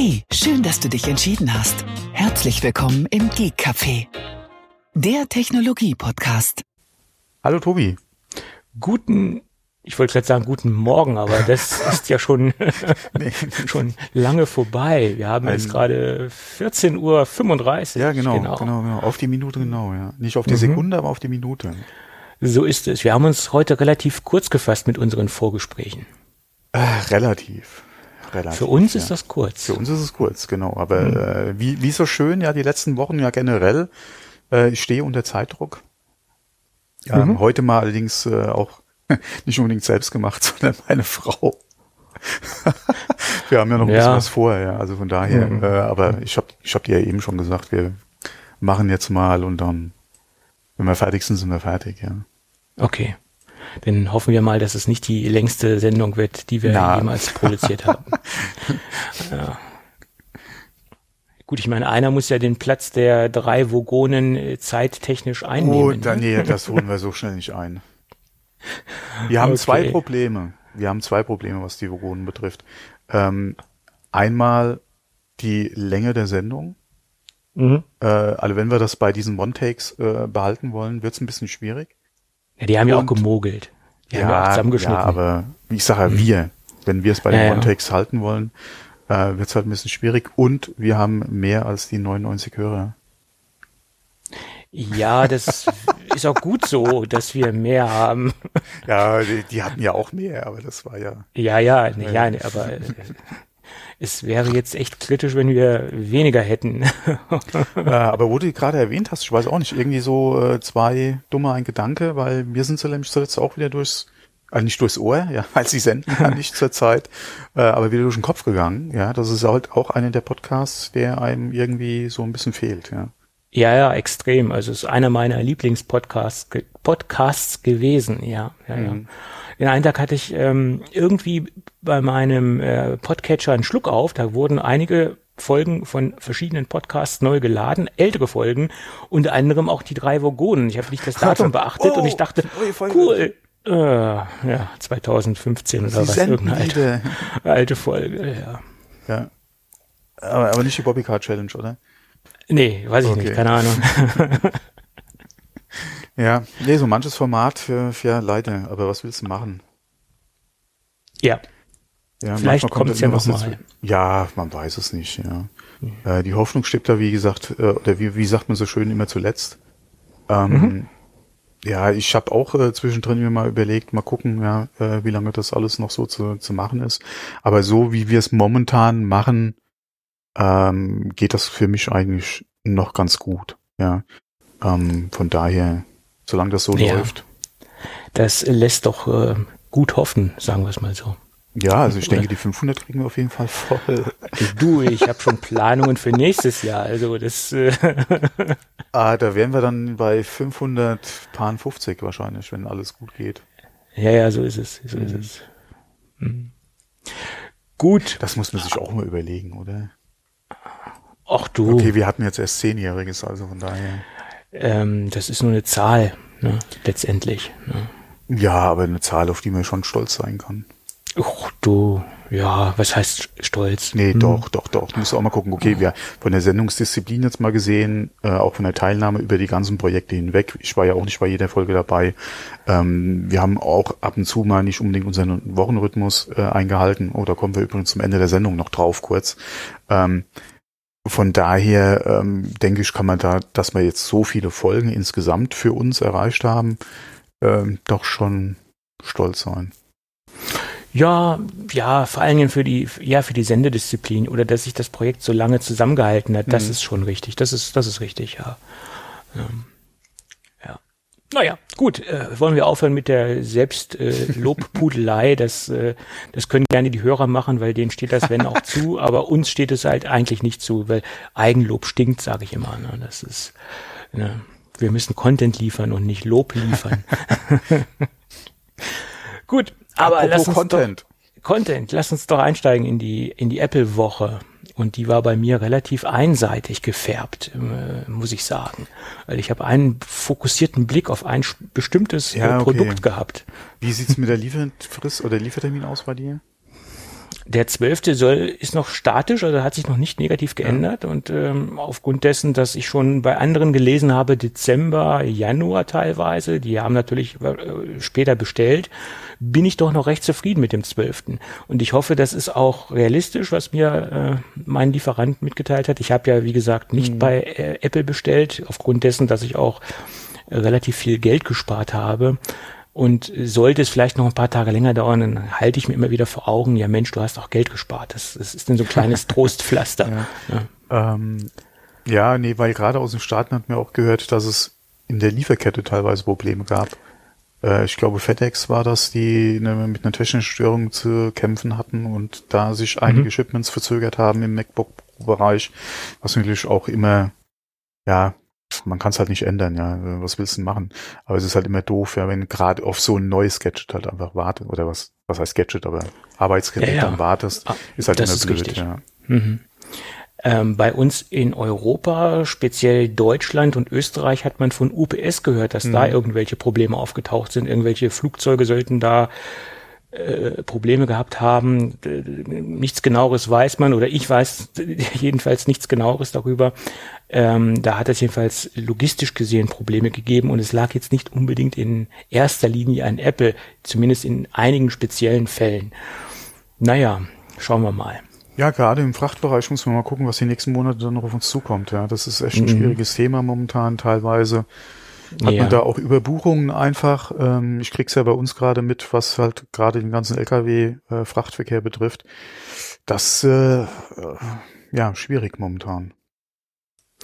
Hey, schön, dass du dich entschieden hast. Herzlich willkommen im Geek Café, der Technologie-Podcast. Hallo Tobi. Guten, ich wollte gerade sagen guten Morgen, aber das ist ja schon, schon lange vorbei. Wir haben jetzt gerade 14.35 Uhr. Ja, genau, genau, genau, genau. Auf die Minute genau, ja. Nicht auf die mhm. Sekunde, aber auf die Minute. So ist es. Wir haben uns heute relativ kurz gefasst mit unseren Vorgesprächen. Äh, relativ. Relativ, Für uns ja. ist das kurz. Für uns ist es kurz, genau. Aber mhm. äh, wie, wie so schön, ja, die letzten Wochen ja generell. Äh, ich stehe unter Zeitdruck. Ähm, mhm. Heute mal allerdings äh, auch nicht unbedingt selbst gemacht, sondern meine Frau. wir haben ja noch ein ja. bisschen was vor, ja. Also von daher, mhm. äh, aber ich habe ich hab dir ja eben schon gesagt, wir machen jetzt mal und dann, wenn wir fertig sind, sind wir fertig, ja. Okay. Dann hoffen wir mal, dass es nicht die längste Sendung wird, die wir Na. jemals produziert haben. ja. Gut, ich meine, einer muss ja den Platz der drei Vogonen äh, zeittechnisch einnehmen. Oh, dann, ne? nee, das holen wir so schnell nicht ein. Wir haben okay. zwei Probleme. Wir haben zwei Probleme, was die Vogonen betrifft. Ähm, einmal die Länge der Sendung. Mhm. Äh, also wenn wir das bei diesen One-Takes äh, behalten wollen, wird es ein bisschen schwierig. Ja, die haben ja auch gemogelt. Die ja, haben ja, auch zusammengeschnitten. ja, aber ich sage ja, wir, wenn wir es bei den ja, One-Takes halten wollen, äh, wird es halt ein bisschen schwierig. Und wir haben mehr als die 99 Hörer. Ja, das ist auch gut so, dass wir mehr haben. Ja, die, die, hatten ja auch mehr, aber das war ja. Ja, ja, ne, ja, ne, aber äh, es wäre jetzt echt kritisch, wenn wir weniger hätten. ja, aber wo du gerade erwähnt hast, ich weiß auch nicht, irgendwie so äh, zwei dumme ein Gedanke, weil mir sind sie nämlich zuletzt auch wieder durchs also nicht durchs Ohr, ja, weil sie senden kann nicht zur Zeit, äh, aber wieder durch den Kopf gegangen, ja. Das ist halt auch einer der Podcasts, der einem irgendwie so ein bisschen fehlt, ja. Ja, ja, extrem. Also es ist einer meiner Lieblingspodcasts Podcasts gewesen, ja. ja, mhm. Den einen Tag hatte ich ähm, irgendwie bei meinem äh, Podcatcher einen Schluck auf, da wurden einige Folgen von verschiedenen Podcasts neu geladen, ältere Folgen, unter anderem auch die drei Vogonen. Ich habe nicht das Datum beachtet oh, und ich dachte, cool, äh, ja, 2015 oder Sie was, irgendeine alte, alte Folge, ja. Ja. Aber, aber nicht die Bobbycar Challenge, oder? Nee, weiß ich okay. nicht, keine Ahnung. ja, nee, so manches Format für, für Leute, aber was willst du machen? Ja. Ja, Vielleicht kommt es ja noch mal. Ja, man weiß es nicht, ja. Mhm. Äh, die Hoffnung stirbt da, wie gesagt, äh, oder wie, wie sagt man so schön, immer zuletzt. Ähm, mhm. Ja, ich habe auch äh, zwischendrin mir mal überlegt, mal gucken, ja, äh, wie lange das alles noch so zu, zu machen ist. Aber so wie wir es momentan machen, ähm, geht das für mich eigentlich noch ganz gut. Ja, ähm, von daher, solange das so ja. läuft. Das lässt doch äh, gut hoffen, sagen wir es mal so. Ja, also ich denke, die 500 kriegen wir auf jeden Fall voll. Du, ich habe schon Planungen für nächstes Jahr, also das. Äh ah, da wären wir dann bei 550 wahrscheinlich, wenn alles gut geht. Ja, ja, so ist es, so mhm. ist es. Mhm. Gut. Das muss man sich auch mal überlegen, oder? Ach du. Okay, wir hatten jetzt erst Zehnjähriges, also von daher. Ähm, das ist nur eine Zahl, ne, letztendlich. Ne. Ja, aber eine Zahl, auf die man schon stolz sein kann. Ach du, ja, was heißt stolz? Nee, hm. doch, doch, doch. Du musst auch mal gucken, okay, wir von der Sendungsdisziplin jetzt mal gesehen, äh, auch von der Teilnahme über die ganzen Projekte hinweg. Ich war ja auch nicht bei jeder Folge dabei. Ähm, wir haben auch ab und zu mal nicht unbedingt unseren Wochenrhythmus äh, eingehalten. Oder oh, kommen wir übrigens zum Ende der Sendung noch drauf kurz. Ähm, von daher ähm, denke ich, kann man da, dass wir jetzt so viele Folgen insgesamt für uns erreicht haben, ähm, doch schon stolz sein. Ja, ja, vor allen Dingen für die, ja, für die Sendedisziplin oder dass sich das Projekt so lange zusammengehalten hat, das mhm. ist schon richtig. Das ist, das ist richtig, ja. Ähm, ja. Naja, gut, äh, wollen wir aufhören mit der Selbstlobpudelei. Äh, das, äh, das können gerne die Hörer machen, weil denen steht das wenn auch zu, aber uns steht es halt eigentlich nicht zu, weil Eigenlob stinkt, sage ich immer. Ne? Das ist, ne? wir müssen Content liefern und nicht Lob liefern. gut, aber Apropos lass uns Content. Doch, Content, lass uns doch einsteigen in die, in die Apple-Woche. Und die war bei mir relativ einseitig gefärbt, äh, muss ich sagen. Weil ich habe einen fokussierten Blick auf ein bestimmtes äh, ja, okay. Produkt gehabt. Wie sieht's mit der Lieferfrist oder Liefertermin aus bei dir? Der zwölfte soll ist noch statisch, also hat sich noch nicht negativ geändert ja. und ähm, aufgrund dessen, dass ich schon bei anderen gelesen habe, Dezember, Januar teilweise, die haben natürlich äh, später bestellt, bin ich doch noch recht zufrieden mit dem zwölften und ich hoffe, das ist auch realistisch, was mir äh, mein Lieferant mitgeteilt hat. Ich habe ja wie gesagt nicht mhm. bei äh, Apple bestellt, aufgrund dessen, dass ich auch äh, relativ viel Geld gespart habe. Und sollte es vielleicht noch ein paar Tage länger dauern, dann halte ich mir immer wieder vor Augen, ja Mensch, du hast auch Geld gespart. Das, das ist dann so ein kleines Trostpflaster. ja. Ja. Ähm, ja, nee, weil gerade aus den Staaten hat mir auch gehört, dass es in der Lieferkette teilweise Probleme gab. Äh, ich glaube, FedEx war das, die ne, mit einer technischen Störung zu kämpfen hatten und da sich einige mhm. Shipments verzögert haben im MacBook-Bereich, was natürlich auch immer, ja, man kann es halt nicht ändern, ja. Was willst du denn machen? Aber es ist halt immer doof, ja, wenn gerade auf so ein neues Gadget halt einfach wartet, oder was, was heißt Gadget, aber Arbeitsgerät ja, ja. dann wartest, ah, ist halt das immer ist blöd, richtig. ja. Mhm. Ähm, bei uns in Europa, speziell Deutschland und Österreich, hat man von UPS gehört, dass mhm. da irgendwelche Probleme aufgetaucht sind. Irgendwelche Flugzeuge sollten da äh, Probleme gehabt haben. Nichts genaueres weiß man oder ich weiß jedenfalls nichts genaueres darüber. Ähm, da hat es jedenfalls logistisch gesehen Probleme gegeben und es lag jetzt nicht unbedingt in erster Linie an Apple, zumindest in einigen speziellen Fällen. Naja, schauen wir mal. Ja, gerade im Frachtbereich muss man mal gucken, was die nächsten Monate dann noch auf uns zukommt. Ja, das ist echt ein mhm. schwieriges Thema momentan teilweise. Hat ja. man da auch Überbuchungen einfach? Ähm, ich krieg's ja bei uns gerade mit, was halt gerade den ganzen LKW-Frachtverkehr äh, betrifft. Das äh, äh, ja schwierig momentan.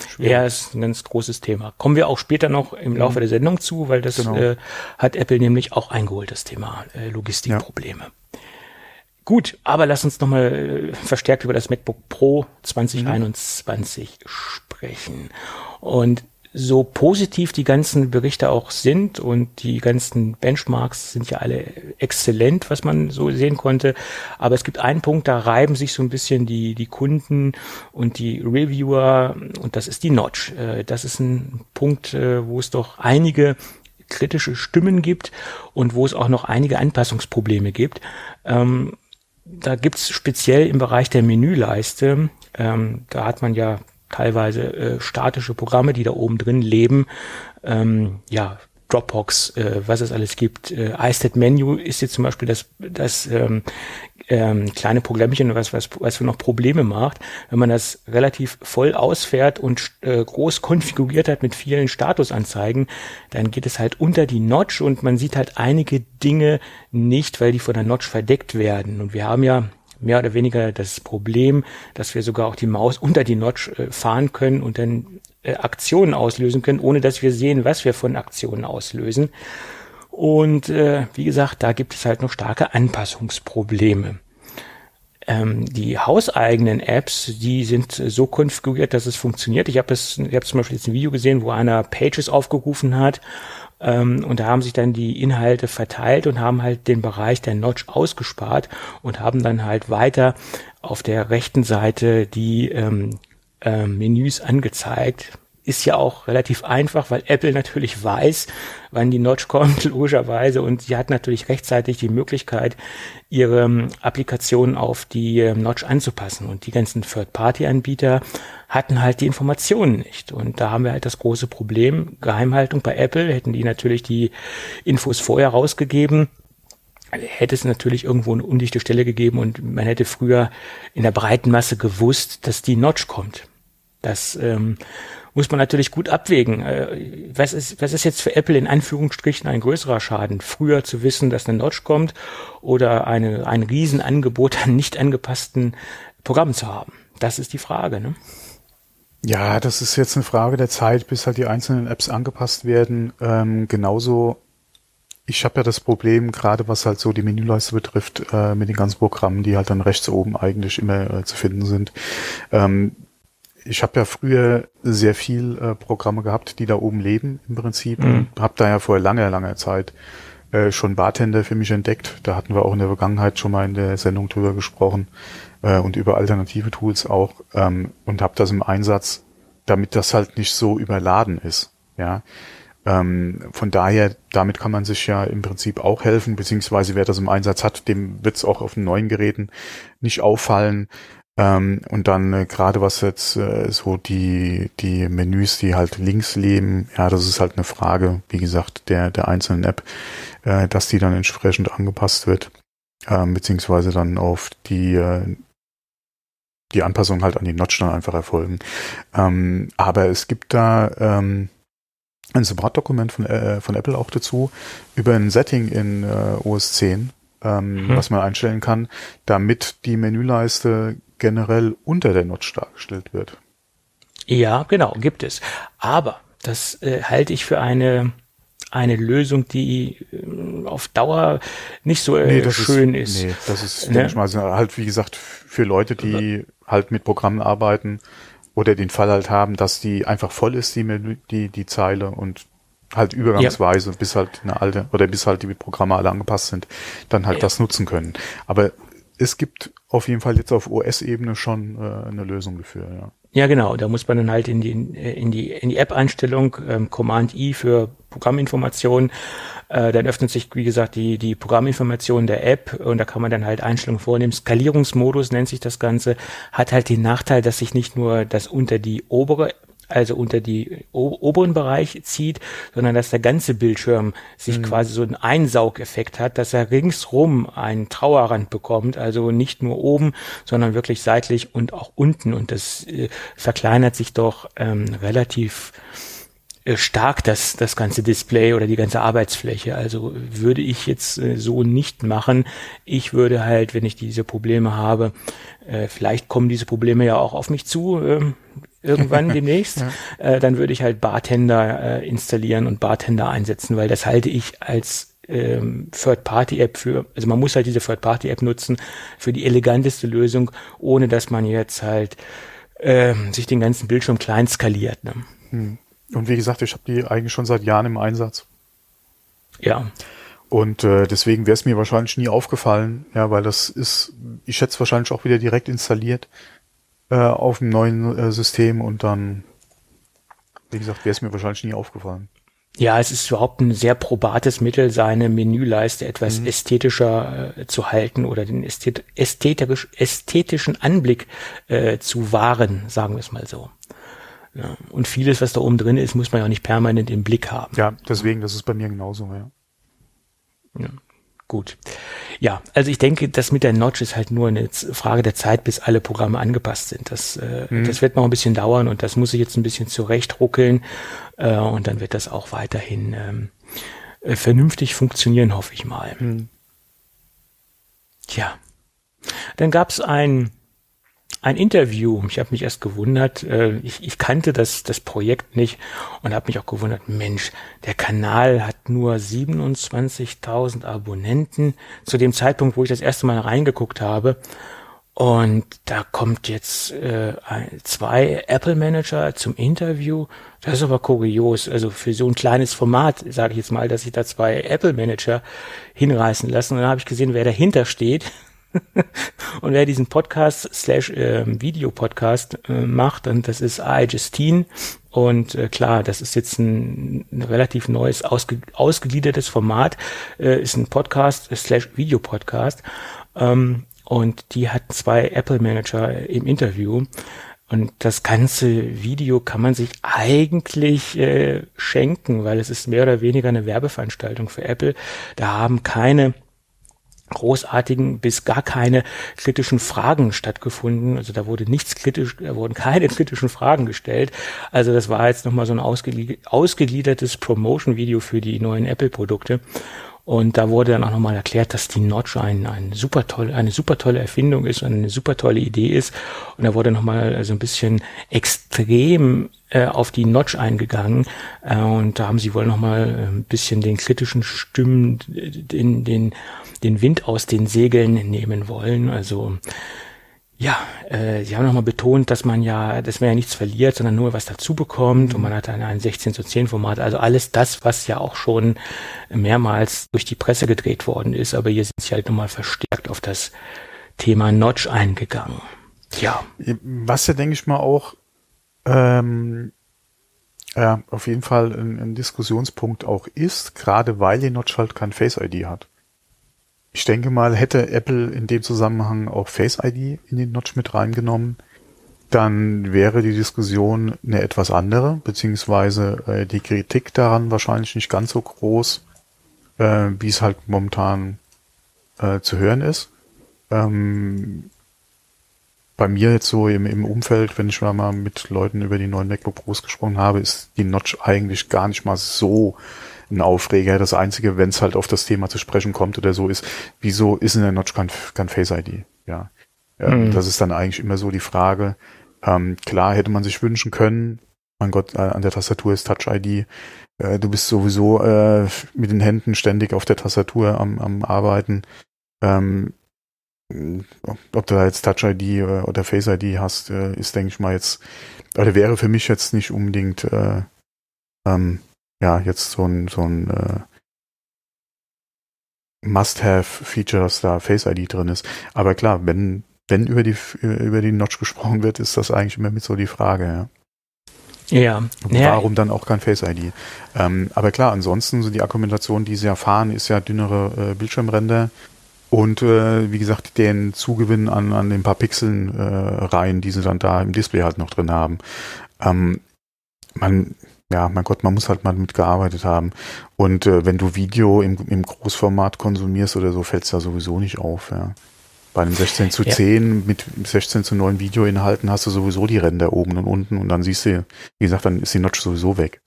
Schwierig. Ja, ist ein ganz großes Thema. Kommen wir auch später noch im Laufe mhm. der Sendung zu, weil das genau. äh, hat Apple nämlich auch eingeholt, das Thema äh, Logistikprobleme. Ja. Gut, aber lass uns nochmal äh, verstärkt über das MacBook Pro 2021 mhm. sprechen. Und so positiv die ganzen Berichte auch sind und die ganzen Benchmarks sind ja alle exzellent, was man so sehen konnte. Aber es gibt einen Punkt, da reiben sich so ein bisschen die, die Kunden und die Reviewer und das ist die Notch. Äh, das ist ein Punkt, äh, wo es doch einige kritische Stimmen gibt und wo es auch noch einige Anpassungsprobleme gibt. Ähm, da gibt's speziell im Bereich der Menüleiste, ähm, da hat man ja teilweise äh, statische Programme, die da oben drin leben. Ähm, ja, Dropbox, äh, was es alles gibt. Äh, iStat Menu ist jetzt zum Beispiel das, das ähm, ähm, kleine Programmchen, was, was, was noch Probleme macht. Wenn man das relativ voll ausfährt und äh, groß konfiguriert hat mit vielen Statusanzeigen, dann geht es halt unter die Notch und man sieht halt einige Dinge nicht, weil die von der Notch verdeckt werden. Und wir haben ja mehr oder weniger das Problem, dass wir sogar auch die Maus unter die Notch äh, fahren können und dann äh, Aktionen auslösen können, ohne dass wir sehen, was wir von Aktionen auslösen. Und äh, wie gesagt, da gibt es halt noch starke Anpassungsprobleme. Ähm, die hauseigenen Apps, die sind so konfiguriert, dass es funktioniert. Ich habe es, ich habe zum Beispiel jetzt ein Video gesehen, wo einer Pages aufgerufen hat ähm, und da haben sich dann die Inhalte verteilt und haben halt den Bereich der Notch ausgespart und haben dann halt weiter auf der rechten Seite die ähm, äh, Menüs angezeigt ist ja auch relativ einfach, weil Apple natürlich weiß, wann die Notch kommt, logischerweise. Und sie hat natürlich rechtzeitig die Möglichkeit, ihre ähm, Applikationen auf die ähm, Notch anzupassen. Und die ganzen Third-Party-Anbieter hatten halt die Informationen nicht. Und da haben wir halt das große Problem. Geheimhaltung bei Apple hätten die natürlich die Infos vorher rausgegeben hätte es natürlich irgendwo eine undichte Stelle gegeben und man hätte früher in der breiten Masse gewusst, dass die Notch kommt. Das ähm, muss man natürlich gut abwägen. Äh, was ist, was ist jetzt für Apple in Anführungsstrichen ein größerer Schaden? Früher zu wissen, dass eine Notch kommt oder eine, ein Riesenangebot an nicht angepassten Programmen zu haben? Das ist die Frage, ne? Ja, das ist jetzt eine Frage der Zeit, bis halt die einzelnen Apps angepasst werden. Ähm, genauso, ich habe ja das Problem, gerade was halt so die Menüleiste betrifft, äh, mit den ganzen Programmen, die halt dann rechts oben eigentlich immer äh, zu finden sind. Ähm, ich habe ja früher sehr viel äh, Programme gehabt, die da oben leben im Prinzip. Mhm. Habe da ja vor langer, langer Zeit äh, schon Bartender für mich entdeckt. Da hatten wir auch in der Vergangenheit schon mal in der Sendung drüber gesprochen äh, und über alternative Tools auch ähm, und habe das im Einsatz, damit das halt nicht so überladen ist. Ja. Ähm, von daher, damit kann man sich ja im Prinzip auch helfen, beziehungsweise wer das im Einsatz hat, dem wird es auch auf den neuen Geräten nicht auffallen. Ähm, und dann äh, gerade was jetzt äh, so die die Menüs, die halt links leben, ja, das ist halt eine Frage, wie gesagt, der der einzelnen App, äh, dass die dann entsprechend angepasst wird, ähm, beziehungsweise dann auf die äh, die Anpassung halt an die Notch dann einfach erfolgen. Ähm, aber es gibt da ähm, ein Support-Dokument von, äh, von Apple auch dazu über ein Setting in äh, OS 10, ähm, hm. was man einstellen kann, damit die Menüleiste generell unter der Notch dargestellt wird. Ja, genau, gibt es. Aber das äh, halte ich für eine eine Lösung, die äh, auf Dauer nicht so äh, nee, schön ist, ist. Nee, das ist, ne? denke ich mal, halt wie gesagt für Leute, die halt mit Programmen arbeiten oder den Fall halt haben, dass die einfach voll ist, die, die, die Zeile und halt übergangsweise, ja. bis halt eine alte oder bis halt die Programme alle angepasst sind, dann halt ja. das nutzen können. Aber es gibt auf jeden Fall jetzt auf OS-Ebene schon äh, eine Lösung dafür, ja. Ja, genau. Da muss man dann halt in die, in die, in die App-Einstellung ähm, Command-I für Programminformationen. Äh, dann öffnet sich, wie gesagt, die, die Programminformation der App und da kann man dann halt Einstellungen vornehmen. Skalierungsmodus nennt sich das Ganze. Hat halt den Nachteil, dass sich nicht nur das unter die obere also unter die oberen Bereich zieht, sondern dass der ganze Bildschirm sich mhm. quasi so einen Einsaugeffekt hat, dass er ringsrum einen Trauerrand bekommt, also nicht nur oben, sondern wirklich seitlich und auch unten und das äh, verkleinert sich doch ähm, relativ äh, stark das, das ganze Display oder die ganze Arbeitsfläche. Also würde ich jetzt äh, so nicht machen. Ich würde halt, wenn ich diese Probleme habe, äh, vielleicht kommen diese Probleme ja auch auf mich zu, äh, irgendwann demnächst, ja. äh, dann würde ich halt Bartender äh, installieren und Bartender einsetzen, weil das halte ich als ähm, Third-Party-App für, also man muss halt diese Third-Party-App nutzen für die eleganteste Lösung, ohne dass man jetzt halt äh, sich den ganzen Bildschirm klein skaliert. Ne? Hm. Und wie gesagt, ich habe die eigentlich schon seit Jahren im Einsatz. Ja. Und äh, deswegen wäre es mir wahrscheinlich nie aufgefallen, ja, weil das ist, ich schätze wahrscheinlich auch wieder direkt installiert äh, auf dem neuen äh, System und dann, wie gesagt, wäre es mir wahrscheinlich nie aufgefallen. Ja, es ist überhaupt ein sehr probates Mittel, seine Menüleiste etwas mhm. ästhetischer äh, zu halten oder den ästhet ästhetisch, ästhetischen Anblick äh, zu wahren, sagen wir es mal so. Ja. Und vieles, was da oben drin ist, muss man ja auch nicht permanent im Blick haben. Ja, deswegen, das ist bei mir genauso, ja. ja. Gut. Ja, also ich denke, das mit der Notch ist halt nur eine Frage der Zeit, bis alle Programme angepasst sind. Das, äh, mhm. das wird noch ein bisschen dauern und das muss ich jetzt ein bisschen zurechtruckeln äh, und dann wird das auch weiterhin ähm, äh, vernünftig funktionieren, hoffe ich mal. Mhm. Tja. Dann gab es ein ein Interview. Ich habe mich erst gewundert, äh, ich, ich kannte das, das Projekt nicht und habe mich auch gewundert, Mensch, der Kanal hat nur 27.000 Abonnenten zu dem Zeitpunkt, wo ich das erste Mal reingeguckt habe. Und da kommt jetzt äh, zwei Apple Manager zum Interview. Das ist aber kurios. Also für so ein kleines Format, sage ich jetzt mal, dass sich da zwei Apple Manager hinreißen lassen. Und dann habe ich gesehen, wer dahinter steht. und wer diesen Podcast slash äh, Videopodcast macht, und das ist AI Justine. Und äh, klar, das ist jetzt ein, ein relativ neues, ausge, ausgegliedertes Format, äh, ist ein Podcast slash Videopodcast. Ähm, und die hat zwei Apple Manager im Interview. Und das ganze Video kann man sich eigentlich äh, schenken, weil es ist mehr oder weniger eine Werbeveranstaltung für Apple. Da haben keine großartigen bis gar keine kritischen Fragen stattgefunden. Also da wurde nichts kritisch, da wurden keine kritischen Fragen gestellt. Also das war jetzt nochmal so ein ausgegliedertes Promotion-Video für die neuen Apple-Produkte. Und da wurde dann auch nochmal erklärt, dass die Notch ein, ein super toll, eine super tolle Erfindung ist und eine super tolle Idee ist. Und da wurde nochmal so ein bisschen extrem äh, auf die Notch eingegangen. Äh, und da haben sie wohl nochmal ein bisschen den kritischen Stimmen, den, den den Wind aus den Segeln nehmen wollen. Also ja, äh, sie haben nochmal betont, dass man ja, dass man ja nichts verliert, sondern nur was dazu bekommt mhm. und man hat dann ein 16 zu 10 Format. Also alles das, was ja auch schon mehrmals durch die Presse gedreht worden ist, aber hier sind sie halt nochmal verstärkt auf das Thema Notch eingegangen. Ja. Was ja, denke ich mal, auch ähm, Ja, auf jeden Fall ein, ein Diskussionspunkt auch ist, gerade weil die Notch halt kein Face ID hat. Ich denke mal, hätte Apple in dem Zusammenhang auch Face ID in den Notch mit reingenommen, dann wäre die Diskussion eine etwas andere, beziehungsweise äh, die Kritik daran wahrscheinlich nicht ganz so groß, äh, wie es halt momentan äh, zu hören ist. Ähm, bei mir jetzt so im, im Umfeld, wenn ich mal mit Leuten über die neuen MacBook Pros gesprochen habe, ist die Notch eigentlich gar nicht mal so ein Aufreger. Das Einzige, wenn es halt auf das Thema zu sprechen kommt oder so ist, wieso ist in der Notch kein, kein Face ID? Ja. Mhm. Das ist dann eigentlich immer so die Frage. Ähm, klar hätte man sich wünschen können, mein Gott, äh, an der Tastatur ist Touch ID. Äh, du bist sowieso äh, mit den Händen ständig auf der Tastatur am, am Arbeiten. Ähm, ob du da jetzt Touch ID oder, oder Face ID hast, äh, ist, denke ich mal, jetzt, oder wäre für mich jetzt nicht unbedingt äh, ähm, ja, jetzt so ein, so ein äh, Must-Have-Feature, dass da Face ID drin ist. Aber klar, wenn, wenn über die, über die Notch gesprochen wird, ist das eigentlich immer mit so die Frage, ja. Ja. Warum ja. dann auch kein Face ID? Ähm, aber klar, ansonsten so die Argumentation, die sie erfahren, ist ja dünnere äh, Bildschirmränder und äh, wie gesagt den Zugewinn an, an den paar Pixeln äh, rein, die sie dann da im Display halt noch drin haben. Ähm, man ja, mein Gott, man muss halt mal mitgearbeitet haben. Und äh, wenn du Video im, im Großformat konsumierst oder so, fällt es da sowieso nicht auf. Ja. Bei einem 16 zu 10 ja. mit 16 zu 9 Videoinhalten hast du sowieso die Ränder oben und unten und dann siehst du, wie gesagt, dann ist die Notch sowieso weg.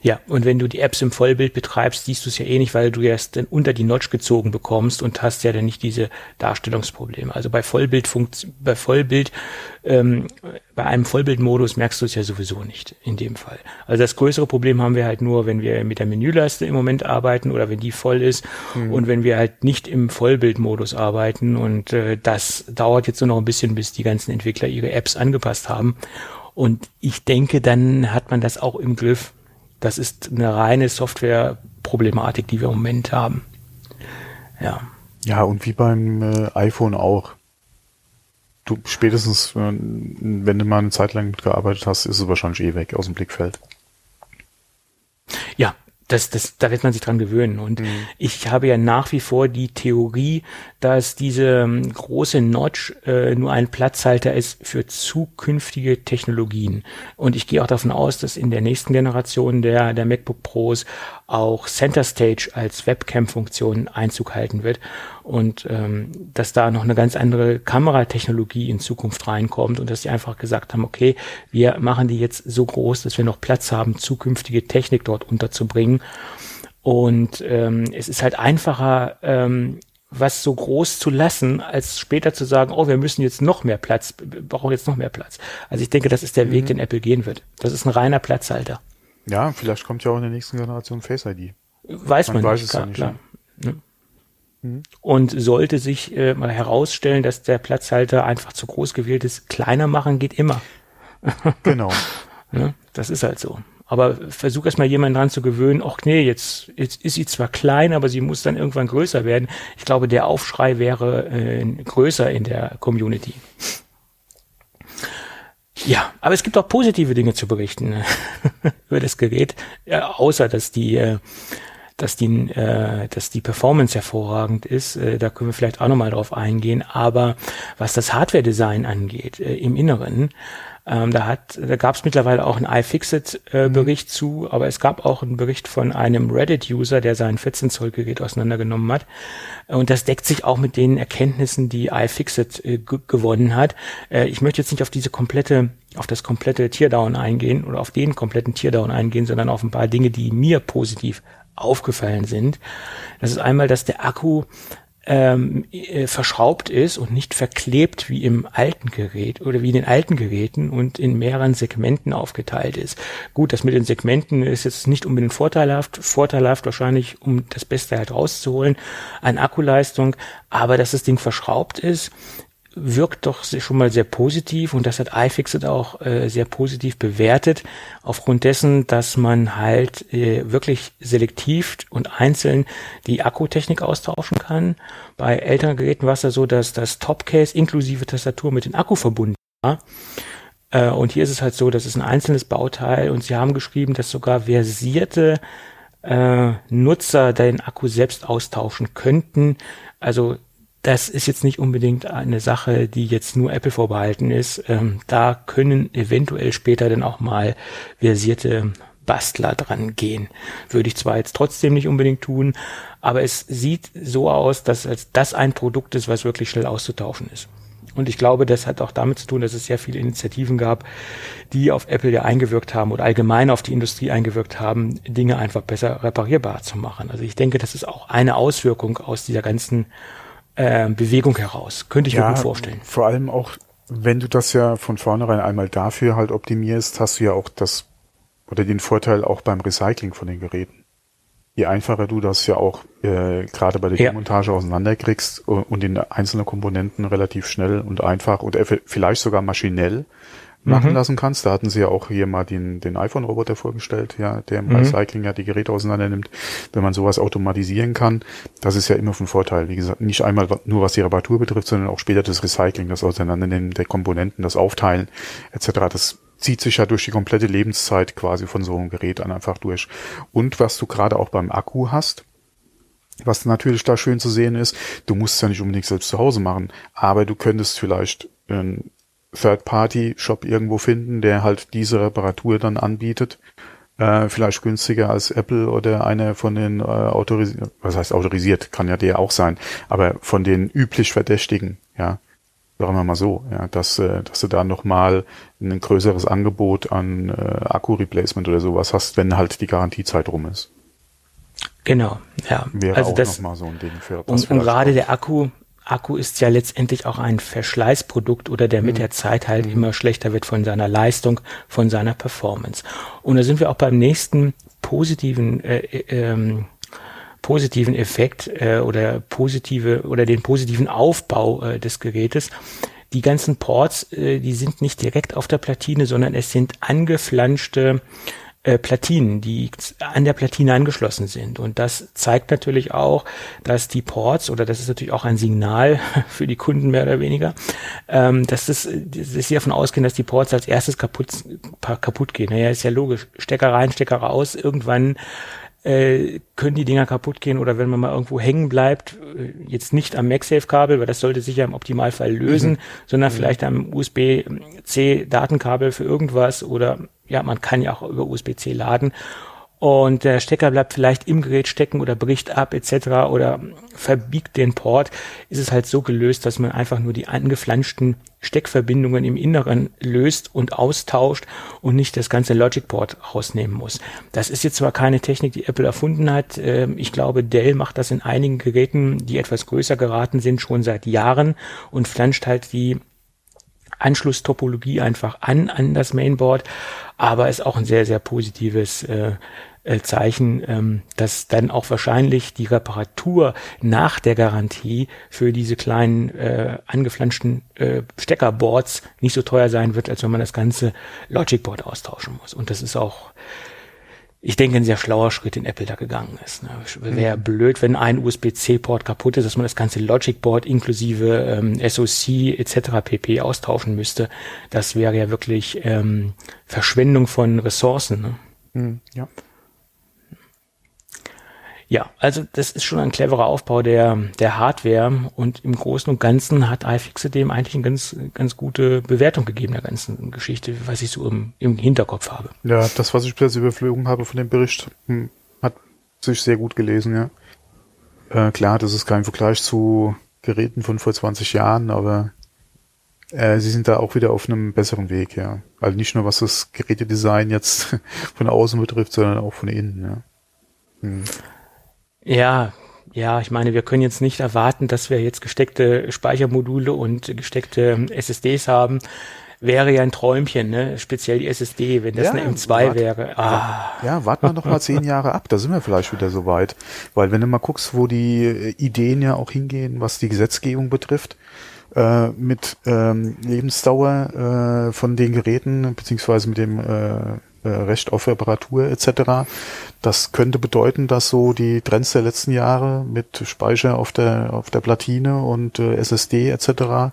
Ja, und wenn du die Apps im Vollbild betreibst, siehst du es ja eh nicht, weil du erst dann unter die Notch gezogen bekommst und hast ja dann nicht diese Darstellungsprobleme. Also bei Vollbild bei Vollbild, ähm, bei einem Vollbildmodus merkst du es ja sowieso nicht in dem Fall. Also das größere Problem haben wir halt nur, wenn wir mit der Menüleiste im Moment arbeiten oder wenn die voll ist mhm. und wenn wir halt nicht im Vollbildmodus arbeiten und äh, das dauert jetzt nur noch ein bisschen, bis die ganzen Entwickler ihre Apps angepasst haben. Und ich denke, dann hat man das auch im Griff, das ist eine reine Software-Problematik, die wir im Moment haben. Ja. Ja, und wie beim äh, iPhone auch. Du spätestens, äh, wenn du mal eine Zeit lang mitgearbeitet hast, ist es wahrscheinlich eh weg aus dem Blickfeld. Ja, das, das, da wird man sich dran gewöhnen. Und mhm. ich habe ja nach wie vor die Theorie, dass diese ähm, große Notch äh, nur ein Platzhalter ist für zukünftige Technologien. Und ich gehe auch davon aus, dass in der nächsten Generation der, der MacBook Pros auch Center Stage als Webcam-Funktion Einzug halten wird und ähm, dass da noch eine ganz andere Kameratechnologie in Zukunft reinkommt und dass die einfach gesagt haben, okay, wir machen die jetzt so groß, dass wir noch Platz haben, zukünftige Technik dort unterzubringen. Und ähm, es ist halt einfacher, ähm, was so groß zu lassen, als später zu sagen, oh, wir müssen jetzt noch mehr Platz, brauchen jetzt noch mehr Platz. Also ich denke, das ist der mhm. Weg, den Apple gehen wird. Das ist ein reiner Platzhalter. Ja, vielleicht kommt ja auch in der nächsten Generation Face ID. Weiß man, man weiß nicht, es klar, ja nicht. Klar. Ne? Mhm. Und sollte sich äh, mal herausstellen, dass der Platzhalter einfach zu groß gewählt ist, kleiner machen geht immer. Genau. ja, das ist halt so. Aber versuch erst mal jemanden dran zu gewöhnen, ach nee, jetzt, jetzt ist sie zwar klein, aber sie muss dann irgendwann größer werden. Ich glaube, der Aufschrei wäre äh, größer in der Community. Ja, aber es gibt auch positive Dinge zu berichten über das Gerät, ja, außer dass die äh, dass die, äh, dass die Performance hervorragend ist. Äh, da können wir vielleicht auch nochmal drauf eingehen. Aber was das Hardware-Design angeht, äh, im Inneren, ähm, da hat, da gab es mittlerweile auch einen iFixit-Bericht äh, mhm. zu, aber es gab auch einen Bericht von einem Reddit-User, der sein 14 Zoll Gerät auseinandergenommen hat. Und das deckt sich auch mit den Erkenntnissen, die iFixit äh, gewonnen hat. Äh, ich möchte jetzt nicht auf diese komplette, auf das komplette Teardown eingehen oder auf den kompletten Teardown eingehen, sondern auf ein paar Dinge, die mir positiv aufgefallen sind. Das ist einmal, dass der Akku ähm, äh, verschraubt ist und nicht verklebt wie im alten Gerät oder wie in den alten Geräten und in mehreren Segmenten aufgeteilt ist. Gut, das mit den Segmenten ist jetzt nicht unbedingt vorteilhaft, vorteilhaft wahrscheinlich, um das Beste halt rauszuholen an Akkuleistung, aber dass das Ding verschraubt ist, wirkt doch schon mal sehr positiv und das hat iFixit auch äh, sehr positiv bewertet, aufgrund dessen, dass man halt äh, wirklich selektiv und einzeln die Akkutechnik austauschen kann. Bei älteren Geräten war es ja so, dass das Topcase inklusive Tastatur mit dem Akku verbunden war. Äh, und hier ist es halt so, das ist ein einzelnes Bauteil und sie haben geschrieben, dass sogar versierte äh, Nutzer den Akku selbst austauschen könnten. Also das ist jetzt nicht unbedingt eine Sache, die jetzt nur Apple vorbehalten ist. Ähm, da können eventuell später dann auch mal versierte Bastler dran gehen. Würde ich zwar jetzt trotzdem nicht unbedingt tun, aber es sieht so aus, dass das ein Produkt ist, was wirklich schnell auszutauschen ist. Und ich glaube, das hat auch damit zu tun, dass es sehr viele Initiativen gab, die auf Apple ja eingewirkt haben oder allgemein auf die Industrie eingewirkt haben, Dinge einfach besser reparierbar zu machen. Also ich denke, das ist auch eine Auswirkung aus dieser ganzen äh, Bewegung heraus. Könnte ich ja, mir gut vorstellen. Vor allem auch, wenn du das ja von vornherein einmal dafür halt optimierst, hast du ja auch das oder den Vorteil auch beim Recycling von den Geräten je einfacher du das ja auch äh, gerade bei der ja. Montage auseinanderkriegst und in einzelne Komponenten relativ schnell und einfach und vielleicht sogar maschinell machen mhm. lassen kannst. Da hatten sie ja auch hier mal den, den iPhone-Roboter vorgestellt, ja, der im mhm. Recycling ja die Geräte auseinander nimmt. Wenn man sowas automatisieren kann, das ist ja immer von Vorteil. Wie gesagt, nicht einmal nur was die Reparatur betrifft, sondern auch später das Recycling, das Auseinandernehmen der Komponenten, das Aufteilen etc. Das zieht sich ja durch die komplette Lebenszeit quasi von so einem Gerät an einfach durch. Und was du gerade auch beim Akku hast, was natürlich da schön zu sehen ist, du musst es ja nicht unbedingt selbst zu Hause machen, aber du könntest vielleicht einen Third-Party-Shop irgendwo finden, der halt diese Reparatur dann anbietet. Äh, vielleicht günstiger als Apple oder einer von den äh, autorisiert, was heißt autorisiert, kann ja der auch sein, aber von den üblich Verdächtigen, ja sagen wir mal so, ja, dass, äh, dass du da nochmal ein größeres Angebot an äh, Akku-Replacement oder sowas hast, wenn halt die Garantiezeit rum ist. Genau, ja. Wäre also auch das, noch mal so ein Ding für Und, und gerade der Akku, Akku ist ja letztendlich auch ein Verschleißprodukt oder der mit mhm. der Zeit halt mhm. immer schlechter wird von seiner Leistung, von seiner Performance. Und da sind wir auch beim nächsten positiven äh, äh, ähm, positiven Effekt äh, oder positive oder den positiven Aufbau äh, des Gerätes. Die ganzen Ports, äh, die sind nicht direkt auf der Platine, sondern es sind angeflanschte äh, Platinen, die an der Platine angeschlossen sind. Und das zeigt natürlich auch, dass die Ports, oder das ist natürlich auch ein Signal für die Kunden mehr oder weniger, ähm, dass, das, dass sie davon ausgehen, dass die Ports als erstes kaputt, kaputt gehen. Naja, ist ja logisch. Stecker rein, Stecker raus. Irgendwann äh, können die Dinger kaputt gehen oder wenn man mal irgendwo hängen bleibt, äh, jetzt nicht am MagSafe-Kabel, weil das sollte sich ja im Optimalfall lösen, mhm. sondern mhm. vielleicht am USB-C-Datenkabel für irgendwas oder ja, man kann ja auch über USB-C laden und der Stecker bleibt vielleicht im Gerät stecken oder bricht ab etc. oder verbiegt den Port, ist es halt so gelöst, dass man einfach nur die angeflanschten Steckverbindungen im Inneren löst und austauscht und nicht das ganze Logic Port rausnehmen muss. Das ist jetzt zwar keine Technik, die Apple erfunden hat. Ähm, ich glaube, Dell macht das in einigen Geräten, die etwas größer geraten sind, schon seit Jahren und flanscht halt die Anschlusstopologie einfach an, an das Mainboard, aber ist auch ein sehr, sehr positives äh, äh, Zeichen, ähm, dass dann auch wahrscheinlich die Reparatur nach der Garantie für diese kleinen äh, angeflanschten äh, Steckerboards nicht so teuer sein wird, als wenn man das ganze Logic Board austauschen muss. Und das ist auch ich denke, ein sehr schlauer Schritt, den Apple da gegangen ist. Ne? Wäre mhm. blöd, wenn ein USB-C-Port kaputt ist, dass man das ganze Logic-Board inklusive ähm, SoC etc. pp. austauschen müsste. Das wäre ja wirklich ähm, Verschwendung von Ressourcen. Ne? Mhm, ja. Ja, also das ist schon ein cleverer Aufbau der, der Hardware und im Großen und Ganzen hat iFixit dem eigentlich eine ganz, ganz gute Bewertung gegeben, der ganzen Geschichte, was ich so im, im Hinterkopf habe. Ja, das, was ich bisher überflogen habe von dem Bericht, hm, hat sich sehr gut gelesen, ja. Äh, klar, das ist kein Vergleich zu Geräten von vor 20 Jahren, aber äh, sie sind da auch wieder auf einem besseren Weg, ja. Also nicht nur was das Gerätedesign jetzt von außen betrifft, sondern auch von innen, ja. Hm. Ja, ja, ich meine, wir können jetzt nicht erwarten, dass wir jetzt gesteckte Speichermodule und gesteckte SSDs haben. Wäre ja ein Träumchen, ne? Speziell die SSD, wenn das ja, eine M2 wart, wäre. Ah. Ja, warten wir noch mal zehn Jahre ab, da sind wir vielleicht wieder so weit. Weil wenn du mal guckst, wo die Ideen ja auch hingehen, was die Gesetzgebung betrifft, äh, mit ähm, Lebensdauer äh, von den Geräten, beziehungsweise mit dem äh, äh, Recht auf Reparatur etc. Das könnte bedeuten, dass so die Trends der letzten Jahre mit Speicher auf der auf der Platine und äh, SSD etc.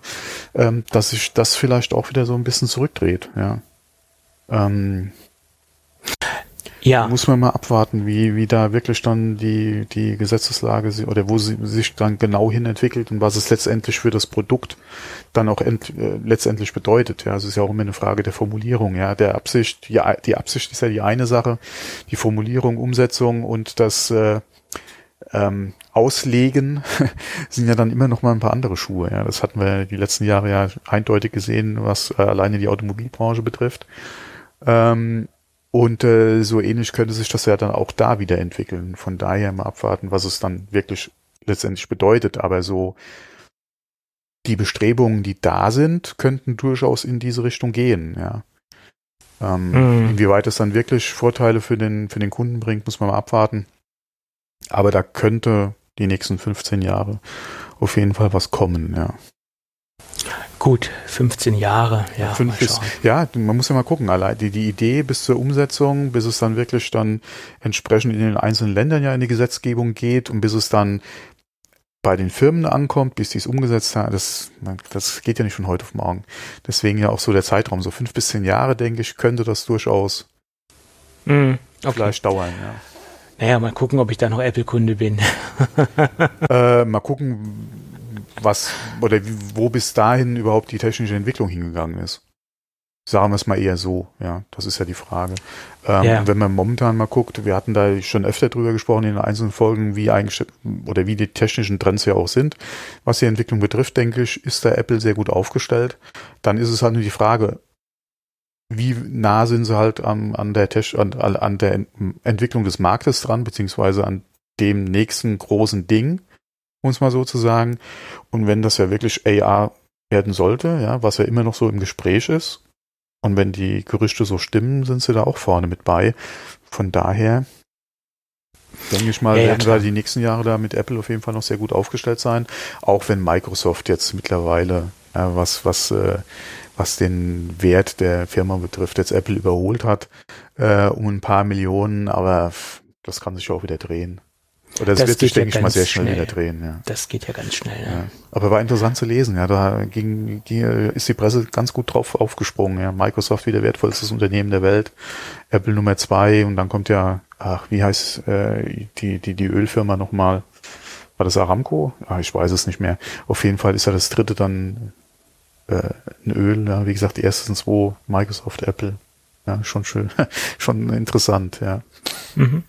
Ähm, dass sich das vielleicht auch wieder so ein bisschen zurückdreht. Ja. Ähm, ja. Muss man mal abwarten, wie, wie da wirklich dann die, die Gesetzeslage oder wo sie sich dann genau hin entwickelt und was es letztendlich für das Produkt dann auch ent, äh, letztendlich bedeutet. Ja, also es ist ja auch immer eine Frage der Formulierung, ja, der Absicht, die, die Absicht ist ja die eine Sache, die Formulierung, Umsetzung und das äh, ähm, Auslegen sind ja dann immer noch mal ein paar andere Schuhe. Ja, das hatten wir die letzten Jahre ja eindeutig gesehen, was äh, alleine die Automobilbranche betrifft. Ähm, und äh, so ähnlich könnte sich das ja dann auch da wieder entwickeln. Von daher mal abwarten, was es dann wirklich letztendlich bedeutet. Aber so die Bestrebungen, die da sind, könnten durchaus in diese Richtung gehen, ja. Ähm, mhm. Inwieweit es dann wirklich Vorteile für den, für den Kunden bringt, muss man mal abwarten. Aber da könnte die nächsten 15 Jahre auf jeden Fall was kommen, ja. Gut, 15 Jahre, ja. Fünf bis, ja, man muss ja mal gucken, allein die, die Idee bis zur Umsetzung, bis es dann wirklich dann entsprechend in den einzelnen Ländern ja in die Gesetzgebung geht und bis es dann bei den Firmen ankommt, bis die es umgesetzt haben, das, das geht ja nicht von heute auf morgen. Deswegen ja auch so der Zeitraum, so fünf bis zehn Jahre, denke ich, könnte das durchaus mm, okay. vielleicht dauern, ja. Naja, mal gucken, ob ich da noch Apple-Kunde bin. äh, mal gucken, was oder wo bis dahin überhaupt die technische Entwicklung hingegangen ist. Sagen wir es mal eher so, ja, das ist ja die Frage. Ähm, ja. Wenn man momentan mal guckt, wir hatten da schon öfter drüber gesprochen in den einzelnen Folgen, wie eigentlich oder wie die technischen Trends ja auch sind. Was die Entwicklung betrifft, denke ich, ist da Apple sehr gut aufgestellt. Dann ist es halt nur die Frage, wie nah sind sie halt an, an der Tech, an, an der Entwicklung des Marktes dran, beziehungsweise an dem nächsten großen Ding um es mal so zu sagen. Und wenn das ja wirklich AR werden sollte, ja, was ja immer noch so im Gespräch ist, und wenn die Gerüchte so stimmen, sind sie da auch vorne mit bei. Von daher denke ich mal, ja, werden wir die nächsten Jahre da mit Apple auf jeden Fall noch sehr gut aufgestellt sein. Auch wenn Microsoft jetzt mittlerweile, ja, was, was, äh, was den Wert der Firma betrifft, jetzt Apple überholt hat, äh, um ein paar Millionen, aber das kann sich auch wieder drehen. Oder das, das wird sich, denke ja ich mal, sehr schnell, schnell, wieder drehen. Ja. Das geht ja ganz schnell. Ja. ja. Aber war interessant zu lesen. Ja, da ging, ging, ist die Presse ganz gut drauf aufgesprungen. Ja. Microsoft wieder wertvollstes Unternehmen der Welt, Apple Nummer zwei und dann kommt ja, ach, wie heißt äh, die die die Ölfirma nochmal? War das Aramco? Ah, ich weiß es nicht mehr. Auf jeden Fall ist ja das dritte dann äh, ein Öl. Ja. Wie gesagt, die ersten zwei Microsoft, Apple. Ja, schon schön, schon interessant. Ja. Mhm.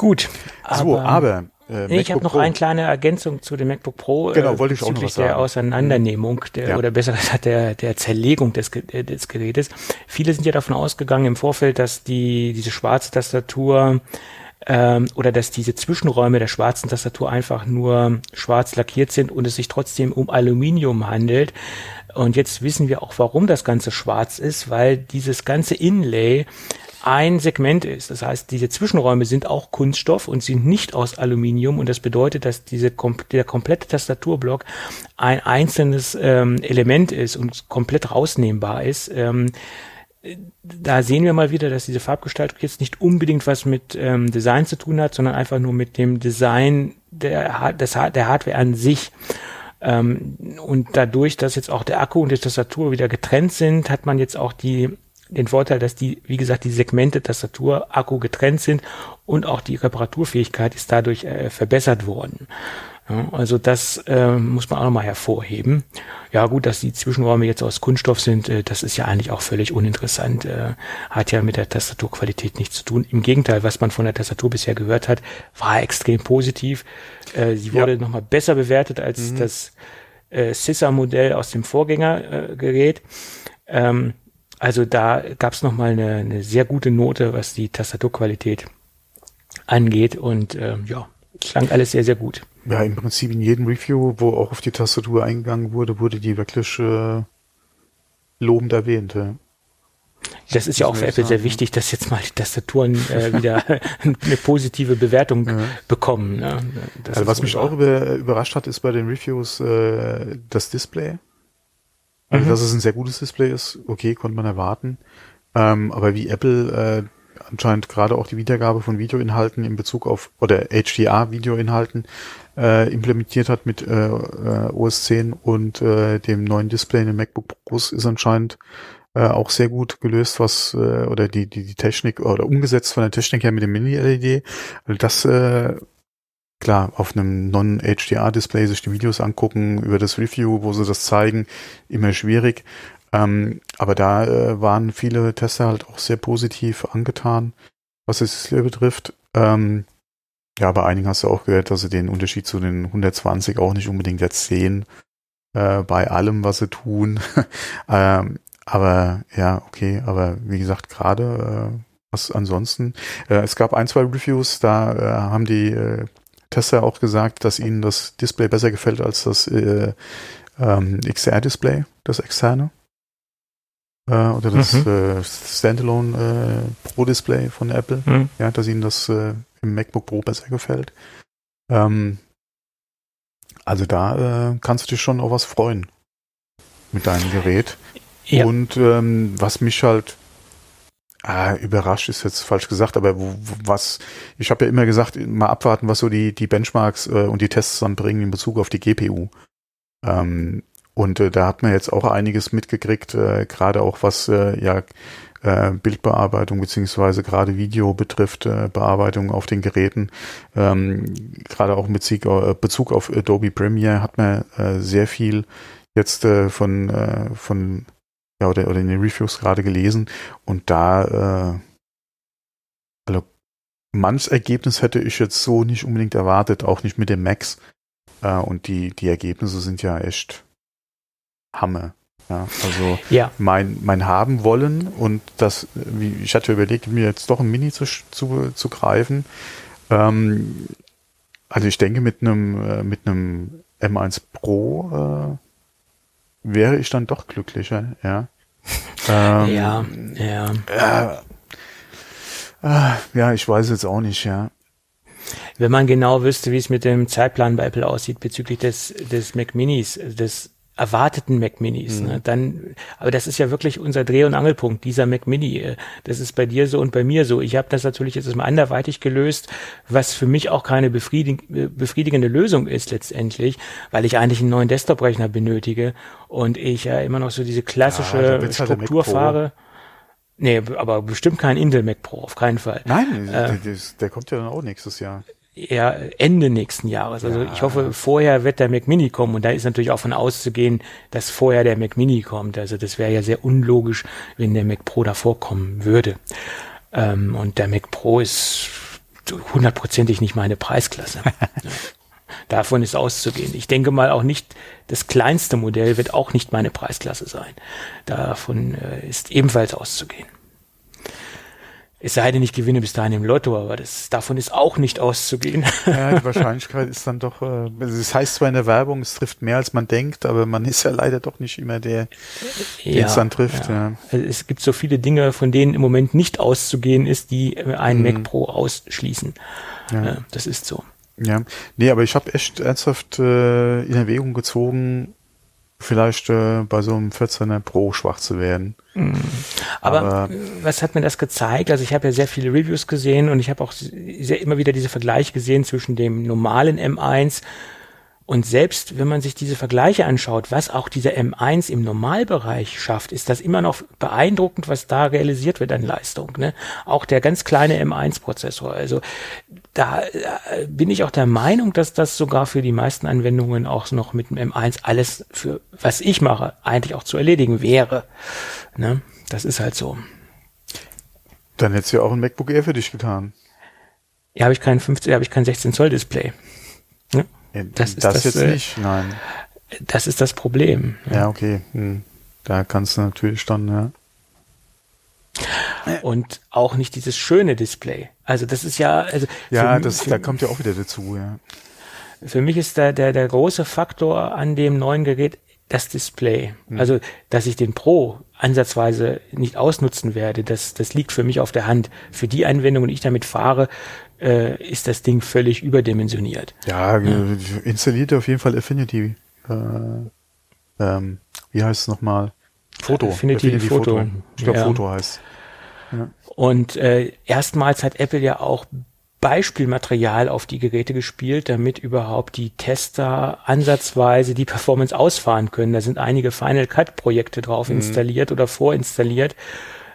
Gut. Aber, so, aber äh, nee, ich habe noch Pro. eine kleine Ergänzung zu dem MacBook Pro. Genau, wollte ich auch noch was sagen. der Auseinandernehmung der, ja. oder besser gesagt der, der Zerlegung des, des Gerätes. Viele sind ja davon ausgegangen im Vorfeld, dass die diese schwarze Tastatur ähm, oder dass diese Zwischenräume der schwarzen Tastatur einfach nur schwarz lackiert sind und es sich trotzdem um Aluminium handelt. Und jetzt wissen wir auch, warum das Ganze schwarz ist, weil dieses ganze Inlay ein Segment ist. Das heißt, diese Zwischenräume sind auch Kunststoff und sind nicht aus Aluminium und das bedeutet, dass diese, der komplette Tastaturblock ein einzelnes ähm, Element ist und komplett rausnehmbar ist. Ähm, da sehen wir mal wieder, dass diese Farbgestaltung jetzt nicht unbedingt was mit ähm, Design zu tun hat, sondern einfach nur mit dem Design der, des, der Hardware an sich. Ähm, und dadurch, dass jetzt auch der Akku und die Tastatur wieder getrennt sind, hat man jetzt auch die den Vorteil, dass die, wie gesagt, die Segmente Tastatur, Akku getrennt sind und auch die Reparaturfähigkeit ist dadurch äh, verbessert worden. Ja, also das äh, muss man auch nochmal hervorheben. Ja gut, dass die Zwischenräume jetzt aus Kunststoff sind, äh, das ist ja eigentlich auch völlig uninteressant, äh, hat ja mit der Tastaturqualität nichts zu tun. Im Gegenteil, was man von der Tastatur bisher gehört hat, war extrem positiv. Äh, sie wurde ja. nochmal besser bewertet als mhm. das äh, Sissa-Modell aus dem Vorgängergerät. Äh, ähm, also da gab es nochmal eine, eine sehr gute Note, was die Tastaturqualität angeht und äh, ja, klang alles sehr, sehr gut. Ja, im Prinzip in jedem Review, wo auch auf die Tastatur eingegangen wurde, wurde die wirklich äh, lobend erwähnt. Ja. Das ist ja auch für Apple sehr wichtig, dass jetzt mal die Tastaturen äh, wieder eine positive Bewertung ja. bekommen. Ne? Also was mich auch über, überrascht hat, ist bei den Reviews äh, das Display. Also, mhm. dass es ein sehr gutes Display ist, okay, konnte man erwarten. Ähm, aber wie Apple äh, anscheinend gerade auch die Wiedergabe von Videoinhalten in Bezug auf oder HDR-Videoinhalten äh, implementiert hat mit äh, äh OS 10 und äh, dem neuen Display in den MacBook Pros ist anscheinend äh, auch sehr gut gelöst, was äh, oder die, die die Technik oder umgesetzt von der Technik her mit dem Mini-LED. Also das äh, klar auf einem Non-HDR-Display sich die Videos angucken über das Review, wo sie das zeigen, immer schwierig. Ähm, aber da äh, waren viele Tester halt auch sehr positiv angetan, was das Display betrifft. Ähm, ja, bei einigen hast du auch gehört, dass sie den Unterschied zu den 120 auch nicht unbedingt jetzt sehen, äh, bei allem, was sie tun. ähm, aber ja, okay, aber wie gesagt, gerade äh, was ansonsten. Äh, es gab ein, zwei Reviews, da äh, haben die äh, Tester auch gesagt, dass ihnen das Display besser gefällt als das äh, ähm, XR-Display, das externe. Äh, oder das mhm. äh, Standalone äh, Pro-Display von Apple. Mhm. Ja, dass ihnen das äh, im MacBook Pro besser gefällt. Ähm, also da äh, kannst du dich schon auf was freuen mit deinem Gerät. Ja. Und ähm, was mich halt ah, überrascht ist jetzt falsch gesagt, aber was ich habe ja immer gesagt, mal abwarten, was so die die Benchmarks äh, und die Tests dann bringen in Bezug auf die GPU. Ähm, und äh, da hat man jetzt auch einiges mitgekriegt, äh, gerade auch was äh, ja äh, Bildbearbeitung beziehungsweise gerade Video betrifft, äh, Bearbeitung auf den Geräten. Ähm, gerade auch mit äh, Bezug auf Adobe Premiere hat man äh, sehr viel jetzt äh, von äh, von ja, oder, oder in den Reviews gerade gelesen und da, äh, also manches Ergebnis hätte ich jetzt so nicht unbedingt erwartet, auch nicht mit dem Max. Äh, und die, die Ergebnisse sind ja echt Hammer. Ja, also ja. mein, mein haben wollen und das, wie, ich hatte überlegt, mir jetzt doch ein Mini zu, zu, zu greifen. Ähm, also ich denke, mit einem, äh, mit einem M1 Pro äh, wäre ich dann doch glücklicher, ja. ähm, ja, ja. Äh, äh, ja, ich weiß jetzt auch nicht, ja. Wenn man genau wüsste, wie es mit dem Zeitplan bei Apple aussieht bezüglich des, des Mac Minis, des erwarteten Mac Minis. Ne? Mhm. Ne? Dann, aber das ist ja wirklich unser Dreh- und Angelpunkt, dieser Mac Mini. Äh, das ist bei dir so und bei mir so. Ich habe das natürlich jetzt mal anderweitig gelöst, was für mich auch keine befriedig äh, befriedigende Lösung ist letztendlich, weil ich eigentlich einen neuen Desktop-Rechner benötige und ich ja immer noch so diese klassische ja, halt Struktur fahre. Nee, aber bestimmt kein Intel Mac Pro, auf keinen Fall. Nein, äh, der, der kommt ja dann auch nächstes Jahr eher Ende nächsten Jahres. Also ja. ich hoffe, vorher wird der Mac Mini kommen und da ist natürlich auch von auszugehen, dass vorher der Mac Mini kommt. Also das wäre ja sehr unlogisch, wenn der Mac Pro davor kommen würde. Ähm, und der Mac Pro ist hundertprozentig nicht meine Preisklasse. Davon ist auszugehen. Ich denke mal auch nicht, das kleinste Modell wird auch nicht meine Preisklasse sein. Davon äh, ist ebenfalls auszugehen. Es sei denn, ich gewinne bis dahin im Lotto, aber das, davon ist auch nicht auszugehen. Ja, die Wahrscheinlichkeit ist dann doch, äh, es heißt zwar in der Werbung, es trifft mehr als man denkt, aber man ist ja leider doch nicht immer der, der ja, es dann trifft. Ja. ja. Also es gibt so viele Dinge, von denen im Moment nicht auszugehen ist, die einen mhm. Mac Pro ausschließen. Ja. Äh, das ist so. Ja, nee, aber ich habe echt ernsthaft äh, in Erwägung gezogen, vielleicht äh, bei so einem 14er Pro schwach zu werden. Mhm. Aber, Aber, was hat mir das gezeigt? Also ich habe ja sehr viele Reviews gesehen und ich habe auch sehr, immer wieder diese Vergleiche gesehen zwischen dem normalen M1 und selbst wenn man sich diese Vergleiche anschaut, was auch dieser M1 im Normalbereich schafft, ist das immer noch beeindruckend, was da realisiert wird an Leistung. Ne? Auch der ganz kleine M1-Prozessor. Also da äh, bin ich auch der Meinung, dass das sogar für die meisten Anwendungen auch noch mit dem M1 alles für was ich mache eigentlich auch zu erledigen wäre. Ne? Das ist halt so. Dann hättest du ja auch ein MacBook Air für dich getan. Ja, habe ich kein 15, habe ich kein 16 Zoll Display. Ne? Das, das, das jetzt äh, nicht, nein. Das ist das Problem. Ja, ja okay. Hm. Da kannst du natürlich dann, ja. Und auch nicht dieses schöne Display. Also das ist ja, also ja, für, das, da kommt ja auch wieder dazu, ja. Für mich ist da der, der große Faktor an dem neuen Gerät das Display. Hm. Also, dass ich den Pro ansatzweise nicht ausnutzen werde, das, das liegt für mich auf der Hand. Für die Anwendungen, die ich damit fahre, äh, ist das Ding völlig überdimensioniert. Ja, ja. installiert auf jeden Fall Affinity. Äh, ähm, wie heißt es nochmal? Foto. Affinity, Affinity Foto. Foto. Ich glaube, ja. Foto heißt. Ja. Und äh, erstmals hat Apple ja auch Beispielmaterial auf die Geräte gespielt, damit überhaupt die Tester ansatzweise die Performance ausfahren können. Da sind einige Final Cut Projekte drauf mhm. installiert oder vorinstalliert.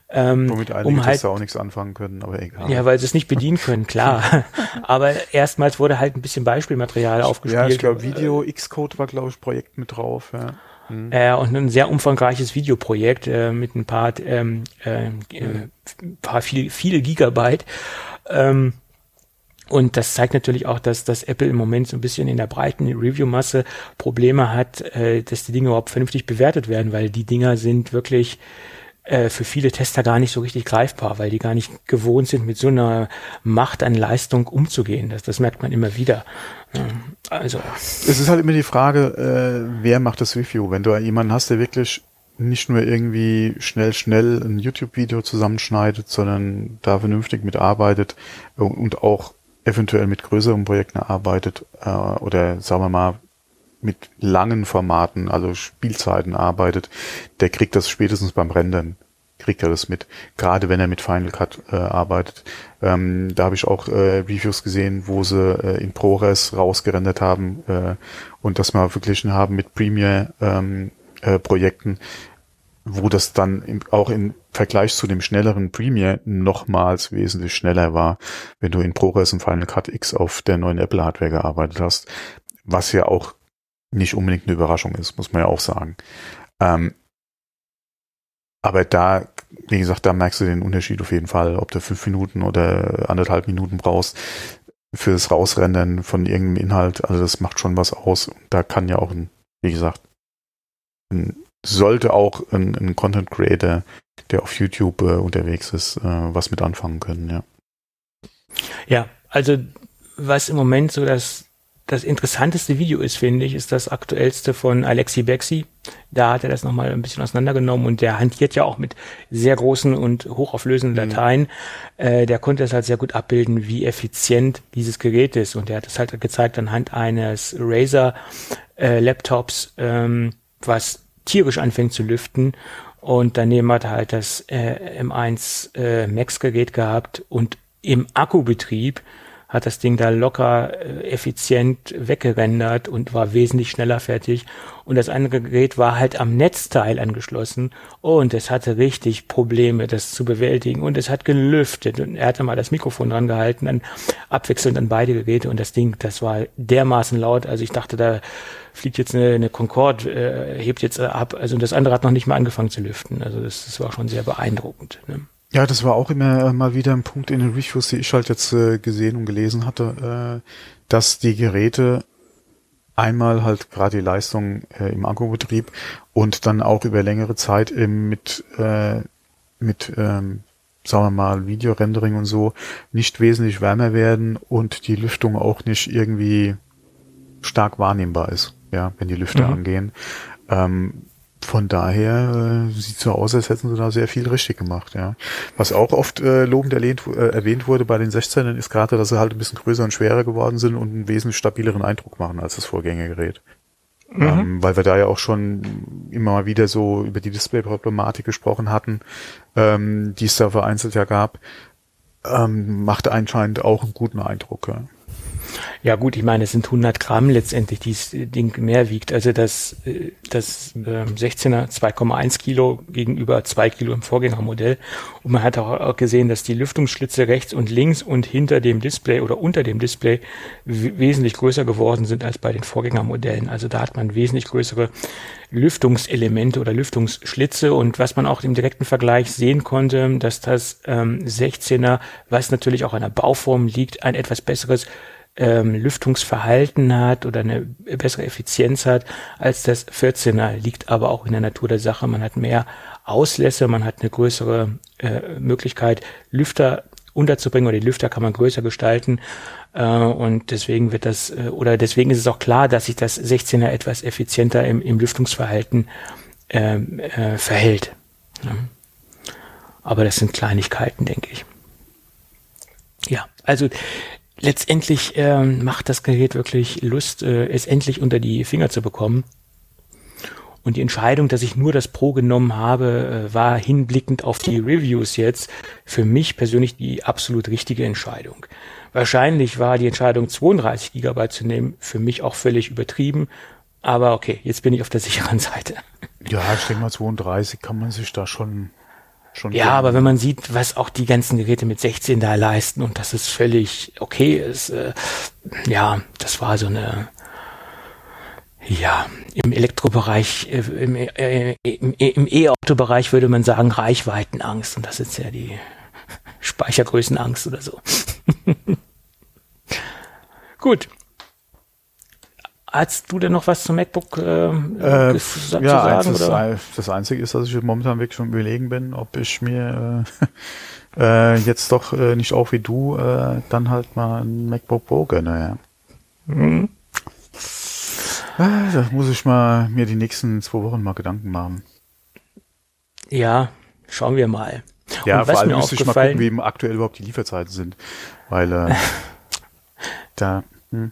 Ähm, Womit einige um halt, Tester auch nichts anfangen können, aber egal. Ja, weil sie es nicht bedienen können, klar. aber erstmals wurde halt ein bisschen Beispielmaterial aufgespielt. Ja, ich glaube, Video Xcode war, glaube ich, Projekt mit drauf, ja. Mhm. Äh, und ein sehr umfangreiches Videoprojekt äh, mit ein paar, ähm, äh, mhm. paar viel, viele Gigabyte. Ähm, und das zeigt natürlich auch, dass, dass Apple im Moment so ein bisschen in der breiten Review-Masse Probleme hat, äh, dass die Dinge überhaupt vernünftig bewertet werden, weil die Dinger sind wirklich äh, für viele Tester gar nicht so richtig greifbar, weil die gar nicht gewohnt sind, mit so einer Macht an Leistung umzugehen. Das, das merkt man immer wieder. Also. Es ist halt immer die Frage, äh, wer macht das Review? Wenn du jemanden hast, der wirklich nicht nur irgendwie schnell, schnell ein YouTube-Video zusammenschneidet, sondern da vernünftig mitarbeitet und auch eventuell mit größeren Projekten arbeitet äh, oder sagen wir mal mit langen Formaten, also Spielzeiten arbeitet, der kriegt das spätestens beim Rendern, kriegt er das mit. Gerade wenn er mit Final Cut äh, arbeitet. Ähm, da habe ich auch äh, Reviews gesehen, wo sie äh, in ProRes rausgerendert haben äh, und das mal verglichen haben mit Premiere ähm, äh, Projekten, wo das dann im, auch im Vergleich zu dem schnelleren Premiere nochmals wesentlich schneller war, wenn du in ProRes und Final Cut X auf der neuen Apple Hardware gearbeitet hast, was ja auch nicht unbedingt eine Überraschung ist, muss man ja auch sagen. Ähm, aber da, wie gesagt, da merkst du den Unterschied auf jeden Fall, ob du fünf Minuten oder anderthalb Minuten brauchst fürs Rausrennen von irgendeinem Inhalt. Also das macht schon was aus. Da kann ja auch, ein, wie gesagt, ein sollte auch ein, ein Content Creator, der auf YouTube äh, unterwegs ist, äh, was mit anfangen können, ja. Ja, also was im Moment so das, das interessanteste Video ist, finde ich, ist das aktuellste von Alexi Bexi. Da hat er das nochmal ein bisschen auseinandergenommen und der hantiert ja auch mit sehr großen und hochauflösenden mhm. Dateien. Mhm. Äh, der konnte es halt sehr gut abbilden, wie effizient dieses Gerät ist. Und er hat es halt gezeigt anhand eines Razer äh, Laptops, ähm, was tierisch anfängt zu lüften. Und daneben hat er halt das äh, M1 äh, Max-Gerät gehabt und im Akkubetrieb hat das Ding da locker äh, effizient weggerendert und war wesentlich schneller fertig. Und das andere Gerät war halt am Netzteil angeschlossen und es hatte richtig Probleme, das zu bewältigen. Und es hat gelüftet und er hatte mal das Mikrofon dran gehalten, dann abwechselnd an beide Geräte und das Ding, das war dermaßen laut. Also ich dachte, da fliegt jetzt eine, eine Concorde, äh, hebt jetzt ab. Also das andere hat noch nicht mal angefangen zu lüften. Also das, das war schon sehr beeindruckend. Ne? Ja, das war auch immer mal wieder ein Punkt in den Reviews, die ich halt jetzt äh, gesehen und gelesen hatte, äh, dass die Geräte einmal halt gerade die Leistung äh, im Akkubetrieb und dann auch über längere Zeit eben mit äh, mit ähm, sagen wir mal Videorendering und so nicht wesentlich wärmer werden und die Lüftung auch nicht irgendwie stark wahrnehmbar ist ja, wenn die Lüfter mhm. angehen. Ähm, von daher äh, sieht so aus, als hätten sie da sehr viel richtig gemacht, ja. Was auch oft äh, lobend erwähnt, äh, erwähnt wurde bei den 16ern ist gerade, dass sie halt ein bisschen größer und schwerer geworden sind und einen wesentlich stabileren Eindruck machen als das Vorgängergerät. Mhm. Ähm, weil wir da ja auch schon immer mal wieder so über die Display-Problematik gesprochen hatten, ähm, die es da vereinzelt ja gab, ähm, macht anscheinend auch einen guten Eindruck. Ja. Ja gut, ich meine, es sind 100 Gramm letztendlich, die das Ding mehr wiegt. Also das, äh, das 16er ähm, 2,1 Kilo gegenüber 2 Kilo im Vorgängermodell. Und man hat auch gesehen, dass die Lüftungsschlitze rechts und links und hinter dem Display oder unter dem Display wesentlich größer geworden sind als bei den Vorgängermodellen. Also da hat man wesentlich größere Lüftungselemente oder Lüftungsschlitze und was man auch im direkten Vergleich sehen konnte, dass das ähm, 16er, was natürlich auch an der Bauform liegt, ein etwas besseres ähm, Lüftungsverhalten hat oder eine bessere Effizienz hat als das 14er. Liegt aber auch in der Natur der Sache. Man hat mehr Auslässe, man hat eine größere äh, Möglichkeit, Lüfter unterzubringen oder die Lüfter kann man größer gestalten. Äh, und deswegen wird das, äh, oder deswegen ist es auch klar, dass sich das 16er etwas effizienter im, im Lüftungsverhalten ähm, äh, verhält. Ja. Aber das sind Kleinigkeiten, denke ich. Ja, also letztendlich ähm, macht das Gerät wirklich Lust, äh, es endlich unter die Finger zu bekommen. Und die Entscheidung, dass ich nur das Pro genommen habe, äh, war hinblickend auf die Reviews jetzt für mich persönlich die absolut richtige Entscheidung. Wahrscheinlich war die Entscheidung, 32 Gigabyte zu nehmen, für mich auch völlig übertrieben. Aber okay, jetzt bin ich auf der sicheren Seite. Ja, ich denke mal 32 kann man sich da schon schon. Ja, aber wenn man sieht, was auch die ganzen Geräte mit 16 da leisten und dass es völlig okay ist, äh, ja, das war so eine ja, im Elektrobereich, äh, im, äh, im, im E-Auto-Bereich würde man sagen Reichweitenangst und das ist ja die Speichergrößenangst oder so. Gut. Hast du denn noch was zum MacBook äh, äh, zu ja, sagen? Das, das Einzige ist, dass ich momentan wirklich schon überlegen bin, ob ich mir äh, äh, jetzt doch äh, nicht auch wie du äh, dann halt mal ein MacBook Pro gönne. Ja. Mhm. Ah, da muss ich mal mir die nächsten zwei Wochen mal Gedanken machen. Ja, schauen wir mal. Ja, vor allem müsste ich mal gucken, wie aktuell überhaupt die Lieferzeiten sind. Weil äh, da. Hm.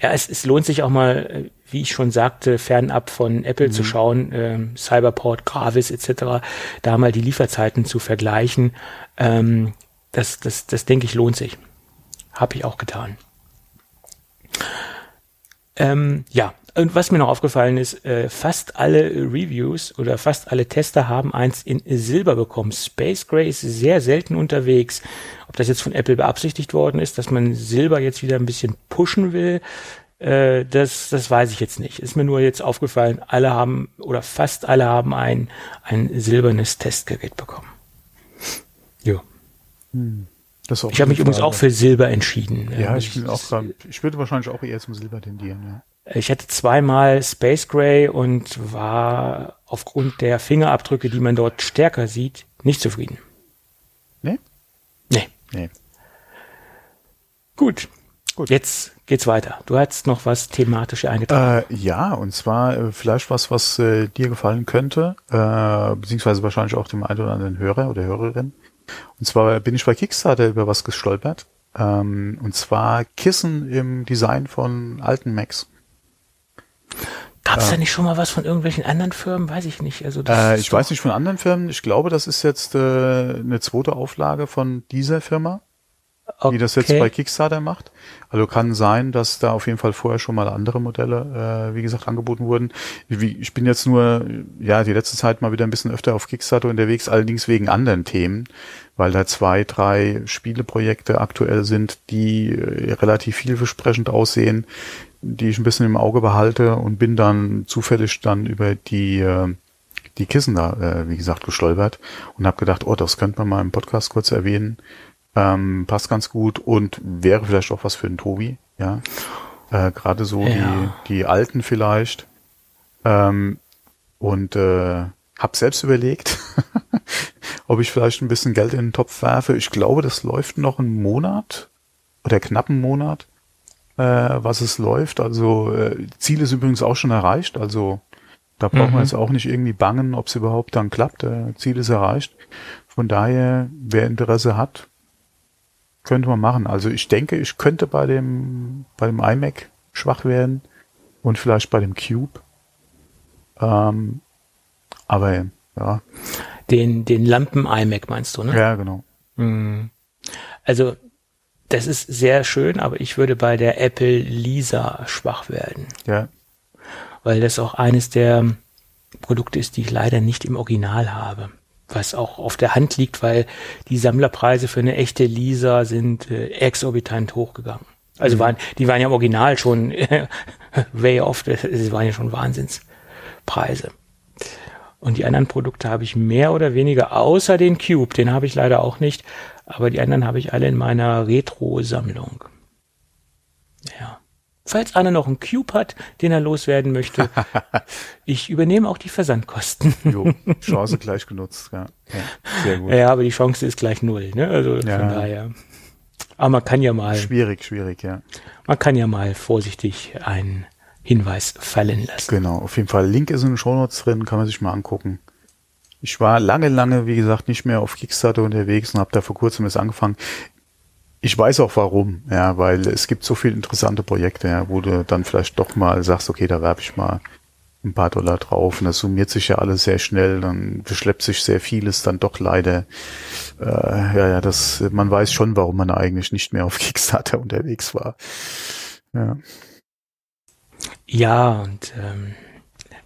Ja, es, es lohnt sich auch mal, wie ich schon sagte, fernab von Apple mhm. zu schauen, äh, Cyberport, Gravis etc., da mal die Lieferzeiten zu vergleichen. Ähm, das, das, das denke ich lohnt sich. Habe ich auch getan. Ähm, ja, und was mir noch aufgefallen ist, äh, fast alle Reviews oder fast alle Tester haben eins in Silber bekommen. Space Gray ist sehr selten unterwegs. Ob das jetzt von Apple beabsichtigt worden ist, dass man Silber jetzt wieder ein bisschen pushen will, äh, das, das weiß ich jetzt nicht. Ist mir nur jetzt aufgefallen, alle haben oder fast alle haben ein, ein silbernes Testgerät bekommen. Jo. Hm. ich habe mich übrigens auch für Silber entschieden. Ja, ich bin auch, ich würde wahrscheinlich auch eher zum Silber tendieren, ja. Ich hatte zweimal Space Gray und war aufgrund der Fingerabdrücke, die man dort stärker sieht, nicht zufrieden. Nee? Nee. Nee. Gut. Gut. Jetzt geht's weiter. Du hast noch was thematisch eingetragen. Äh, ja, und zwar äh, vielleicht was, was äh, dir gefallen könnte, äh, beziehungsweise wahrscheinlich auch dem einen oder anderen Hörer oder Hörerin. Und zwar bin ich bei Kickstarter über was gestolpert. Ähm, und zwar Kissen im Design von alten Macs. Gab es äh, da nicht schon mal was von irgendwelchen anderen Firmen? Weiß ich nicht. Also äh, ich weiß nicht von anderen Firmen. Ich glaube, das ist jetzt äh, eine zweite Auflage von dieser Firma, okay. die das jetzt bei Kickstarter macht. Also kann sein, dass da auf jeden Fall vorher schon mal andere Modelle, äh, wie gesagt, angeboten wurden. Ich bin jetzt nur, ja, die letzte Zeit mal wieder ein bisschen öfter auf Kickstarter unterwegs, allerdings wegen anderen Themen, weil da zwei, drei Spieleprojekte aktuell sind, die äh, relativ vielversprechend aussehen, die ich ein bisschen im Auge behalte und bin dann zufällig dann über die äh, die Kissen da, äh, wie gesagt, gestolpert und habe gedacht, oh, das könnte man mal im Podcast kurz erwähnen. Ähm, passt ganz gut und wäre vielleicht auch was für den Tobi, ja. Äh, Gerade so ja. die, die alten vielleicht. Ähm, und äh, habe selbst überlegt, ob ich vielleicht ein bisschen Geld in den Topf werfe. Ich glaube, das läuft noch einen Monat oder knapp einen Monat äh, was es läuft. Also äh, Ziel ist übrigens auch schon erreicht. Also da braucht mhm. man jetzt auch nicht irgendwie bangen, ob es überhaupt dann klappt. Äh, Ziel ist erreicht. Von daher, wer Interesse hat, könnte man machen. Also ich denke, ich könnte bei dem bei dem iMac schwach werden und vielleicht bei dem Cube. Ähm, aber ja. Den den Lampen iMac meinst du, ne? Ja, genau. Mhm. Also das ist sehr schön, aber ich würde bei der Apple Lisa schwach werden. Ja. Weil das auch eines der Produkte ist, die ich leider nicht im Original habe. Was auch auf der Hand liegt, weil die Sammlerpreise für eine echte Lisa sind äh, exorbitant hochgegangen. Also mhm. waren, die waren ja im Original schon äh, way off, das waren ja schon Wahnsinnspreise. Und die anderen Produkte habe ich mehr oder weniger, außer den Cube, den habe ich leider auch nicht, aber die anderen habe ich alle in meiner Retro-Sammlung. Ja. Falls einer noch einen Cube hat, den er loswerden möchte, ich übernehme auch die Versandkosten. jo, Chance gleich genutzt, ja. ja. Sehr gut. Ja, aber die Chance ist gleich null, ne? Also ja. von daher. Aber man kann ja mal. Schwierig, schwierig, ja. Man kann ja mal vorsichtig einen Hinweis fallen lassen. Genau, auf jeden Fall. Link ist in den Shownotes drin, kann man sich mal angucken. Ich war lange, lange, wie gesagt, nicht mehr auf Kickstarter unterwegs und habe da vor kurzem jetzt angefangen. Ich weiß auch warum, ja, weil es gibt so viele interessante Projekte, ja, wo du dann vielleicht doch mal sagst, okay, da werbe ich mal ein paar Dollar drauf und das summiert sich ja alles sehr schnell, dann beschleppt sich sehr vieles dann doch leider. Äh, ja, ja, das, man weiß schon, warum man eigentlich nicht mehr auf Kickstarter unterwegs war. Ja. Ja, und ähm,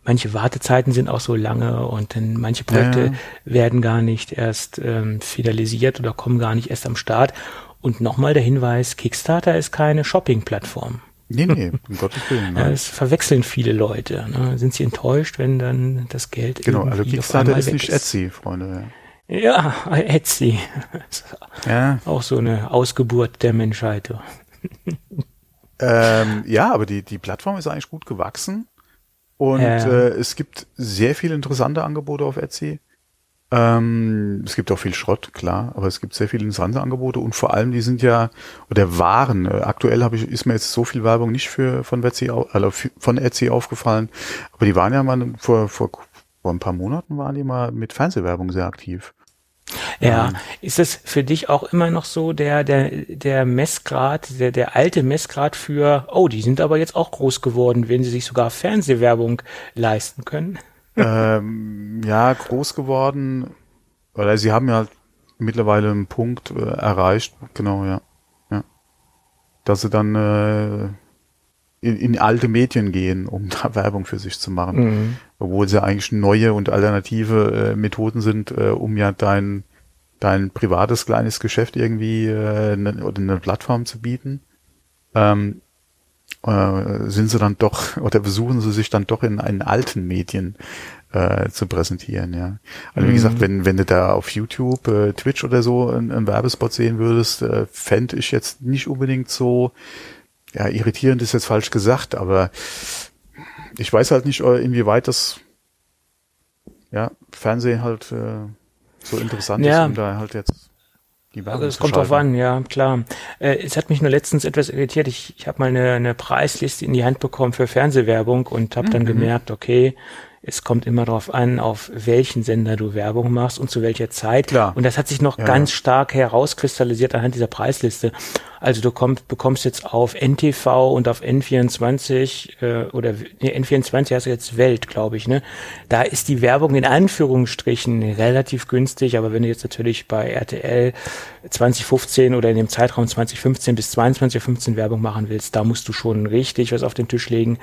manche Wartezeiten sind auch so lange und dann manche Projekte ja. werden gar nicht erst ähm, finalisiert oder kommen gar nicht erst am Start. Und nochmal der Hinweis, Kickstarter ist keine Shopping-Plattform. Nee, nee, um Gottes Willen. Ja, das verwechseln viele Leute. Ne? Sind sie enttäuscht, wenn dann das Geld Genau, also Kickstarter ist nicht ist. Etsy, Freunde. Ja, Etsy. ja. Auch so eine Ausgeburt der Menschheit. ähm, ja, aber die, die Plattform ist eigentlich gut gewachsen. Und äh, es gibt sehr viele interessante Angebote auf Etsy. Ähm, es gibt auch viel Schrott, klar, aber es gibt sehr viele interessante Angebote und vor allem die sind ja oder waren. Äh, aktuell habe ich ist mir jetzt so viel Werbung nicht für von Etsy also von Etsy aufgefallen, aber die waren ja mal vor vor vor ein paar Monaten waren die mal mit Fernsehwerbung sehr aktiv. Ja, ähm, ist es für dich auch immer noch so der der der Messgrad, der der alte Messgrad für oh, die sind aber jetzt auch groß geworden, wenn sie sich sogar Fernsehwerbung leisten können? ähm, ja, groß geworden, weil sie haben ja mittlerweile einen Punkt äh, erreicht, genau, ja. ja. Dass sie dann äh, in, in alte Medien gehen, um da Werbung für sich zu machen. Mhm. Obwohl sie eigentlich neue und alternative äh, Methoden sind, äh, um ja dein, dein privates kleines Geschäft irgendwie äh, ne, oder eine Plattform zu bieten. Ähm, äh, sind sie dann doch oder versuchen sie sich dann doch in, in alten Medien äh, zu präsentieren, ja. Also wie mhm. gesagt, wenn, wenn du da auf YouTube, äh, Twitch oder so einen, einen Werbespot sehen würdest, äh, fände ich jetzt nicht unbedingt so, ja, irritierend ist jetzt falsch gesagt, aber ich weiß halt nicht, äh, inwieweit das ja, Fernsehen halt äh, so interessant ja. ist, um da halt jetzt die Werbung Es kommt drauf an, ja, klar. Äh, es hat mich nur letztens etwas irritiert. Ich, ich habe mal eine, eine Preisliste in die Hand bekommen für Fernsehwerbung und habe mhm. dann gemerkt, okay, es kommt immer darauf an, auf welchen Sender du Werbung machst und zu welcher Zeit. Klar. Und das hat sich noch ja. ganz stark herauskristallisiert anhand dieser Preisliste. Also du kommst, bekommst jetzt auf NTV und auf N24 äh, oder nee, N24 heißt jetzt Welt, glaube ich. Ne, da ist die Werbung in Anführungsstrichen relativ günstig. Aber wenn du jetzt natürlich bei RTL 2015 oder in dem Zeitraum 2015 bis 22.15 Werbung machen willst, da musst du schon richtig was auf den Tisch legen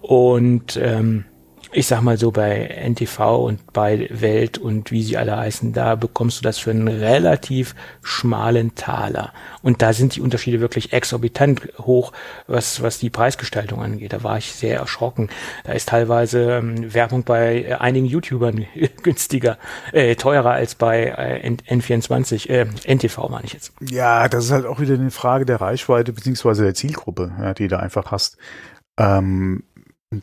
und ähm, ich sag mal so, bei NTV und bei Welt und wie sie alle heißen, da bekommst du das für einen relativ schmalen Taler. Und da sind die Unterschiede wirklich exorbitant hoch, was, was die Preisgestaltung angeht. Da war ich sehr erschrocken. Da ist teilweise ähm, Werbung bei äh, einigen YouTubern günstiger, äh, teurer als bei äh, N24, äh, NTV meine ich jetzt. Ja, das ist halt auch wieder eine Frage der Reichweite beziehungsweise der Zielgruppe, ja, die du einfach hast. Ähm,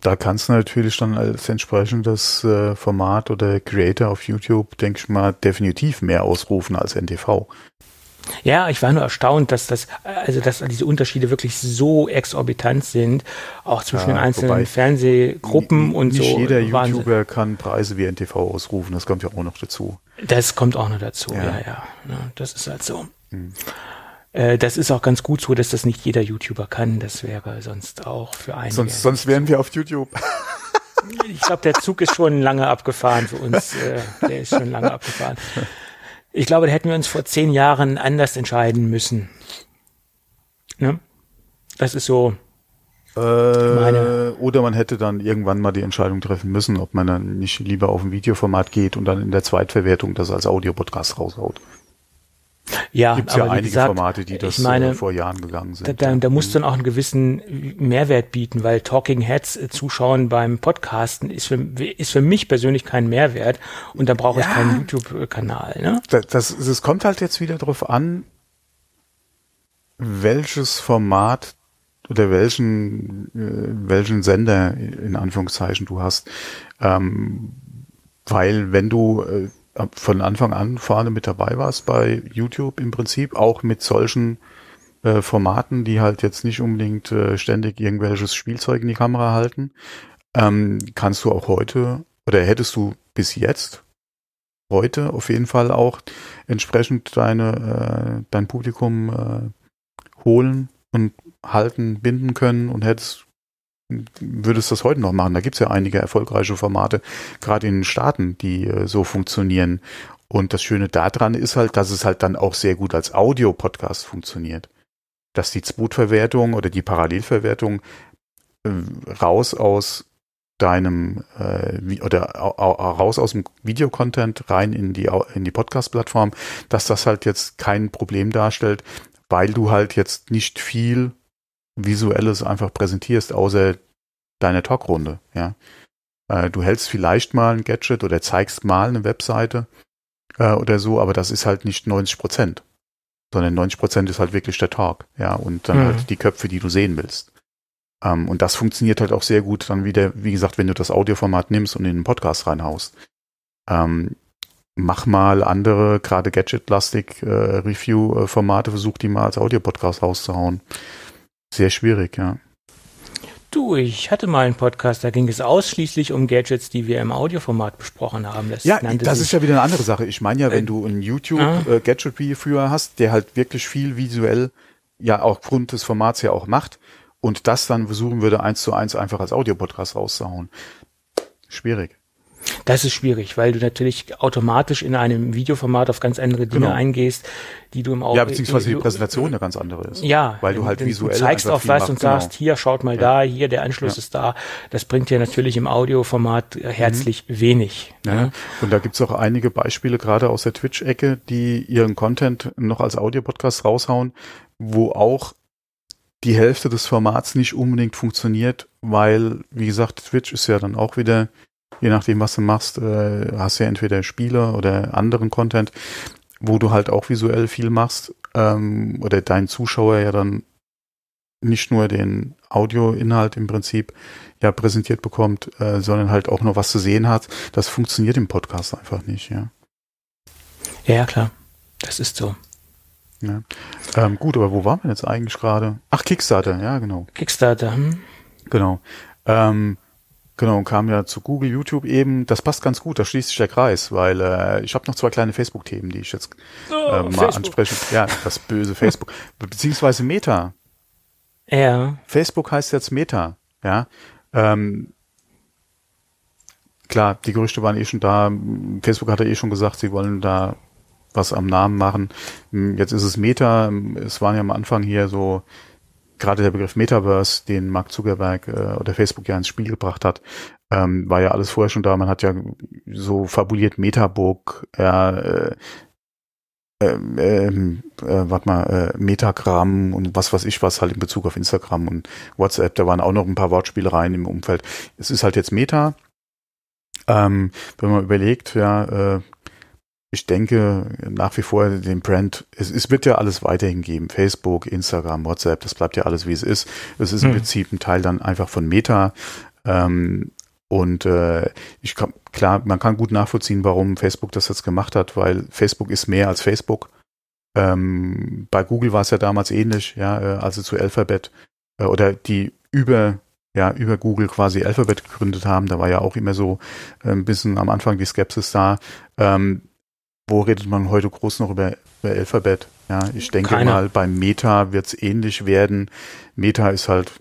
da kannst du natürlich dann als entsprechendes äh, Format oder Creator auf YouTube, denke ich mal, definitiv mehr ausrufen als NTV. Ja, ich war nur erstaunt, dass das, also dass diese Unterschiede wirklich so exorbitant sind, auch zwischen ja, den einzelnen Fernsehgruppen und nicht so. Nicht jeder Wahnsinn. YouTuber kann Preise wie NTV ausrufen, das kommt ja auch noch dazu. Das kommt auch noch dazu, ja, ja. ja. Das ist halt so. Hm. Äh, das ist auch ganz gut so, dass das nicht jeder YouTuber kann. Das wäre sonst auch für einige. Sonst, sonst wären wir auf YouTube. Ich glaube, der Zug ist schon lange abgefahren für uns. Äh, der ist schon lange abgefahren. Ich glaube, da hätten wir uns vor zehn Jahren anders entscheiden müssen. Ne? Das ist so. Äh, meine. Oder man hätte dann irgendwann mal die Entscheidung treffen müssen, ob man dann nicht lieber auf ein Videoformat geht und dann in der Zweitverwertung das als Audiopodcast raushaut. Ja, Gibt's aber ja einige gesagt, Formate, die das meine, äh, vor Jahren gegangen sind. Da, da, da musst du dann auch einen gewissen Mehrwert bieten, weil Talking Heads äh, zuschauen beim Podcasten ist für, ist für mich persönlich kein Mehrwert und da brauche ja, ich keinen YouTube-Kanal. Ne? Das, das, es kommt halt jetzt wieder darauf an, welches Format oder welchen, äh, welchen Sender in Anführungszeichen du hast. Ähm, weil wenn du äh, von Anfang an vorne mit dabei warst bei YouTube im Prinzip, auch mit solchen äh, Formaten, die halt jetzt nicht unbedingt äh, ständig irgendwelches Spielzeug in die Kamera halten, ähm, kannst du auch heute oder hättest du bis jetzt heute auf jeden Fall auch entsprechend deine äh, dein Publikum äh, holen und halten, binden können und hättest würdest das heute noch machen? Da gibt's ja einige erfolgreiche Formate, gerade in den Staaten, die äh, so funktionieren. Und das Schöne daran ist halt, dass es halt dann auch sehr gut als Audio-Podcast funktioniert. Dass die Zweitverwertung oder die Parallelverwertung äh, raus aus deinem äh, oder raus aus dem Videocontent rein in die in die Podcast-Plattform, dass das halt jetzt kein Problem darstellt, weil du halt jetzt nicht viel Visuelles einfach präsentierst, außer deine Talkrunde, ja. Äh, du hältst vielleicht mal ein Gadget oder zeigst mal eine Webseite äh, oder so, aber das ist halt nicht 90 Prozent, sondern 90 Prozent ist halt wirklich der Talk, ja, und dann mhm. halt die Köpfe, die du sehen willst. Ähm, und das funktioniert halt auch sehr gut dann wieder, wie gesagt, wenn du das Audioformat nimmst und in den Podcast reinhaust. Ähm, mach mal andere, gerade Gadget-lastig äh, Review-Formate, versuch die mal als Audio-Podcast rauszuhauen. Sehr schwierig, ja. Du, ich hatte mal einen Podcast, da ging es ausschließlich um Gadgets, die wir im Audioformat besprochen haben. Das ja, das ist ja wieder eine andere Sache. Ich meine ja, wenn äh, du einen YouTube-Gadget-Reviewer äh, hast, der halt wirklich viel visuell ja auch aufgrund des Formats ja auch macht und das dann versuchen würde, eins zu eins einfach als Audiopodcast rauszuhauen. Schwierig. Das ist schwierig, weil du natürlich automatisch in einem Videoformat auf ganz andere Dinge genau. eingehst, die du im Audio. Ja, beziehungsweise die Präsentation eine ganz andere ist. Ja, weil du halt visuell. Du zeigst auf was und sagst, genau. hier schaut mal ja. da, hier der Anschluss ja. ist da. Das bringt dir natürlich im Audioformat äh, herzlich mhm. wenig. Ja. ja. Und da gibt's auch einige Beispiele, gerade aus der Twitch-Ecke, die ihren Content noch als Audiopodcast raushauen, wo auch die Hälfte des Formats nicht unbedingt funktioniert, weil, wie gesagt, Twitch ist ja dann auch wieder je nachdem, was du machst, äh, hast du ja entweder Spieler oder anderen Content, wo du halt auch visuell viel machst, ähm, oder dein Zuschauer ja dann nicht nur den Audioinhalt im Prinzip ja präsentiert bekommt, äh, sondern halt auch noch was zu sehen hat. Das funktioniert im Podcast einfach nicht, ja. Ja, klar. Das ist so. Ja. Ähm, gut, aber wo waren wir jetzt eigentlich gerade? Ach, Kickstarter, ja, genau. Kickstarter, hm? Genau. Ähm, Genau, und kam ja zu Google, YouTube eben. Das passt ganz gut, da schließt sich der Kreis, weil äh, ich habe noch zwei kleine Facebook-Themen, die ich jetzt oh, äh, mal Facebook. anspreche. Ja, das böse Facebook. Beziehungsweise Meta. Ja. Facebook heißt jetzt Meta, ja. Ähm, klar, die Gerüchte waren eh schon da. Facebook hatte eh schon gesagt, sie wollen da was am Namen machen. Jetzt ist es Meta. Es waren ja am Anfang hier so gerade der Begriff Metaverse, den Mark Zuckerberg äh, oder Facebook ja ins Spiel gebracht hat, ähm, war ja alles vorher schon da. Man hat ja so fabuliert Metabook, ja, äh, ähm, ähm, äh, warte mal, äh, Metagramm und was weiß ich was halt in Bezug auf Instagram und WhatsApp, da waren auch noch ein paar Wortspielereien im Umfeld. Es ist halt jetzt Meta. Ähm, wenn man überlegt, ja, äh, ich denke nach wie vor den Brand, es, es wird ja alles weiterhin geben. Facebook, Instagram, WhatsApp, das bleibt ja alles wie es ist. Es ist im hm. Prinzip ein Teil dann einfach von Meta. Ähm, und äh, ich kann, klar, man kann gut nachvollziehen, warum Facebook das jetzt gemacht hat, weil Facebook ist mehr als Facebook. Ähm, bei Google war es ja damals ähnlich, ja, äh, also zu Alphabet äh, oder die über ja, über Google quasi Alphabet gegründet haben, da war ja auch immer so äh, ein bisschen am Anfang die Skepsis da. Ähm, wo redet man heute groß noch über, über Alphabet? Ja, ich denke Keine. mal, beim Meta wird es ähnlich werden. Meta ist halt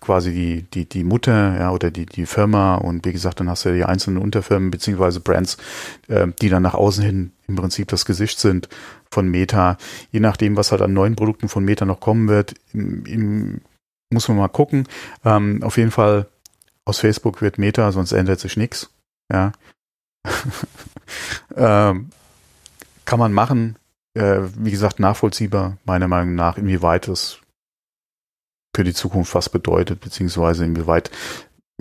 quasi die, die, die Mutter, ja, oder die, die Firma und wie gesagt, dann hast du ja die einzelnen Unterfirmen beziehungsweise Brands, äh, die dann nach außen hin im Prinzip das Gesicht sind von Meta. Je nachdem, was halt an neuen Produkten von Meta noch kommen wird, im, im, muss man mal gucken. Ähm, auf jeden Fall aus Facebook wird Meta, sonst ändert sich nichts. Ja. ähm, kann man machen. Äh, wie gesagt, nachvollziehbar, meiner Meinung nach, inwieweit es für die Zukunft was bedeutet, beziehungsweise inwieweit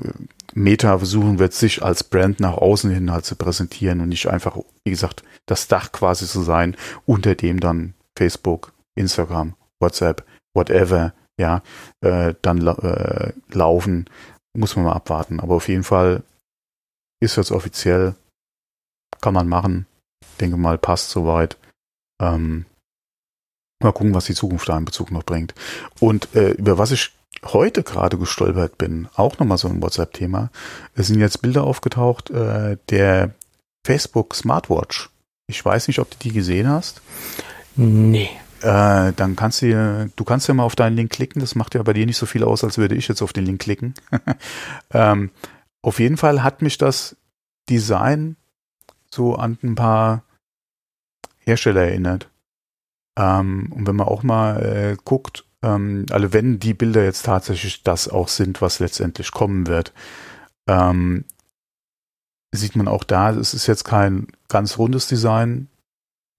äh, Meta versuchen wird, sich als Brand nach außen hin halt zu präsentieren und nicht einfach, wie gesagt, das Dach quasi zu sein, unter dem dann Facebook, Instagram, WhatsApp, whatever, ja, äh, dann äh, laufen, muss man mal abwarten. Aber auf jeden Fall ist jetzt offiziell, kann man machen, denke mal, passt soweit. Ähm, mal gucken, was die Zukunft da in Bezug noch bringt. Und äh, über was ich heute gerade gestolpert bin, auch nochmal so ein WhatsApp-Thema. Es sind jetzt Bilder aufgetaucht äh, der Facebook Smartwatch. Ich weiß nicht, ob du die gesehen hast. Nee. Äh, dann kannst du, du kannst ja mal auf deinen Link klicken. Das macht ja bei dir nicht so viel aus, als würde ich jetzt auf den Link klicken. ähm, auf jeden Fall hat mich das Design so an ein paar Hersteller erinnert. Ähm, und wenn man auch mal äh, guckt, ähm, also wenn die Bilder jetzt tatsächlich das auch sind, was letztendlich kommen wird, ähm, sieht man auch da, es ist jetzt kein ganz rundes Design,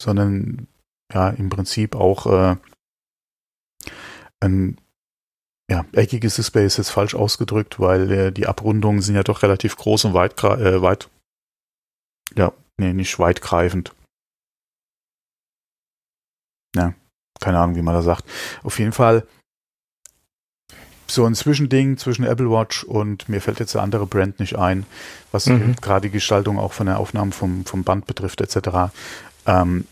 sondern ja im Prinzip auch äh, ein ja, eckiges Display ist jetzt falsch ausgedrückt, weil äh, die Abrundungen sind ja doch relativ groß und weit, äh, weit ja, nee, nicht weitgreifend. Ja, keine Ahnung, wie man da sagt. Auf jeden Fall so ein Zwischending zwischen Apple Watch und mir fällt jetzt eine andere Brand nicht ein, was mhm. gerade die Gestaltung auch von der Aufnahme vom, vom Band betrifft, etc. Ähm,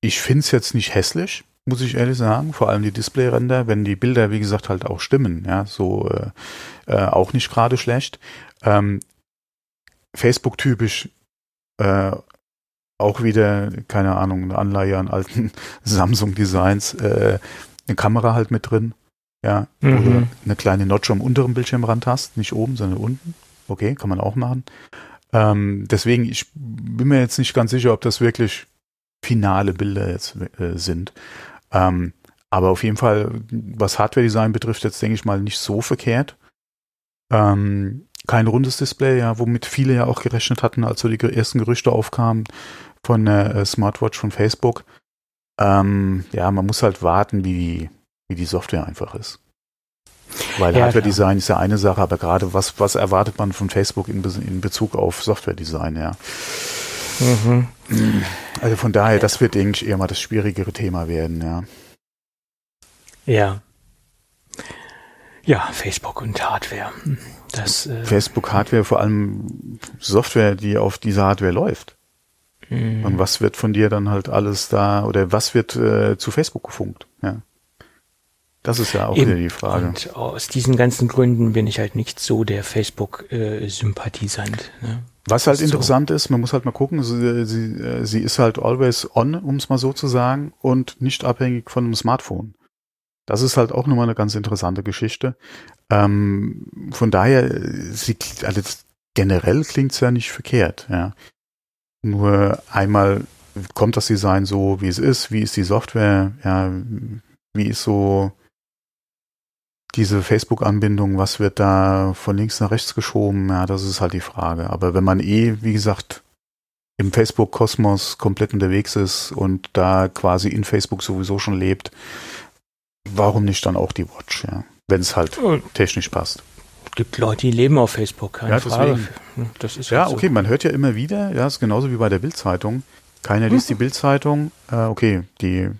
ich finde es jetzt nicht hässlich, muss ich ehrlich sagen, vor allem die Displayränder, wenn die Bilder, wie gesagt, halt auch stimmen, ja, so äh, äh, auch nicht gerade schlecht. Ähm, Facebook-typisch äh, auch wieder, keine Ahnung, eine Anleihe an alten Samsung-Designs, äh, eine Kamera halt mit drin, ja, mhm. du eine kleine Notch am unteren Bildschirmrand hast, nicht oben, sondern unten. Okay, kann man auch machen. Ähm, deswegen, ich bin mir jetzt nicht ganz sicher, ob das wirklich finale Bilder jetzt äh, sind. Ähm, aber auf jeden Fall, was Hardware-Design betrifft, jetzt denke ich mal nicht so verkehrt. Ähm, kein rundes Display, ja, womit viele ja auch gerechnet hatten, als so die ersten Gerüchte aufkamen von der äh, Smartwatch von Facebook. Ähm, ja, man muss halt warten, wie die, wie die Software einfach ist. Weil ja, Hardware-Design ist ja eine Sache, aber gerade was, was erwartet man von Facebook in, in Bezug auf Software-Design, ja. Mhm. Also von daher, das wird, denke ich, eher mal das schwierigere Thema werden, ja. Ja. Ja, Facebook und Hardware. Das, äh, Facebook Hardware, vor allem Software, die auf dieser Hardware läuft. Mhm. Und was wird von dir dann halt alles da, oder was wird äh, zu Facebook gefunkt, ja. Das ist ja auch Eben. wieder die Frage. Und aus diesen ganzen Gründen bin ich halt nicht so der Facebook-Sympathisant. Äh, ne? Was halt so. interessant ist, man muss halt mal gucken, sie, sie, sie ist halt always on, um es mal so zu sagen, und nicht abhängig von einem Smartphone. Das ist halt auch nochmal eine ganz interessante Geschichte. Ähm, von daher, sie, also generell klingt es ja nicht verkehrt, ja. Nur einmal kommt das Design so, wie es ist, wie ist die Software, ja, wie ist so diese Facebook-Anbindung, was wird da von links nach rechts geschoben? Ja, das ist halt die Frage. Aber wenn man eh, wie gesagt, im Facebook-Kosmos komplett unterwegs ist und da quasi in Facebook sowieso schon lebt, warum nicht dann auch die Watch, ja? Wenn es halt technisch passt. Gibt Leute, die leben auf Facebook, keine ja, Frage. Deswegen. Das ist ja, halt okay, man hört ja immer wieder, ja, ist genauso wie bei der Bildzeitung. Keiner liest mhm. die Bildzeitung. Äh, okay, die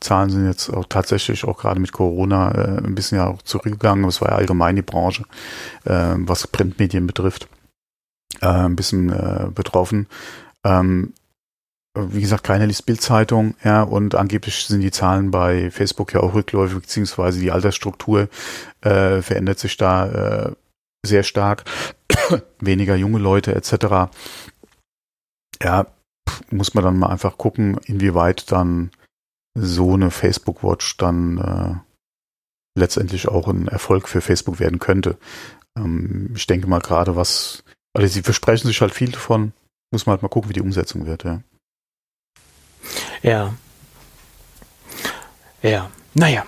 Zahlen sind jetzt auch tatsächlich auch gerade mit Corona äh, ein bisschen ja auch zurückgegangen. Es war ja allgemein die Branche, äh, was Printmedien betrifft, äh, ein bisschen äh, betroffen. Ähm, wie gesagt, keiner liest Bildzeitung, ja, und angeblich sind die Zahlen bei Facebook ja auch rückläufig, beziehungsweise die Altersstruktur äh, verändert sich da äh, sehr stark. Weniger junge Leute etc. Ja, muss man dann mal einfach gucken, inwieweit dann so eine Facebook Watch dann äh, letztendlich auch ein Erfolg für Facebook werden könnte. Ähm, ich denke mal gerade was, also sie versprechen sich halt viel davon, muss man halt mal gucken, wie die Umsetzung wird, ja. Ja. Ja, naja,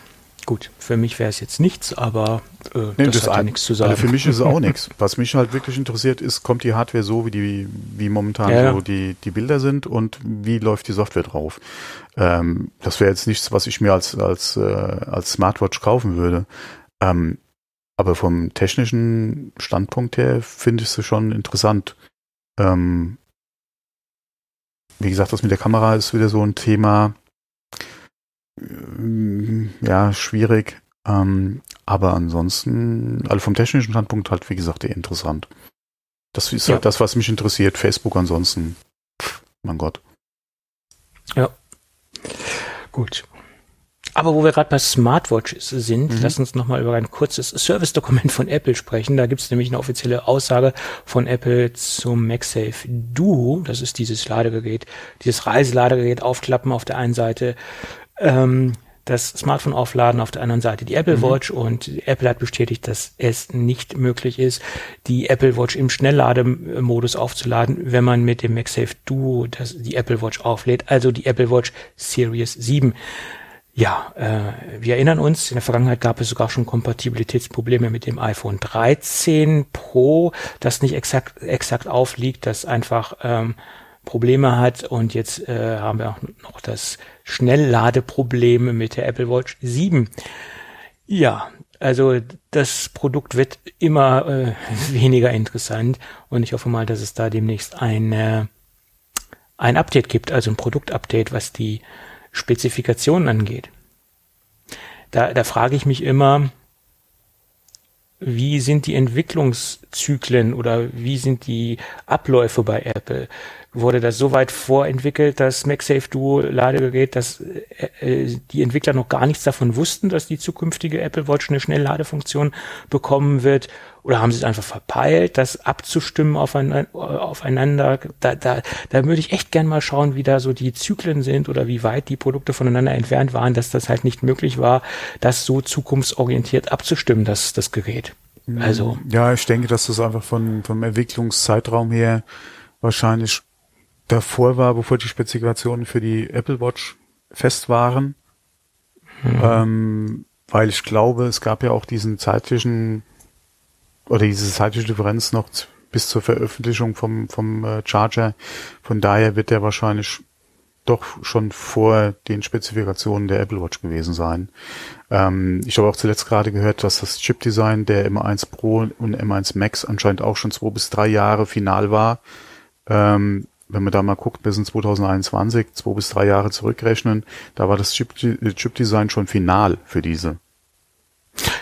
gut. Für mich wäre es jetzt nichts, aber äh, nee, das, das hat ja nichts zu sagen. Also für mich ist es auch nichts. Was mich halt wirklich interessiert ist, kommt die Hardware so, wie die, wie momentan ja. so die, die Bilder sind und wie läuft die Software drauf? Ähm, das wäre jetzt nichts, was ich mir als, als, äh, als Smartwatch kaufen würde. Ähm, aber vom technischen Standpunkt her finde ich es schon interessant. Ähm, wie gesagt, das mit der Kamera ist wieder so ein Thema. Ähm, ja, schwierig. Ähm, aber ansonsten, also vom technischen Standpunkt halt, wie gesagt, eher interessant. Das ist ja. halt das, was mich interessiert. Facebook ansonsten, mein Gott. Ja. Gut. Aber wo wir gerade bei Smartwatches sind, mhm. lass uns nochmal über ein kurzes Service-Dokument von Apple sprechen. Da gibt es nämlich eine offizielle Aussage von Apple zum MagSafe Duo. Das ist dieses Ladegerät, dieses Reiseladegerät aufklappen auf der einen Seite. Ähm, das Smartphone aufladen, auf der anderen Seite die Apple mhm. Watch und Apple hat bestätigt, dass es nicht möglich ist, die Apple Watch im Schnelllademodus aufzuladen, wenn man mit dem MagSafe Duo das, die Apple Watch auflädt, also die Apple Watch Series 7. Ja, äh, wir erinnern uns, in der Vergangenheit gab es sogar schon Kompatibilitätsprobleme mit dem iPhone 13 Pro, das nicht exakt, exakt aufliegt, das einfach ähm, Probleme hat und jetzt äh, haben wir auch noch das Schnellladeproblem mit der Apple Watch 7. Ja, also das Produkt wird immer äh, weniger interessant und ich hoffe mal, dass es da demnächst ein, äh, ein Update gibt, also ein Produktupdate, was die Spezifikationen angeht. Da, da frage ich mich immer, wie sind die Entwicklungszyklen oder wie sind die Abläufe bei Apple? Wurde das so weit vorentwickelt, das MagSafe Duo Ladegerät, dass äh, äh, die Entwickler noch gar nichts davon wussten, dass die zukünftige Apple Watch eine Schnellladefunktion bekommen wird? Oder haben sie es einfach verpeilt, das abzustimmen aufeinander? Da, da, da würde ich echt gern mal schauen, wie da so die Zyklen sind oder wie weit die Produkte voneinander entfernt waren, dass das halt nicht möglich war, das so zukunftsorientiert abzustimmen, das, das Gerät. Also. Ja, ich denke, dass das einfach von, vom Entwicklungszeitraum her wahrscheinlich davor war, bevor die Spezifikationen für die Apple Watch fest waren. Mhm. Ähm, weil ich glaube, es gab ja auch diesen zeitlichen oder diese zeitliche Differenz noch bis zur Veröffentlichung vom, vom äh, Charger. Von daher wird der wahrscheinlich doch schon vor den Spezifikationen der Apple Watch gewesen sein. Ähm, ich habe auch zuletzt gerade gehört, dass das Chip-Design der M1 Pro und M1 Max anscheinend auch schon zwei bis drei Jahre final war. Ähm, wenn man da mal guckt, bis in 2021, zwei bis drei Jahre zurückrechnen, da war das Chip-Design schon final für diese.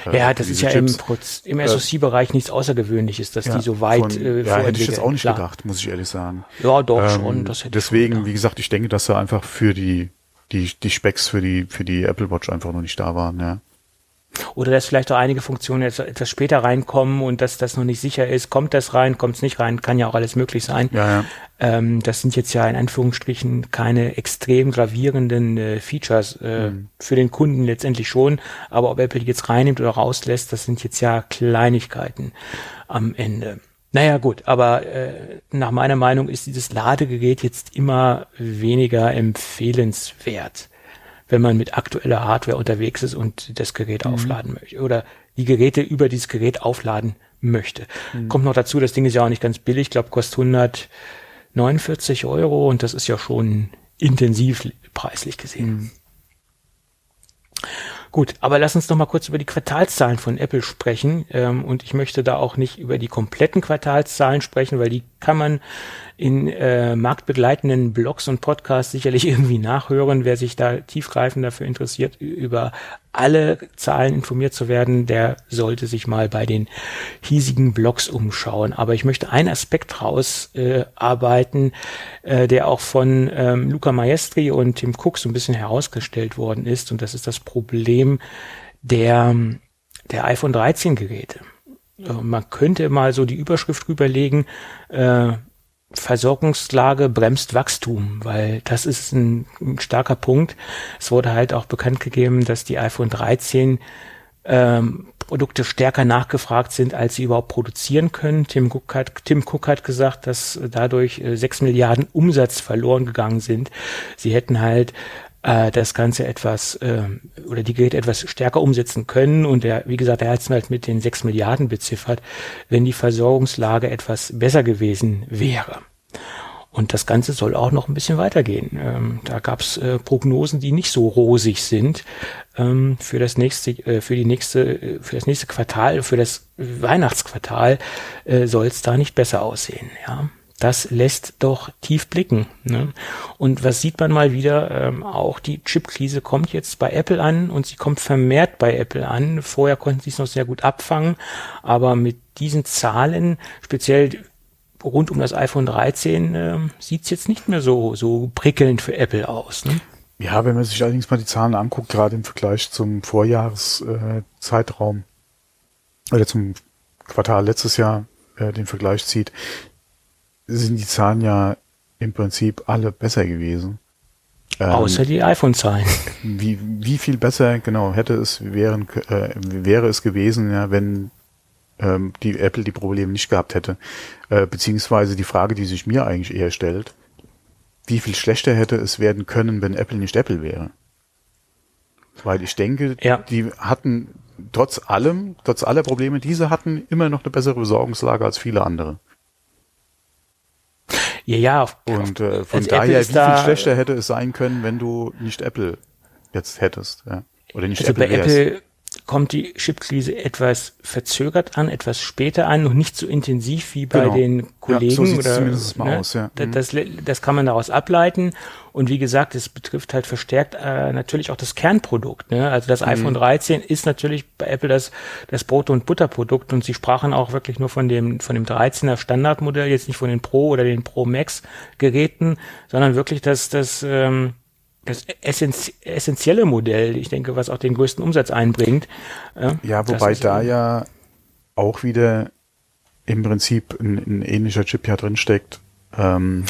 Äh, ja, das ist ja Chips. im, im SoC-Bereich nichts Außergewöhnliches, dass ja, die so weit von, äh, Ja, hätte ich jetzt auch nicht Klar. gedacht, muss ich ehrlich sagen. Ja, doch ähm, schon. Das hätte deswegen, schon, ja. wie gesagt, ich denke, dass da einfach für die die die Specs für die für die Apple Watch einfach noch nicht da waren. Ja. Oder dass vielleicht auch einige Funktionen jetzt etwas später reinkommen und dass das noch nicht sicher ist. Kommt das rein, kommt es nicht rein, kann ja auch alles möglich sein. Ja, ja. Ähm, das sind jetzt ja in Anführungsstrichen keine extrem gravierenden äh, Features äh, mhm. für den Kunden letztendlich schon. Aber ob Apple die jetzt reinnimmt oder rauslässt, das sind jetzt ja Kleinigkeiten am Ende. Naja gut, aber äh, nach meiner Meinung ist dieses Ladegerät jetzt immer weniger empfehlenswert wenn man mit aktueller Hardware unterwegs ist und das Gerät mhm. aufladen möchte oder die Geräte über dieses Gerät aufladen möchte. Mhm. Kommt noch dazu, das Ding ist ja auch nicht ganz billig, ich glaube, kostet 149 Euro und das ist ja schon intensiv preislich gesehen. Mhm. Gut, aber lass uns noch mal kurz über die Quartalszahlen von Apple sprechen. Ähm, und ich möchte da auch nicht über die kompletten Quartalszahlen sprechen, weil die kann man in äh, marktbegleitenden Blogs und Podcasts sicherlich irgendwie nachhören. Wer sich da tiefgreifend dafür interessiert, über alle Zahlen informiert zu werden, der sollte sich mal bei den hiesigen Blogs umschauen. Aber ich möchte einen Aspekt rausarbeiten, äh, äh, der auch von ähm, Luca Maestri und Tim Cook so ein bisschen herausgestellt worden ist. Und das ist das Problem der, der iPhone 13 Geräte. Äh, man könnte mal so die Überschrift rüberlegen, äh, Versorgungslage bremst Wachstum, weil das ist ein, ein, starker Punkt. Es wurde halt auch bekannt gegeben, dass die iPhone 13 ähm, Produkte stärker nachgefragt sind, als sie überhaupt produzieren können. Tim Cook hat, Tim Cook hat gesagt, dass dadurch äh, 6 Milliarden Umsatz verloren gegangen sind. Sie hätten halt äh, das Ganze etwas äh, oder die Geräte etwas stärker umsetzen können. Und er, wie gesagt, er hat es halt mit den sechs Milliarden beziffert, wenn die Versorgungslage etwas besser gewesen wäre. Und das Ganze soll auch noch ein bisschen weitergehen. Ähm, da gab es äh, Prognosen, die nicht so rosig sind ähm, für das nächste, äh, für die nächste, äh, für das nächste Quartal, für das Weihnachtsquartal äh, soll es da nicht besser aussehen. Ja, das lässt doch tief blicken. Ne? Und was sieht man mal wieder? Ähm, auch die Chip-Krise kommt jetzt bei Apple an und sie kommt vermehrt bei Apple an. Vorher konnten sie es noch sehr gut abfangen, aber mit diesen Zahlen, speziell rund um das iPhone 13, äh, sieht es jetzt nicht mehr so, so prickelnd für Apple aus. Ne? Ja, wenn man sich allerdings mal die Zahlen anguckt, gerade im Vergleich zum Vorjahreszeitraum äh, oder zum Quartal letztes Jahr äh, den Vergleich zieht, sind die Zahlen ja im Prinzip alle besser gewesen. Ähm, Außer die iPhone-Zahlen. Wie, wie viel besser, genau, hätte es wären, äh, wäre es gewesen, ja, wenn ähm, die Apple die Probleme nicht gehabt hätte. Äh, beziehungsweise die Frage, die sich mir eigentlich eher stellt, wie viel schlechter hätte es werden können, wenn Apple nicht Apple wäre? Weil ich denke, ja. die hatten trotz allem, trotz aller Probleme, diese hatten immer noch eine bessere Besorgungslage als viele andere. Ja, ja. Und äh, von also daher, wie viel schlechter hätte es sein können, wenn du nicht Apple jetzt hättest, ja? Oder nicht also Apple bei. Apple kommt die Chipkrise etwas verzögert an, etwas später an, noch nicht so intensiv wie bei genau. den Kollegen. Ja, so oder, zumindest mal ne? aus, ja. Mhm. Das, das kann man daraus ableiten. Und wie gesagt, es betrifft halt verstärkt äh, natürlich auch das Kernprodukt. Ne? Also das mhm. iPhone 13 ist natürlich bei Apple das, das Brot- und Butterprodukt und sie sprachen auch wirklich nur von dem, von dem 13er Standardmodell, jetzt nicht von den Pro oder den Pro Max Geräten, sondern wirklich das, das, ähm, das essentielle Modell, ich denke, was auch den größten Umsatz einbringt. Ja, wobei da ja auch wieder im Prinzip ein, ein ähnlicher Chip ja drinsteckt, ähm,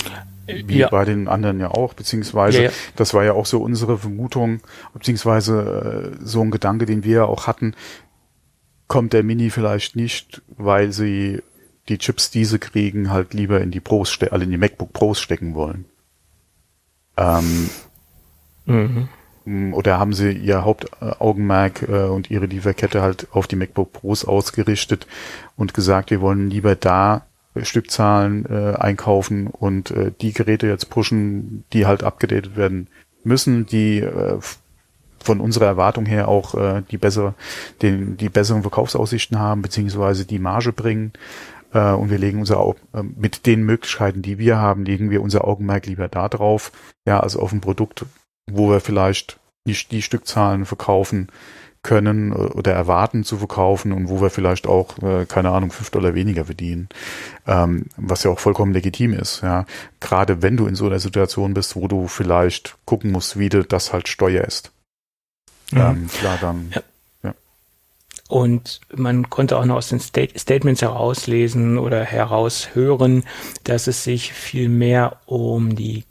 wie ja. bei den anderen ja auch, beziehungsweise ja, ja. das war ja auch so unsere Vermutung, beziehungsweise äh, so ein Gedanke, den wir ja auch hatten, kommt der Mini vielleicht nicht, weil sie die Chips, die sie kriegen, halt lieber in die Pros, also in die MacBook Pros stecken wollen. Ähm, Mhm. Oder haben sie ihr Hauptaugenmerk äh, und ihre Lieferkette halt auf die MacBook Pros ausgerichtet und gesagt, wir wollen lieber da Stückzahlen äh, einkaufen und äh, die Geräte jetzt pushen, die halt abgedatet werden müssen, die äh, von unserer Erwartung her auch äh, die bessere, den, die besseren Verkaufsaussichten haben, beziehungsweise die Marge bringen. Äh, und wir legen unser äh, mit den Möglichkeiten, die wir haben, legen wir unser Augenmerk lieber da drauf, ja, also auf ein Produkt, wo wir vielleicht nicht die Stückzahlen verkaufen können oder erwarten zu verkaufen und wo wir vielleicht auch, äh, keine Ahnung, fünf Dollar weniger verdienen, ähm, was ja auch vollkommen legitim ist. Ja, Gerade wenn du in so einer Situation bist, wo du vielleicht gucken musst, wie du das halt steuerst. Mhm. Ähm, klar, dann. Ja. ja. Und man konnte auch noch aus den State Statements herauslesen oder heraushören, dass es sich viel mehr um die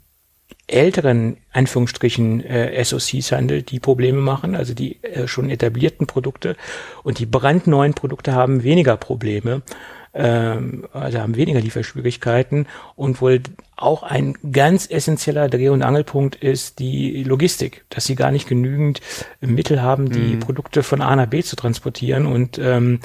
älteren Anführungsstrichen äh, SOCs handelt, die Probleme machen, also die äh, schon etablierten Produkte und die brandneuen Produkte haben weniger Probleme ähm, also haben weniger Lieferschwierigkeiten und wohl auch ein ganz essentieller Dreh- und Angelpunkt ist die Logistik, dass sie gar nicht genügend Mittel haben, die mhm. Produkte von A nach B zu transportieren und ähm,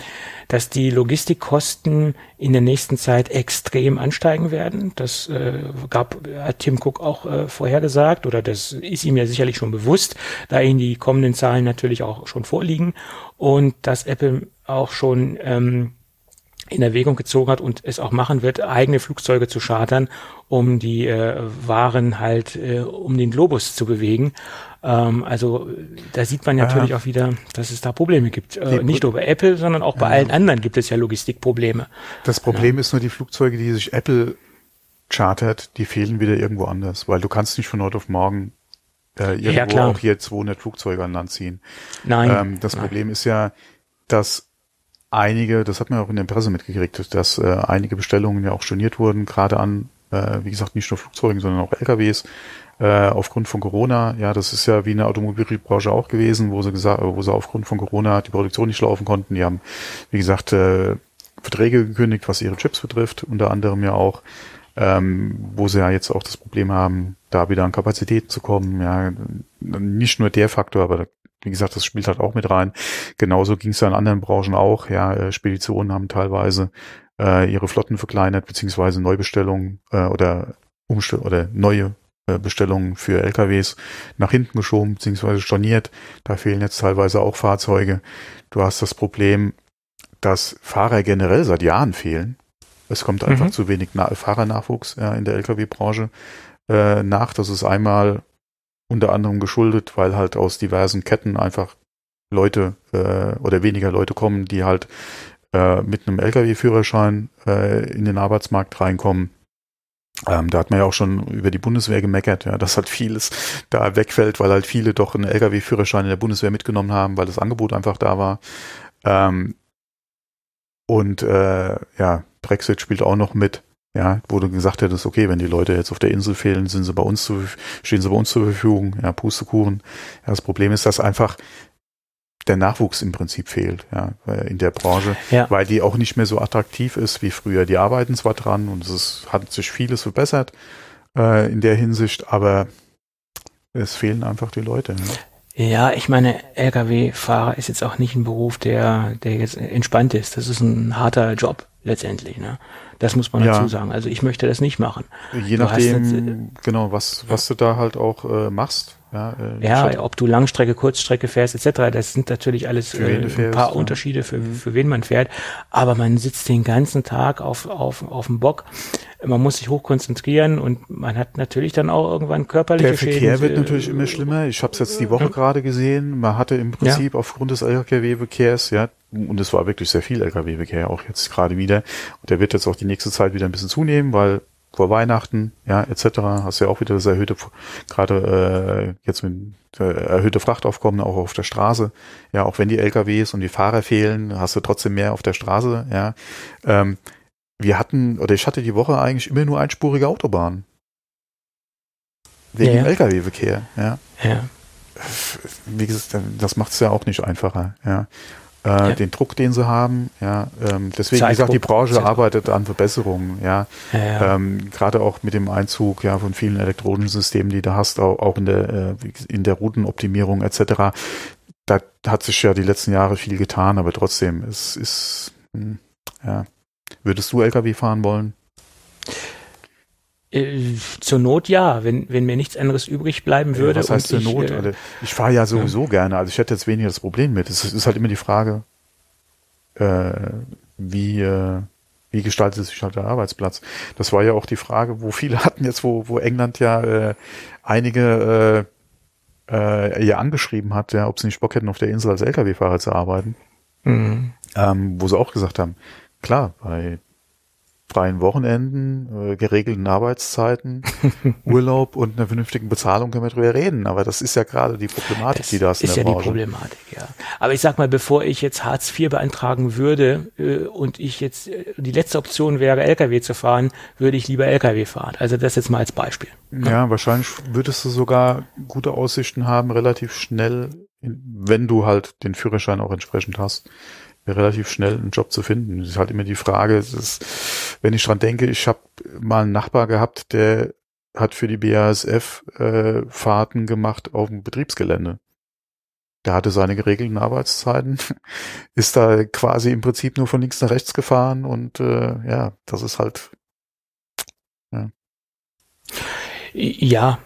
dass die Logistikkosten in der nächsten Zeit extrem ansteigen werden. Das äh, gab hat Tim Cook auch äh, vorhergesagt oder das ist ihm ja sicherlich schon bewusst, da ihn die kommenden Zahlen natürlich auch schon vorliegen und dass Apple auch schon ähm, in Erwägung gezogen hat und es auch machen wird, eigene Flugzeuge zu chartern, um die äh, Waren halt äh, um den Globus zu bewegen. Ähm, also da sieht man natürlich ja. auch wieder, dass es da Probleme gibt. Äh, nicht nur bei Apple, sondern auch bei ja. allen anderen gibt es ja Logistikprobleme. Das Problem ja. ist nur die Flugzeuge, die sich Apple chartert, die fehlen wieder irgendwo anders, weil du kannst nicht von heute auf morgen äh, irgendwo auch hier 200 Flugzeuge an Land ziehen. Nein. Ähm, das nein. Problem ist ja, dass einige, das hat man auch in der Presse mitgekriegt, dass äh, einige Bestellungen ja auch storniert wurden, gerade an, äh, wie gesagt, nicht nur Flugzeugen, sondern auch LKWs, äh, aufgrund von Corona. Ja, das ist ja wie in der Automobilbranche auch gewesen, wo sie gesagt, wo sie aufgrund von Corona die Produktion nicht laufen konnten. Die haben, wie gesagt, äh, Verträge gekündigt, was ihre Chips betrifft, unter anderem ja auch, ähm, wo sie ja jetzt auch das Problem haben, da wieder an Kapazitäten zu kommen. Ja, nicht nur der Faktor, aber wie gesagt, das spielt halt auch mit rein. Genauso ging es ja in anderen Branchen auch. Ja, äh, Speditionen haben teilweise äh, ihre Flotten verkleinert, beziehungsweise Neubestellungen äh, oder Umstell oder neue äh, Bestellungen für LKWs nach hinten geschoben, beziehungsweise storniert. Da fehlen jetzt teilweise auch Fahrzeuge. Du hast das Problem, dass Fahrer generell seit Jahren fehlen. Es kommt einfach mhm. zu wenig Na Fahrernachwuchs ja, in der Lkw-Branche äh, nach. Das ist einmal unter anderem geschuldet, weil halt aus diversen Ketten einfach Leute äh, oder weniger Leute kommen, die halt äh, mit einem Lkw-Führerschein äh, in den Arbeitsmarkt reinkommen. Ähm, da hat man ja auch schon über die Bundeswehr gemeckert, ja, dass halt vieles da wegfällt, weil halt viele doch einen Lkw-Führerschein in der Bundeswehr mitgenommen haben, weil das Angebot einfach da war. Ähm, und äh, ja, Brexit spielt auch noch mit, ja, wo du gesagt hättest, okay, wenn die Leute jetzt auf der Insel fehlen, sind sie bei uns zu, stehen sie bei uns zur Verfügung, ja, Pustekuchen. Ja, das Problem ist, dass einfach der Nachwuchs im Prinzip fehlt, ja, in der Branche, ja. weil die auch nicht mehr so attraktiv ist wie früher. Die arbeiten zwar dran und es ist, hat sich vieles verbessert äh, in der Hinsicht, aber es fehlen einfach die Leute. Ja, ja ich meine, Lkw-Fahrer ist jetzt auch nicht ein Beruf, der, der jetzt entspannt ist. Das ist ein harter Job letztendlich. Ne? Das muss man ja. dazu sagen. Also ich möchte das nicht machen. Je nachdem, jetzt, äh, genau, was, was du da halt auch äh, machst. Ja, äh, ja ob du Langstrecke, Kurzstrecke fährst etc., das sind natürlich alles äh, ein fährst, paar ja. Unterschiede, für, mhm. für wen man fährt. Aber man sitzt den ganzen Tag auf, auf, auf dem Bock. Man muss sich hochkonzentrieren und man hat natürlich dann auch irgendwann körperliche Der Verkehr Schäden. wird natürlich immer schlimmer. Ich habe es jetzt die Woche gerade gesehen. Man hatte im Prinzip ja. aufgrund des LKW-Verkehrs, ja, und es war wirklich sehr viel LKW-Verkehr auch jetzt gerade wieder. Und der wird jetzt auch die nächste Zeit wieder ein bisschen zunehmen, weil vor Weihnachten, ja, etc. hast du ja auch wieder das erhöhte, gerade äh, jetzt mit äh, erhöhte Frachtaufkommen auch auf der Straße. Ja, auch wenn die LKWs und die Fahrer fehlen, hast du trotzdem mehr auf der Straße, ja. Ähm, wir hatten, oder ich hatte die Woche eigentlich immer nur einspurige Autobahnen. Wegen ja, ja. LKW-Verkehr, ja. Ja. Wie gesagt, das macht es ja auch nicht einfacher, ja äh, ja. den Druck, den sie haben. Ja, ähm, deswegen, wie gesagt, die Branche Zeitdruck. arbeitet an Verbesserungen. Ja, ja. Ähm, gerade auch mit dem Einzug ja von vielen Elektrodensystemen, die du hast, auch, auch in der äh, in der Routenoptimierung etc. Da hat sich ja die letzten Jahre viel getan, aber trotzdem, es ist hm, ja. Würdest du LKW fahren wollen? Äh, zur Not ja, wenn, wenn mir nichts anderes übrig bleiben würde. Ja, was heißt zur ich, Not? Äh, ich fahre ja sowieso ja. gerne, also ich hätte jetzt weniger das Problem mit. Es ist halt immer die Frage, äh, wie, äh, wie gestaltet sich halt der Arbeitsplatz? Das war ja auch die Frage, wo viele hatten jetzt, wo, wo England ja äh, einige äh, äh, ja angeschrieben hat, ja, ob sie nicht Bock hätten, auf der Insel als Lkw-Fahrer zu arbeiten. Mhm. Ähm, wo sie auch gesagt haben, klar, bei freien Wochenenden, äh, geregelten Arbeitszeiten, Urlaub und einer vernünftigen Bezahlung können wir drüber reden. Aber das ist ja gerade die Problematik, das die da ist. Ist ja Branche. die Problematik, ja. Aber ich sag mal, bevor ich jetzt Hartz IV beantragen würde äh, und ich jetzt äh, die letzte Option wäre, LKW zu fahren, würde ich lieber LKW fahren. Also das jetzt mal als Beispiel. Ja, ja wahrscheinlich würdest du sogar gute Aussichten haben, relativ schnell, wenn du halt den Führerschein auch entsprechend hast relativ schnell einen Job zu finden. Das ist halt immer die Frage, ist, wenn ich dran denke, ich habe mal einen Nachbar gehabt, der hat für die BASF äh, Fahrten gemacht auf dem Betriebsgelände. Der hatte seine geregelten Arbeitszeiten, ist da quasi im Prinzip nur von links nach rechts gefahren und äh, ja, das ist halt ja. Ja,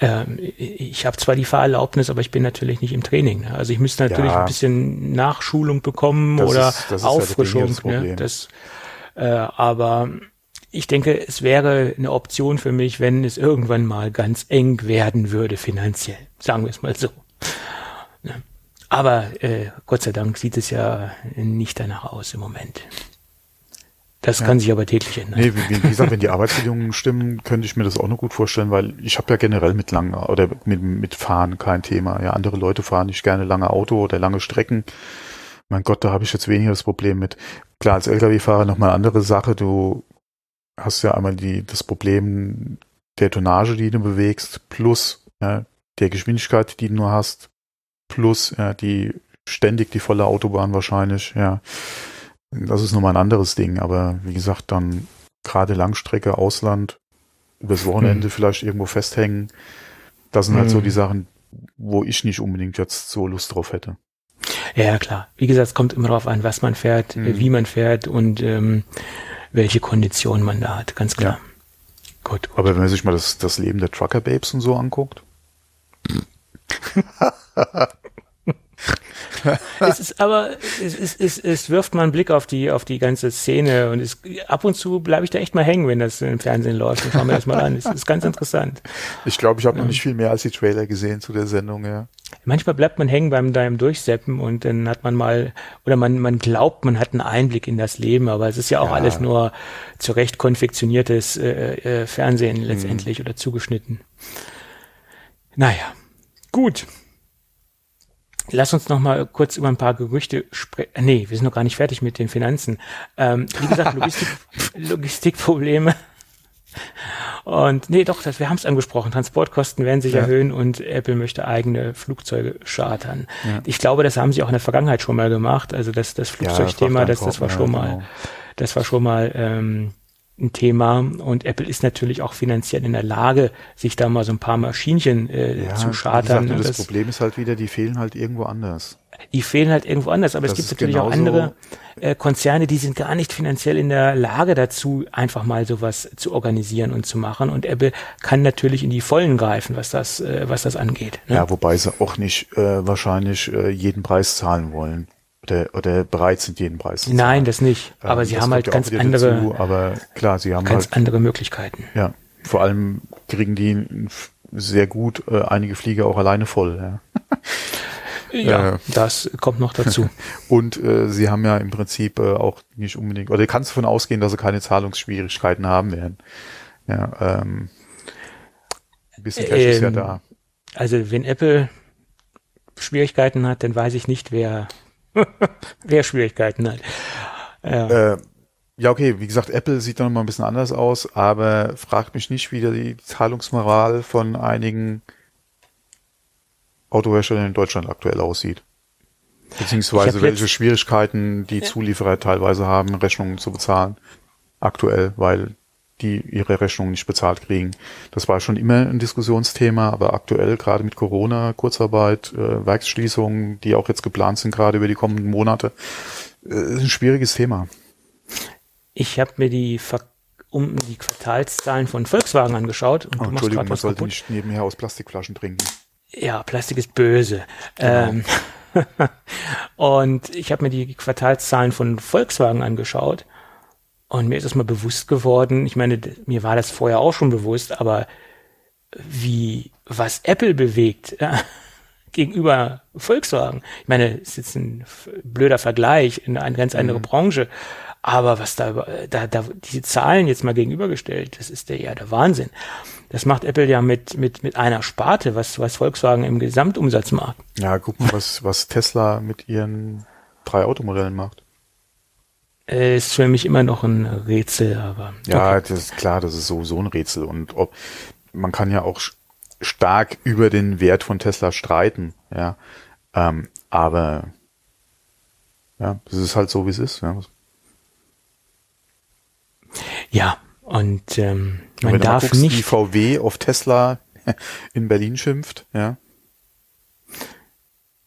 ähm, ich habe zwar die Fahrerlaubnis, aber ich bin natürlich nicht im Training. Ne? Also ich müsste natürlich ja. ein bisschen Nachschulung bekommen das oder ist, das Auffrischung. Ist ja ne? das, äh, aber ich denke, es wäre eine Option für mich, wenn es irgendwann mal ganz eng werden würde finanziell. Sagen wir es mal so. Ne? Aber äh, Gott sei Dank sieht es ja nicht danach aus im Moment. Das ja. kann sich aber täglich ändern. Nee, wie, wie gesagt, wenn die Arbeitsbedingungen stimmen, könnte ich mir das auch noch gut vorstellen, weil ich habe ja generell mit lang oder mit, mit Fahren kein Thema. Ja, andere Leute fahren nicht gerne lange Auto oder lange Strecken. Mein Gott, da habe ich jetzt weniger das Problem mit. Klar, als Lkw-Fahrer nochmal eine andere Sache. Du hast ja einmal die, das Problem der Tonnage, die du bewegst, plus ja, der Geschwindigkeit, die du nur hast, plus ja, die ständig die volle Autobahn wahrscheinlich, ja. Das ist nochmal ein anderes Ding, aber wie gesagt, dann gerade Langstrecke, Ausland, übers Wochenende hm. vielleicht irgendwo festhängen, das sind hm. halt so hm. die Sachen, wo ich nicht unbedingt jetzt so Lust drauf hätte. Ja, klar. Wie gesagt, es kommt immer darauf an, was man fährt, hm. wie man fährt und ähm, welche Konditionen man da hat, ganz klar. Ja. Gut, gut. Aber wenn man sich mal das, das Leben der Trucker-Babes und so anguckt. es ist aber, es, es, es, es wirft mal einen Blick auf die, auf die ganze Szene und es, ab und zu bleibe ich da echt mal hängen, wenn das im Fernsehen läuft und schaue mir das mal an. Es ist ganz interessant. Ich glaube, ich habe noch nicht viel mehr als die Trailer gesehen zu der Sendung, ja. Manchmal bleibt man hängen beim deinem Durchseppen und dann hat man mal, oder man, man glaubt, man hat einen Einblick in das Leben, aber es ist ja auch ja. alles nur zurecht konfektioniertes äh, äh, Fernsehen letztendlich hm. oder zugeschnitten. Naja, gut. Lass uns noch mal kurz über ein paar Gerüchte sprechen. Nee, wir sind noch gar nicht fertig mit den Finanzen. Ähm, wie gesagt, Logistik, Logistikprobleme. Und nee, doch, das, wir haben es angesprochen. Transportkosten werden sich ja. erhöhen und Apple möchte eigene Flugzeuge chartern. Ja. Ich glaube, das haben sie auch in der Vergangenheit schon mal gemacht. Also das, das Flugzeugthema, ja, das, das war schon mal, genau. das war schon mal ähm, ein Thema und Apple ist natürlich auch finanziell in der Lage, sich da mal so ein paar Maschinchen äh, ja, zu chartern. Gesagt, das, das, Problem ist halt wieder, die fehlen halt irgendwo anders. Die fehlen halt irgendwo anders, aber das es gibt natürlich auch andere äh, Konzerne, die sind gar nicht finanziell in der Lage dazu, einfach mal sowas zu organisieren und zu machen. Und Apple kann natürlich in die Vollen greifen, was das, äh, was das angeht. Ne? Ja, wobei sie auch nicht äh, wahrscheinlich äh, jeden Preis zahlen wollen oder, oder bereit sind, jeden Preis zu zahlen. Nein, das nicht. Aber ähm, sie haben halt ganz andere, dazu, aber klar, sie haben ganz halt, andere Möglichkeiten. Ja, vor allem kriegen die sehr gut äh, einige Flieger auch alleine voll. Ja. Ja, äh, das kommt noch dazu. Und äh, sie haben ja im Prinzip äh, auch nicht unbedingt, oder kannst davon ausgehen, dass sie keine Zahlungsschwierigkeiten haben werden. Ja, ähm, ein bisschen Cash ähm, ist ja ähm, da. Also wenn Apple Schwierigkeiten hat, dann weiß ich nicht, wer Wer Schwierigkeiten hat. Ja. Äh, ja, okay, wie gesagt, Apple sieht dann mal ein bisschen anders aus, aber fragt mich nicht, wie die Zahlungsmoral von einigen Autoherstellern in Deutschland aktuell aussieht. Beziehungsweise welche Schwierigkeiten die Zulieferer teilweise haben, Rechnungen zu bezahlen. Aktuell, weil die ihre Rechnungen nicht bezahlt kriegen. Das war schon immer ein Diskussionsthema, aber aktuell gerade mit Corona, Kurzarbeit, äh, Werksschließungen, die auch jetzt geplant sind, gerade über die kommenden Monate, äh, ist ein schwieriges Thema. Ich habe mir die Ver um die Quartalszahlen von Volkswagen angeschaut. Und oh, Entschuldigung, man sollte kaputt. nicht nebenher aus Plastikflaschen trinken. Ja, Plastik ist böse. Genau. Ähm, und ich habe mir die Quartalszahlen von Volkswagen angeschaut und mir ist es mal bewusst geworden, ich meine, mir war das vorher auch schon bewusst, aber wie, was Apple bewegt äh, gegenüber Volkswagen. Ich meine, es ist jetzt ein blöder Vergleich in eine ganz andere mhm. Branche, aber was da, da, da, diese Zahlen jetzt mal gegenübergestellt, das ist der, ja der Wahnsinn. Das macht Apple ja mit, mit, mit einer Sparte, was, was Volkswagen im Gesamtumsatz macht. Ja, guck mal, was, was Tesla mit ihren drei Automodellen macht. Äh, ist für mich immer noch ein Rätsel, aber. Ja, okay. das ist klar, das ist sowieso ein Rätsel. Und ob man kann ja auch stark über den Wert von Tesla streiten, ja. Ähm, aber ja, das ist halt so, wie es ist. Ja, ja und ähm, man darf guckst, nicht. Wie VW auf Tesla in Berlin schimpft, ja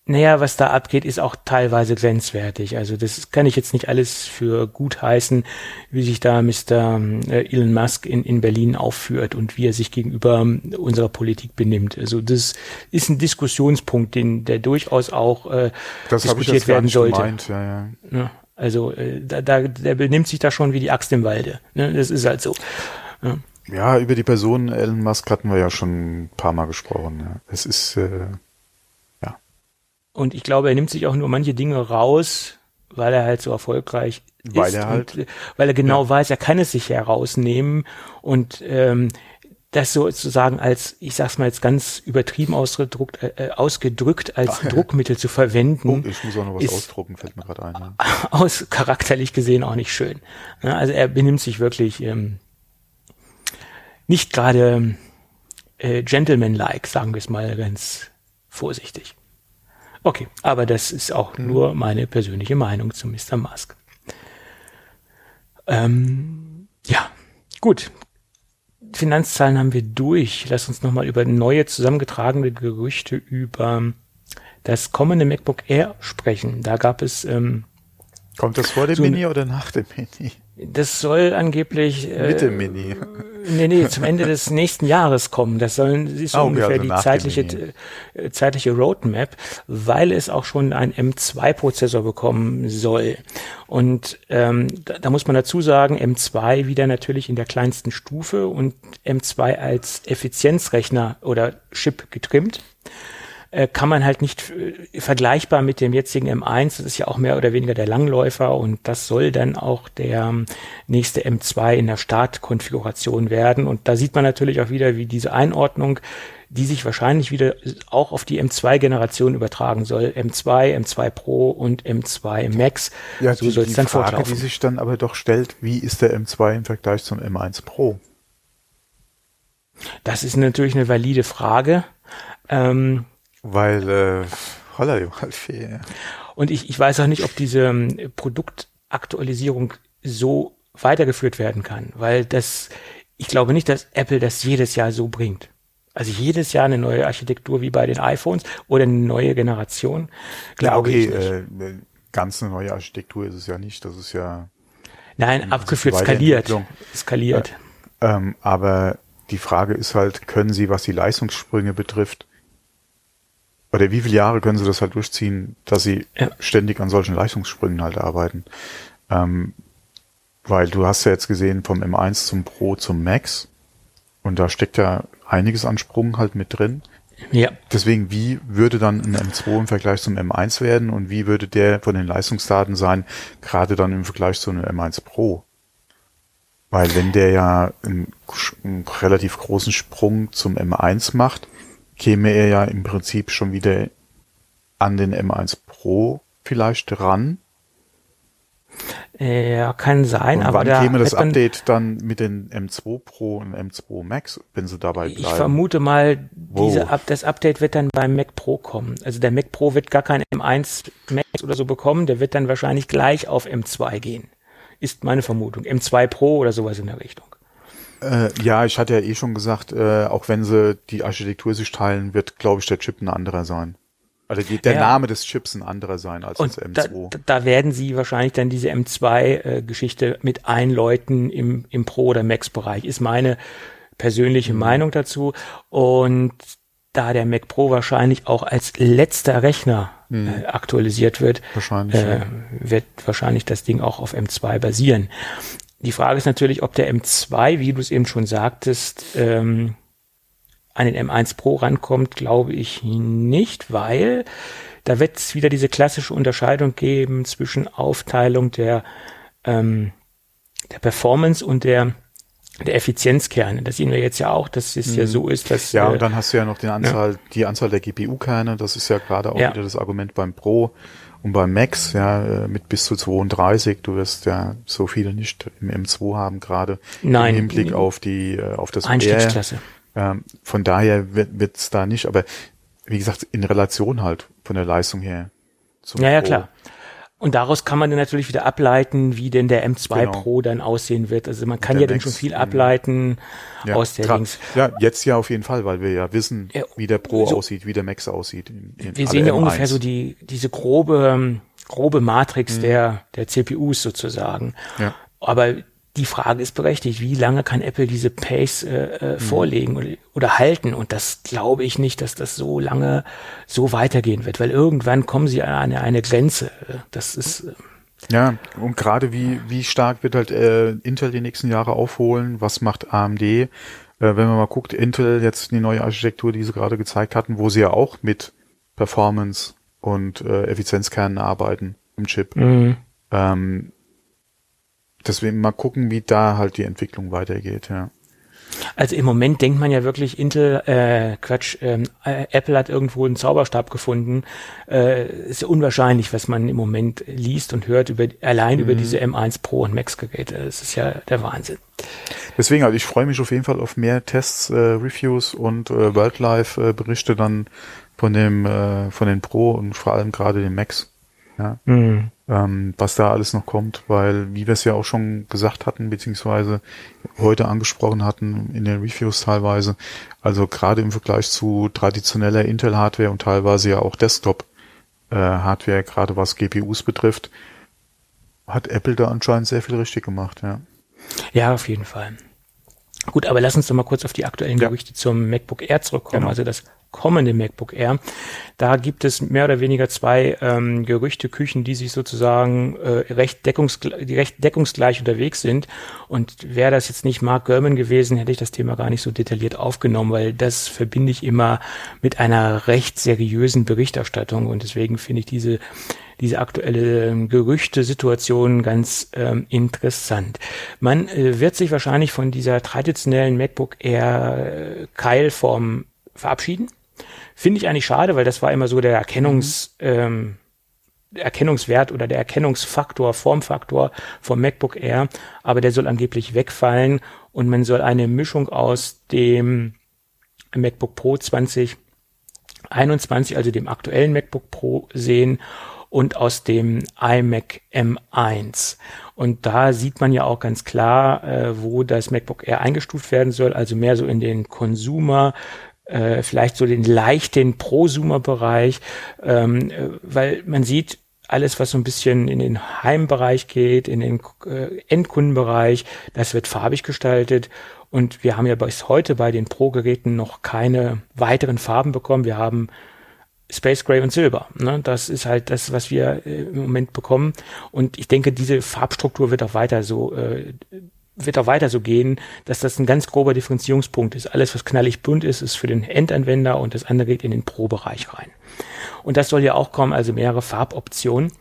naja, was da abgeht, ist auch teilweise grenzwertig. Also das kann ich jetzt nicht alles für gut heißen, wie sich da Mr. Äh, Elon Musk in, in Berlin aufführt und wie er sich gegenüber unserer Politik benimmt. Also das ist ein Diskussionspunkt, den der durchaus auch äh, das diskutiert werden sollte. Gemeint, ja, ja. Ja, also äh, da, da, der benimmt sich da schon wie die Axt im Walde. Ne? Das ist halt so. Ja. über die Person Elon Musk hatten wir ja schon ein paar Mal gesprochen. Es ist äh und ich glaube, er nimmt sich auch nur manche Dinge raus, weil er halt so erfolgreich weil ist. Er halt, und, weil er genau ja. weiß, er kann es sich herausnehmen und ähm, das sozusagen als, ich sag's mal jetzt ganz übertrieben ausgedruckt, äh, ausgedrückt als Ach, Druckmittel zu verwenden. Oh, ich muss auch noch was ausdrucken, fällt mir gerade ein. Ja. Aus charakterlich gesehen auch nicht schön. Ja, also er benimmt sich wirklich ähm, nicht gerade äh, gentleman-like, sagen wir es mal ganz vorsichtig. Okay, aber das ist auch nur meine persönliche Meinung zu Mr. Musk. Ähm, ja, gut. Finanzzahlen haben wir durch. Lass uns nochmal über neue zusammengetragene Gerüchte über das kommende MacBook Air sprechen. Da gab es. Ähm, Kommt das vor dem so Mini oder nach dem Mini? Das soll angeblich äh, Mitte Mini. Nee, nee, zum Ende des nächsten Jahres kommen. Das sollen ist so oh, ungefähr also die zeitliche äh, zeitliche Roadmap, weil es auch schon ein M2-Prozessor bekommen soll. Und ähm, da, da muss man dazu sagen, M2 wieder natürlich in der kleinsten Stufe und M2 als Effizienzrechner oder Chip getrimmt. Äh, kann man halt nicht äh, vergleichbar mit dem jetzigen M1, das ist ja auch mehr oder weniger der Langläufer und das soll dann auch der ähm, nächste M2 in der Startkonfiguration werden. Und da sieht man natürlich auch wieder, wie diese Einordnung die sich wahrscheinlich wieder auch auf die M2-Generation übertragen soll. M2, M2 Pro und M2 Max. Ja, so soll es dann Frage, fortlaufen. die sich dann aber doch stellt, wie ist der M2 im Vergleich zum M1 Pro? Das ist natürlich eine valide Frage. Ähm, weil, äh, holla die Waldfee. Und ich, ich weiß auch nicht, ob diese ähm, Produktaktualisierung so weitergeführt werden kann, weil das, ich glaube nicht, dass Apple das jedes Jahr so bringt. Also jedes Jahr eine neue Architektur wie bei den iPhones oder eine neue Generation. Glaube ja, okay, ich nicht. Äh, ganz eine neue Architektur ist es ja nicht. Das ist ja. Nein, abgeführt, skaliert. Skaliert. Äh, ähm, aber die Frage ist halt, können Sie, was die Leistungssprünge betrifft, oder wie viele Jahre können sie das halt durchziehen, dass sie ja. ständig an solchen Leistungssprüngen halt arbeiten? Ähm, weil du hast ja jetzt gesehen vom M1 zum Pro zum Max und da steckt ja einiges an Sprung halt mit drin. Ja. Deswegen, wie würde dann ein M2 im Vergleich zum M1 werden und wie würde der von den Leistungsdaten sein, gerade dann im Vergleich zu einem M1 Pro? Weil wenn der ja einen, einen relativ großen Sprung zum M1 macht, käme er ja im Prinzip schon wieder an den M1 Pro vielleicht ran. Ja, kann sein, und aber wann da käme das Update dann mit den M2 Pro und M2 Max, wenn sie dabei bleiben? Ich vermute mal, diese das Update wird dann beim Mac Pro kommen. Also der Mac Pro wird gar kein M1 Max oder so bekommen, der wird dann wahrscheinlich gleich auf M2 gehen. Ist meine Vermutung. M2 Pro oder sowas in der Richtung. Äh, ja, ich hatte ja eh schon gesagt, äh, auch wenn sie die Architektur sich teilen, wird, glaube ich, der Chip ein anderer sein. Also die, der ja. Name des Chips ein anderer sein als Und das M2. Da, da werden sie wahrscheinlich dann diese M2-Geschichte äh, mit einläuten im, im Pro- oder Max-Bereich, ist meine persönliche mhm. Meinung dazu. Und da der Mac Pro wahrscheinlich auch als letzter Rechner mhm. äh, aktualisiert wird, wahrscheinlich, äh, ja. wird wahrscheinlich das Ding auch auf M2 basieren. Die Frage ist natürlich, ob der M2, wie du es eben schon sagtest, ähm, an den M1 Pro rankommt, glaube ich nicht, weil da wird es wieder diese klassische Unterscheidung geben zwischen Aufteilung der, ähm, der Performance und der der Effizienzkerne. Das sehen wir jetzt ja auch, dass es mhm. ja so ist, dass ja und äh, dann hast du ja noch den Anzahl, ja. die Anzahl der GPU-Kerne. Das ist ja gerade auch ja. wieder das Argument beim Pro. Und beim Max, ja, äh, mit bis zu 32, du wirst ja so viele nicht im M2 haben, gerade Nein, im Hinblick auf die, äh, auf das Einstiegsklasse. Ähm, von daher wird es da nicht, aber wie gesagt, in Relation halt von der Leistung her. ja, ja, Pro. klar. Und daraus kann man dann natürlich wieder ableiten, wie denn der M2 genau. Pro dann aussehen wird. Also man kann ja dann schon viel ableiten ja, aus der Dings. Ja, jetzt ja auf jeden Fall, weil wir ja wissen, ja, wie der Pro so, aussieht, wie der Max aussieht. In, in wir sehen ja M1. ungefähr so die, diese grobe, grobe Matrix mhm. der, der CPUs sozusagen. Ja. Aber die Frage ist berechtigt, wie lange kann Apple diese Pace äh, äh, mhm. vorlegen oder, oder, halten? Und das glaube ich nicht, dass das so lange so weitergehen wird, weil irgendwann kommen sie an eine, eine Grenze. Das ist äh, ja, und gerade wie, wie stark wird halt äh, Intel die nächsten Jahre aufholen? Was macht AMD? Äh, wenn man mal guckt, Intel jetzt die neue Architektur, die sie gerade gezeigt hatten, wo sie ja auch mit Performance und äh, Effizienzkernen arbeiten im Chip. Mhm. Ähm, deswegen mal gucken, wie da halt die Entwicklung weitergeht, ja. Also im Moment denkt man ja wirklich, Intel, äh, Quatsch, ähm, äh, Apple hat irgendwo einen Zauberstab gefunden. Äh, ist ja unwahrscheinlich, was man im Moment liest und hört über allein mhm. über diese M1 Pro und Max Geräte. Das ist ja der Wahnsinn. Deswegen, also ich freue mich auf jeden Fall auf mehr Tests, äh, Reviews und äh, Wildlife äh, Berichte dann von dem äh, von den Pro und vor allem gerade den Max. Ja. Mhm ähm, was da alles noch kommt, weil, wie wir es ja auch schon gesagt hatten, beziehungsweise heute angesprochen hatten in den Reviews teilweise, also gerade im Vergleich zu traditioneller Intel-Hardware und teilweise ja auch Desktop-Hardware, äh, gerade was GPUs betrifft, hat Apple da anscheinend sehr viel richtig gemacht, ja. Ja, auf jeden Fall. Gut, aber lass uns doch mal kurz auf die aktuellen ja. Gerüchte zum MacBook Air zurückkommen. Genau. Also das kommende MacBook Air. Da gibt es mehr oder weniger zwei ähm, Gerüchteküchen, die sich sozusagen äh, recht, deckungsgleich, recht deckungsgleich unterwegs sind. Und wäre das jetzt nicht Mark Gurman gewesen, hätte ich das Thema gar nicht so detailliert aufgenommen, weil das verbinde ich immer mit einer recht seriösen Berichterstattung. Und deswegen finde ich diese diese aktuelle ähm, Gerüchte-Situation ganz ähm, interessant. Man äh, wird sich wahrscheinlich von dieser traditionellen MacBook Air äh, Keilform verabschieden. Finde ich eigentlich schade, weil das war immer so der Erkennungs, mhm. ähm, Erkennungswert oder der Erkennungsfaktor, Formfaktor vom MacBook Air, aber der soll angeblich wegfallen und man soll eine Mischung aus dem MacBook Pro 2021, also dem aktuellen MacBook Pro sehen und aus dem iMac M1. Und da sieht man ja auch ganz klar, äh, wo das MacBook Air eingestuft werden soll, also mehr so in den Consumer, äh, vielleicht so den leichten Prosumer-Bereich, ähm, äh, weil man sieht, alles, was so ein bisschen in den Heimbereich geht, in den äh, Endkundenbereich, das wird farbig gestaltet. Und wir haben ja bis heute bei den Pro-Geräten noch keine weiteren Farben bekommen. Wir haben Space Gray und Silber. Ne? Das ist halt das, was wir äh, im Moment bekommen. Und ich denke, diese Farbstruktur wird auch weiter so äh, wird auch weiter so gehen, dass das ein ganz grober Differenzierungspunkt ist. Alles, was knallig bunt ist, ist für den Endanwender und das andere geht in den Pro-Bereich rein. Und das soll ja auch kommen, also mehrere Farboptionen.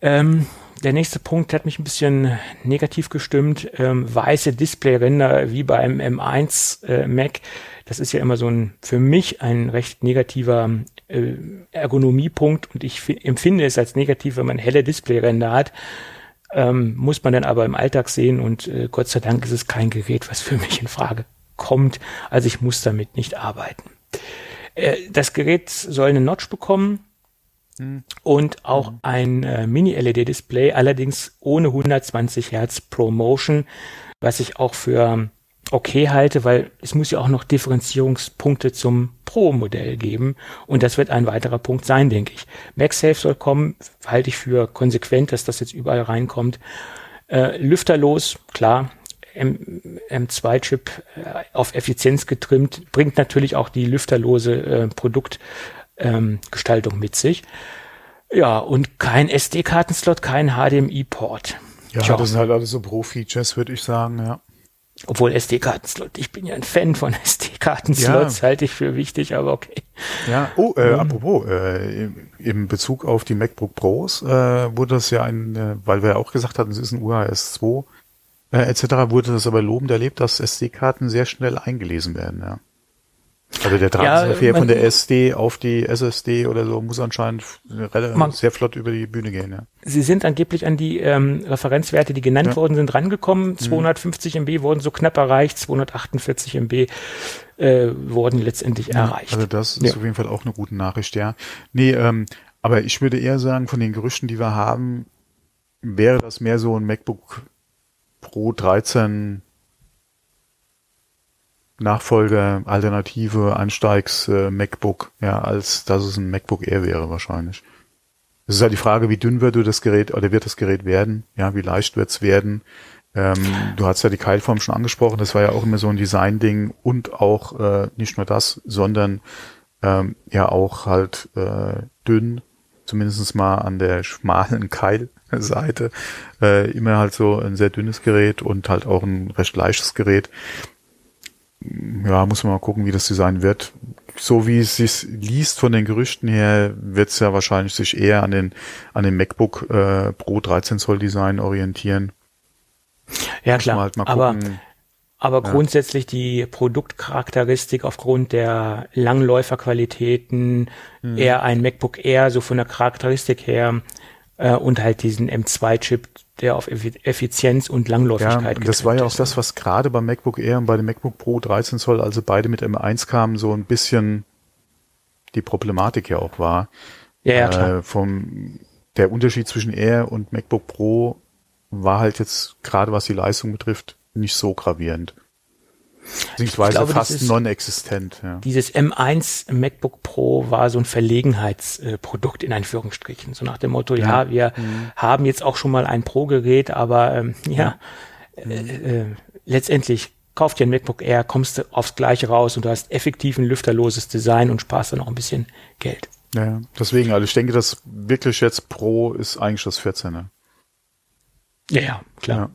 Ähm, der nächste Punkt hat mich ein bisschen negativ gestimmt. Ähm, weiße Displayränder wie beim M1 äh, Mac. Das ist ja immer so ein, für mich ein recht negativer äh, Ergonomiepunkt und ich empfinde es als negativ, wenn man helle Displayränder hat ähm, muss man dann aber im Alltag sehen und äh, Gott sei Dank ist es kein Gerät, was für mich in Frage kommt. Also ich muss damit nicht arbeiten. Äh, das Gerät soll eine Notch bekommen hm. und auch hm. ein äh, Mini-LED-Display, allerdings ohne 120 Hertz ProMotion, was ich auch für okay halte, weil es muss ja auch noch Differenzierungspunkte zum Pro-Modell geben und das wird ein weiterer Punkt sein, denke ich. MagSafe soll kommen, halte ich für konsequent, dass das jetzt überall reinkommt. Äh, lüfterlos, klar, M M2-Chip äh, auf Effizienz getrimmt, bringt natürlich auch die lüfterlose äh, Produktgestaltung ähm, mit sich. Ja, und kein SD-Kartenslot, kein HDMI-Port. Ja, Tja. das sind halt alles so Pro-Features, würde ich sagen, ja. Obwohl SD-Karten-Slot, ich bin ja ein Fan von SD-Karten-Slots, ja. halte ich für wichtig, aber okay. Ja, oh, äh, mhm. apropos, äh, im Bezug auf die MacBook Pros äh, wurde das ja ein, äh, weil wir ja auch gesagt hatten, es ist ein UHS 2 äh, etc., wurde das aber lobend erlebt, dass SD-Karten sehr schnell eingelesen werden, ja. Also der Transfer ja, von der SD auf die SSD oder so muss anscheinend relativ sehr flott über die Bühne gehen. Ja. Sie sind angeblich an die ähm, Referenzwerte, die genannt ja. worden sind, rangekommen. 250 mhm. MB wurden so knapp erreicht, 248 MB äh, wurden letztendlich ja, erreicht. Also das ist auf jeden Fall auch eine gute Nachricht, ja. Nee, ähm, aber ich würde eher sagen, von den Gerüchten, die wir haben, wäre das mehr so ein MacBook Pro 13 Nachfolger, Alternative, Einsteigs äh, MacBook, ja, als dass es ein MacBook Air wäre wahrscheinlich. Es ist halt die Frage, wie dünn wird das Gerät oder wird das Gerät werden? Ja, wie leicht wird es werden? Ähm, du hast ja die Keilform schon angesprochen, das war ja auch immer so ein Design-Ding und auch äh, nicht nur das, sondern ähm, ja auch halt äh, dünn, zumindestens mal an der schmalen Keilseite, äh, immer halt so ein sehr dünnes Gerät und halt auch ein recht leichtes Gerät ja, muss man mal gucken, wie das Design wird. So wie es sich liest von den Gerüchten her, wird es ja wahrscheinlich sich eher an den an den MacBook äh, Pro 13 Zoll Design orientieren. Ja klar, halt aber aber ja. grundsätzlich die Produktcharakteristik aufgrund der Langläuferqualitäten mhm. eher ein MacBook Air so von der Charakteristik her äh, und halt diesen M2-Chip, der auf Effizienz und Langläufigkeit ja, Das war ja auch ist. das, was gerade beim MacBook Air und bei dem MacBook Pro 13 Zoll, also beide mit M1 kamen, so ein bisschen die Problematik ja auch war. Ja, ja klar. Äh, vom, der Unterschied zwischen Air und MacBook Pro war halt jetzt gerade was die Leistung betrifft nicht so gravierend. Beziehungsweise glaube, fast non-existent. Ja. Dieses M1 MacBook Pro war so ein Verlegenheitsprodukt in Anführungsstrichen. So nach dem Motto, ja, ja wir mhm. haben jetzt auch schon mal ein Pro-Gerät, aber ähm, ja, ja. Äh, äh, letztendlich kauft dir ein MacBook Air, kommst du aufs Gleiche raus und du hast effektiv ein lüfterloses Design und sparst dann auch ein bisschen Geld. Ja, deswegen, also ich denke, das wirklich jetzt Pro ist eigentlich das 14er. Ja, ja, klar.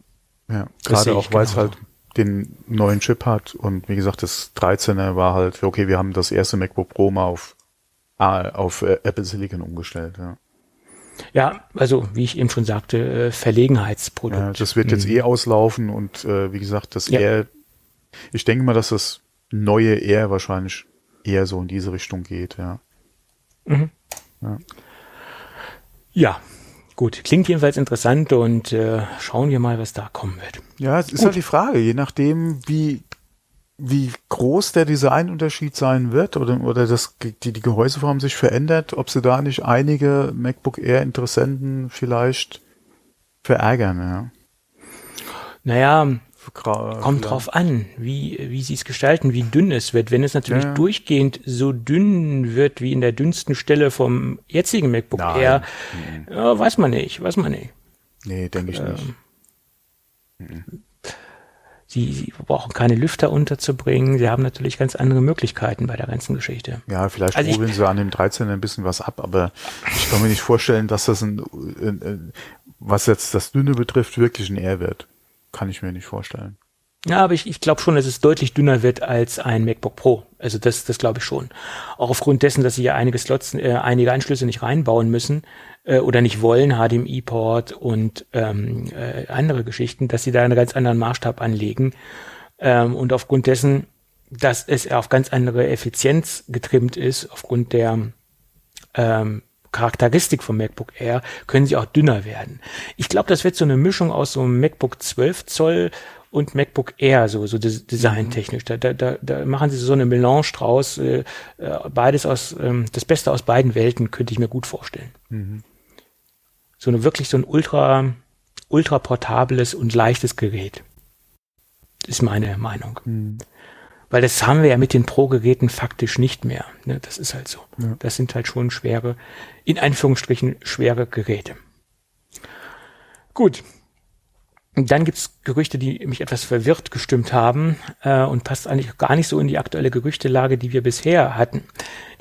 Ja, ja. gerade auch, weil es halt den neuen Chip hat und wie gesagt, das 13er war halt, okay, wir haben das erste MacBook Pro mal auf, auf äh, Apple Silicon umgestellt, ja. Ja, also wie ich eben schon sagte, äh, Verlegenheitsprodukt. Ja, das wird jetzt mhm. eh auslaufen und äh, wie gesagt, das ja. Air, ich denke mal, dass das neue Air wahrscheinlich eher so in diese Richtung geht, ja. Mhm. Ja. ja. Gut. Klingt jedenfalls interessant und äh, schauen wir mal, was da kommen wird. Ja, es ist gut. halt die Frage, je nachdem, wie wie groß der Designunterschied sein wird oder, oder das, die, die Gehäuseform sich verändert, ob sie da nicht einige MacBook Air Interessenten vielleicht verärgern, ja. Naja, kommt drauf an, wie, wie sie es gestalten, wie dünn es wird. Wenn es natürlich ja. durchgehend so dünn wird wie in der dünnsten Stelle vom jetzigen MacBook Nein. Air, mhm. ja, weiß man nicht, weiß man nicht. Nee, denke ich ähm, nicht. Mhm. Sie, sie brauchen keine Lüfter unterzubringen. Sie haben natürlich ganz andere Möglichkeiten bei der ganzen Geschichte. Ja, vielleicht also probieren sie an dem 13 ein bisschen was ab, aber ich kann mir nicht vorstellen, dass das ein, ein, was jetzt das Dünne betrifft, wirklich ein R wird. Kann ich mir nicht vorstellen. Ja, aber ich, ich glaube schon, dass es deutlich dünner wird als ein MacBook Pro. Also das, das glaube ich schon. Auch aufgrund dessen, dass sie ja einige Slots, äh, einige Anschlüsse nicht reinbauen müssen äh, oder nicht wollen, HDMI-Port und ähm, äh, andere Geschichten, dass sie da einen ganz anderen Maßstab anlegen. Ähm, und aufgrund dessen, dass es auf ganz andere Effizienz getrimmt ist, aufgrund der ähm, Charakteristik vom MacBook Air, können sie auch dünner werden. Ich glaube, das wird so eine Mischung aus so einem MacBook 12 Zoll und MacBook Air, so, so designtechnisch. Da, da, da, da machen sie so eine Melange draus, äh, äh, beides aus, ähm, das Beste aus beiden Welten könnte ich mir gut vorstellen. Mhm. So eine wirklich so ein ultra, ultra portables und leichtes Gerät. Ist meine Meinung. Mhm. Weil das haben wir ja mit den Pro-Geräten faktisch nicht mehr. Ne? Das ist halt so. Ja. Das sind halt schon schwere, in Anführungsstrichen schwere Geräte. Gut, dann gibt's Gerüchte, die mich etwas verwirrt gestimmt haben äh, und passt eigentlich gar nicht so in die aktuelle Gerüchtelage, die wir bisher hatten.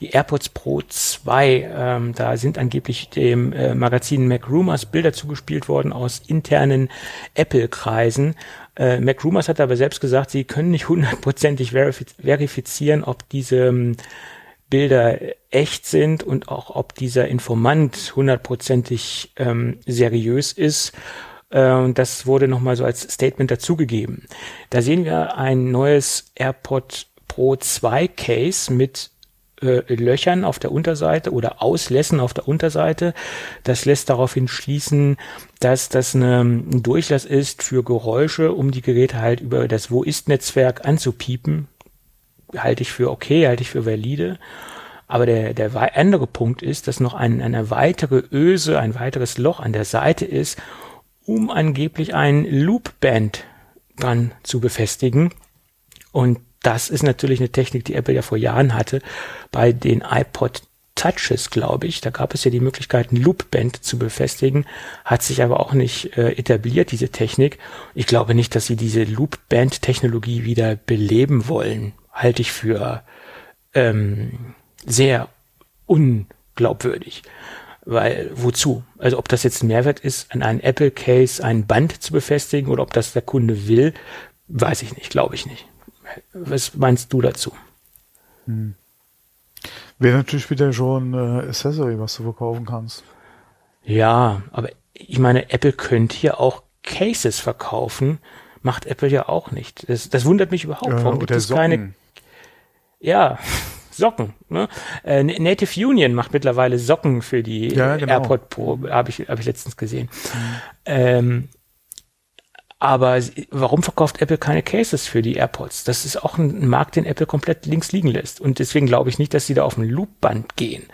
Die AirPods Pro 2, ähm, da sind angeblich dem äh, Magazin Mac Rumors Bilder zugespielt worden aus internen Apple-Kreisen. Äh, Mac Rumors hat aber selbst gesagt, sie können nicht hundertprozentig verifiz verifizieren, ob diese ähm, Bilder echt sind und auch ob dieser Informant hundertprozentig ähm, seriös ist. Äh, und das wurde nochmal so als Statement dazugegeben. Da sehen wir ein neues AirPod Pro 2 Case mit äh, Löchern auf der Unterseite oder Auslässen auf der Unterseite. Das lässt daraufhin schließen, dass das eine, ein Durchlass ist für Geräusche, um die Geräte halt über das Wo ist Netzwerk anzupiepen. Halte ich für okay, halte ich für valide. Aber der, der andere Punkt ist, dass noch ein, eine weitere Öse, ein weiteres Loch an der Seite ist, um angeblich ein Loopband dran zu befestigen. Und das ist natürlich eine Technik, die Apple ja vor Jahren hatte bei den iPod Touches, glaube ich. Da gab es ja die Möglichkeit, ein Loopband zu befestigen, hat sich aber auch nicht äh, etabliert, diese Technik. Ich glaube nicht, dass sie diese Loopband-Technologie wieder beleben wollen. Halte ich für ähm, sehr unglaubwürdig. Weil, wozu? Also ob das jetzt ein Mehrwert ist, an einen Apple Case ein Band zu befestigen oder ob das der Kunde will, weiß ich nicht, glaube ich nicht. Was meinst du dazu? Hm. Wäre natürlich wieder schon äh, Accessory, was du verkaufen kannst. Ja, aber ich meine, Apple könnte hier auch Cases verkaufen, macht Apple ja auch nicht. Das, das wundert mich überhaupt. Warum gibt es keine? Ja, Socken. Ne? Äh, Native Union macht mittlerweile Socken für die ja, genau. AirPod Pro, habe ich, hab ich letztens gesehen. Mhm. Ähm, aber warum verkauft Apple keine Cases für die AirPods? Das ist auch ein Markt, den Apple komplett links liegen lässt. Und deswegen glaube ich nicht, dass sie da auf ein Loopband gehen,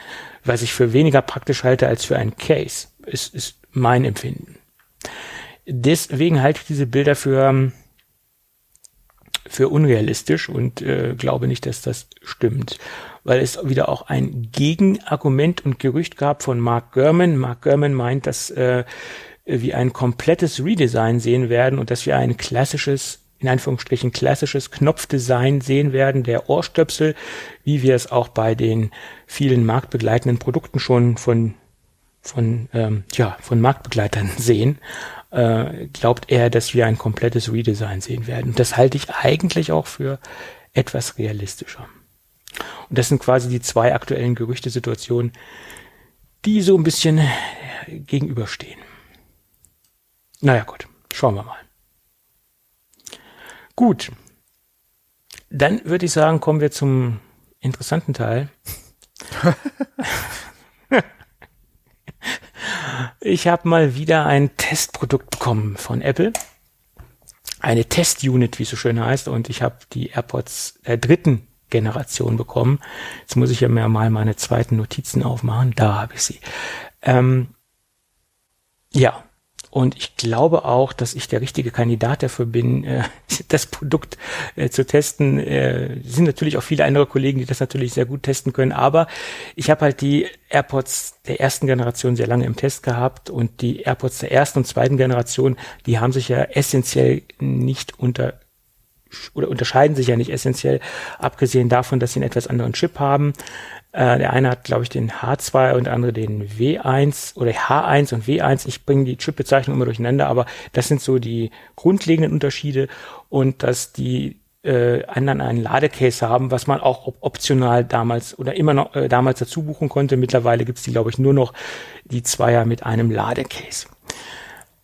was ich für weniger praktisch halte als für ein Case. Ist, ist mein Empfinden. Deswegen halte ich diese Bilder für für unrealistisch und äh, glaube nicht, dass das stimmt, weil es wieder auch ein Gegenargument und Gerücht gab von Mark Gurman. Mark Gurman meint, dass äh, wir ein komplettes Redesign sehen werden und dass wir ein klassisches in Anführungsstrichen klassisches Knopfdesign sehen werden, der Ohrstöpsel, wie wir es auch bei den vielen marktbegleitenden Produkten schon von von ähm, ja von Marktbegleitern sehen, äh, glaubt er, dass wir ein komplettes Redesign sehen werden. Und das halte ich eigentlich auch für etwas realistischer. Und das sind quasi die zwei aktuellen Gerüchtesituationen, die so ein bisschen gegenüberstehen. Naja gut, schauen wir mal. Gut. Dann würde ich sagen, kommen wir zum interessanten Teil. ich habe mal wieder ein Testprodukt bekommen von Apple. Eine Testunit, wie es so schön heißt. Und ich habe die AirPods der dritten Generation bekommen. Jetzt muss ich ja mir mal meine zweiten Notizen aufmachen. Da habe ich sie. Ähm, ja, und ich glaube auch, dass ich der richtige Kandidat dafür bin, äh, das Produkt äh, zu testen. Äh, sind natürlich auch viele andere Kollegen, die das natürlich sehr gut testen können. Aber ich habe halt die AirPods der ersten Generation sehr lange im Test gehabt und die AirPods der ersten und zweiten Generation, die haben sich ja essentiell nicht unter oder unterscheiden sich ja nicht essentiell, abgesehen davon, dass sie einen etwas anderen Chip haben. Äh, der eine hat, glaube ich, den H2 und der andere den W1 oder H1 und W1. Ich bringe die Chip-Bezeichnung immer durcheinander, aber das sind so die grundlegenden Unterschiede und dass die äh, anderen einen Ladecase haben, was man auch optional damals oder immer noch äh, damals dazu buchen konnte. Mittlerweile gibt's die, glaube ich, nur noch die Zweier mit einem Ladecase.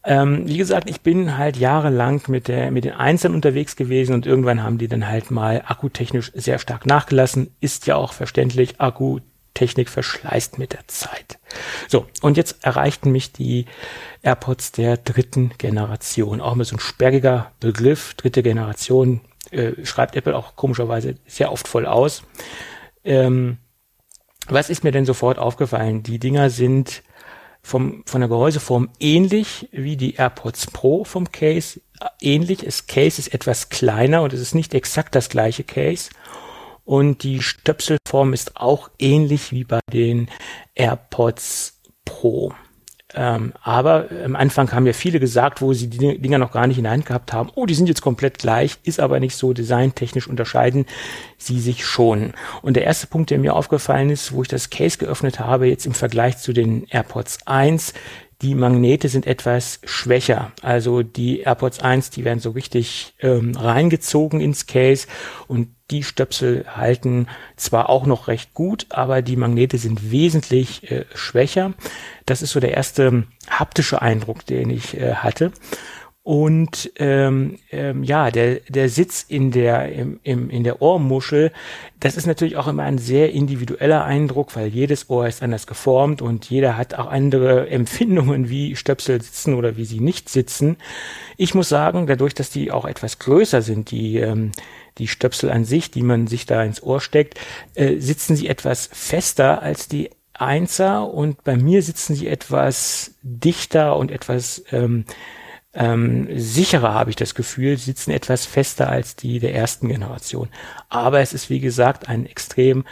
Ähm, wie gesagt, ich bin halt jahrelang mit der mit den Einzelnen unterwegs gewesen und irgendwann haben die dann halt mal akkutechnisch sehr stark nachgelassen. Ist ja auch verständlich, Akkutechnik verschleißt mit der Zeit. So, und jetzt erreichten mich die AirPods der dritten Generation. Auch mit so ein sperriger Begriff, dritte Generation, äh, schreibt Apple auch komischerweise sehr oft voll aus. Ähm, was ist mir denn sofort aufgefallen? Die Dinger sind vom, von der Gehäuseform ähnlich wie die AirPods Pro vom Case. Ähnlich, das Case ist etwas kleiner und es ist nicht exakt das gleiche Case. Und die Stöpselform ist auch ähnlich wie bei den AirPods Pro. Ähm, aber am Anfang haben ja viele gesagt, wo sie die Dinger noch gar nicht in der Hand gehabt haben, oh, die sind jetzt komplett gleich, ist aber nicht so designtechnisch unterscheiden sie sich schon. Und der erste Punkt, der mir aufgefallen ist, wo ich das Case geöffnet habe, jetzt im Vergleich zu den AirPods 1, die Magnete sind etwas schwächer. Also die AirPods 1, die werden so richtig ähm, reingezogen ins Case und die Stöpsel halten zwar auch noch recht gut, aber die Magnete sind wesentlich äh, schwächer. Das ist so der erste haptische Eindruck, den ich äh, hatte. Und ähm, ähm, ja, der, der Sitz in der, im, im, in der Ohrmuschel, das ist natürlich auch immer ein sehr individueller Eindruck, weil jedes Ohr ist anders geformt und jeder hat auch andere Empfindungen, wie Stöpsel sitzen oder wie sie nicht sitzen. Ich muss sagen, dadurch, dass die auch etwas größer sind, die, ähm, die Stöpsel an sich, die man sich da ins Ohr steckt, äh, sitzen sie etwas fester als die Einser und bei mir sitzen sie etwas dichter und etwas ähm, ähm, sicherer, habe ich das Gefühl, sitzen etwas fester als die der ersten Generation. Aber es ist, wie gesagt, ein extrem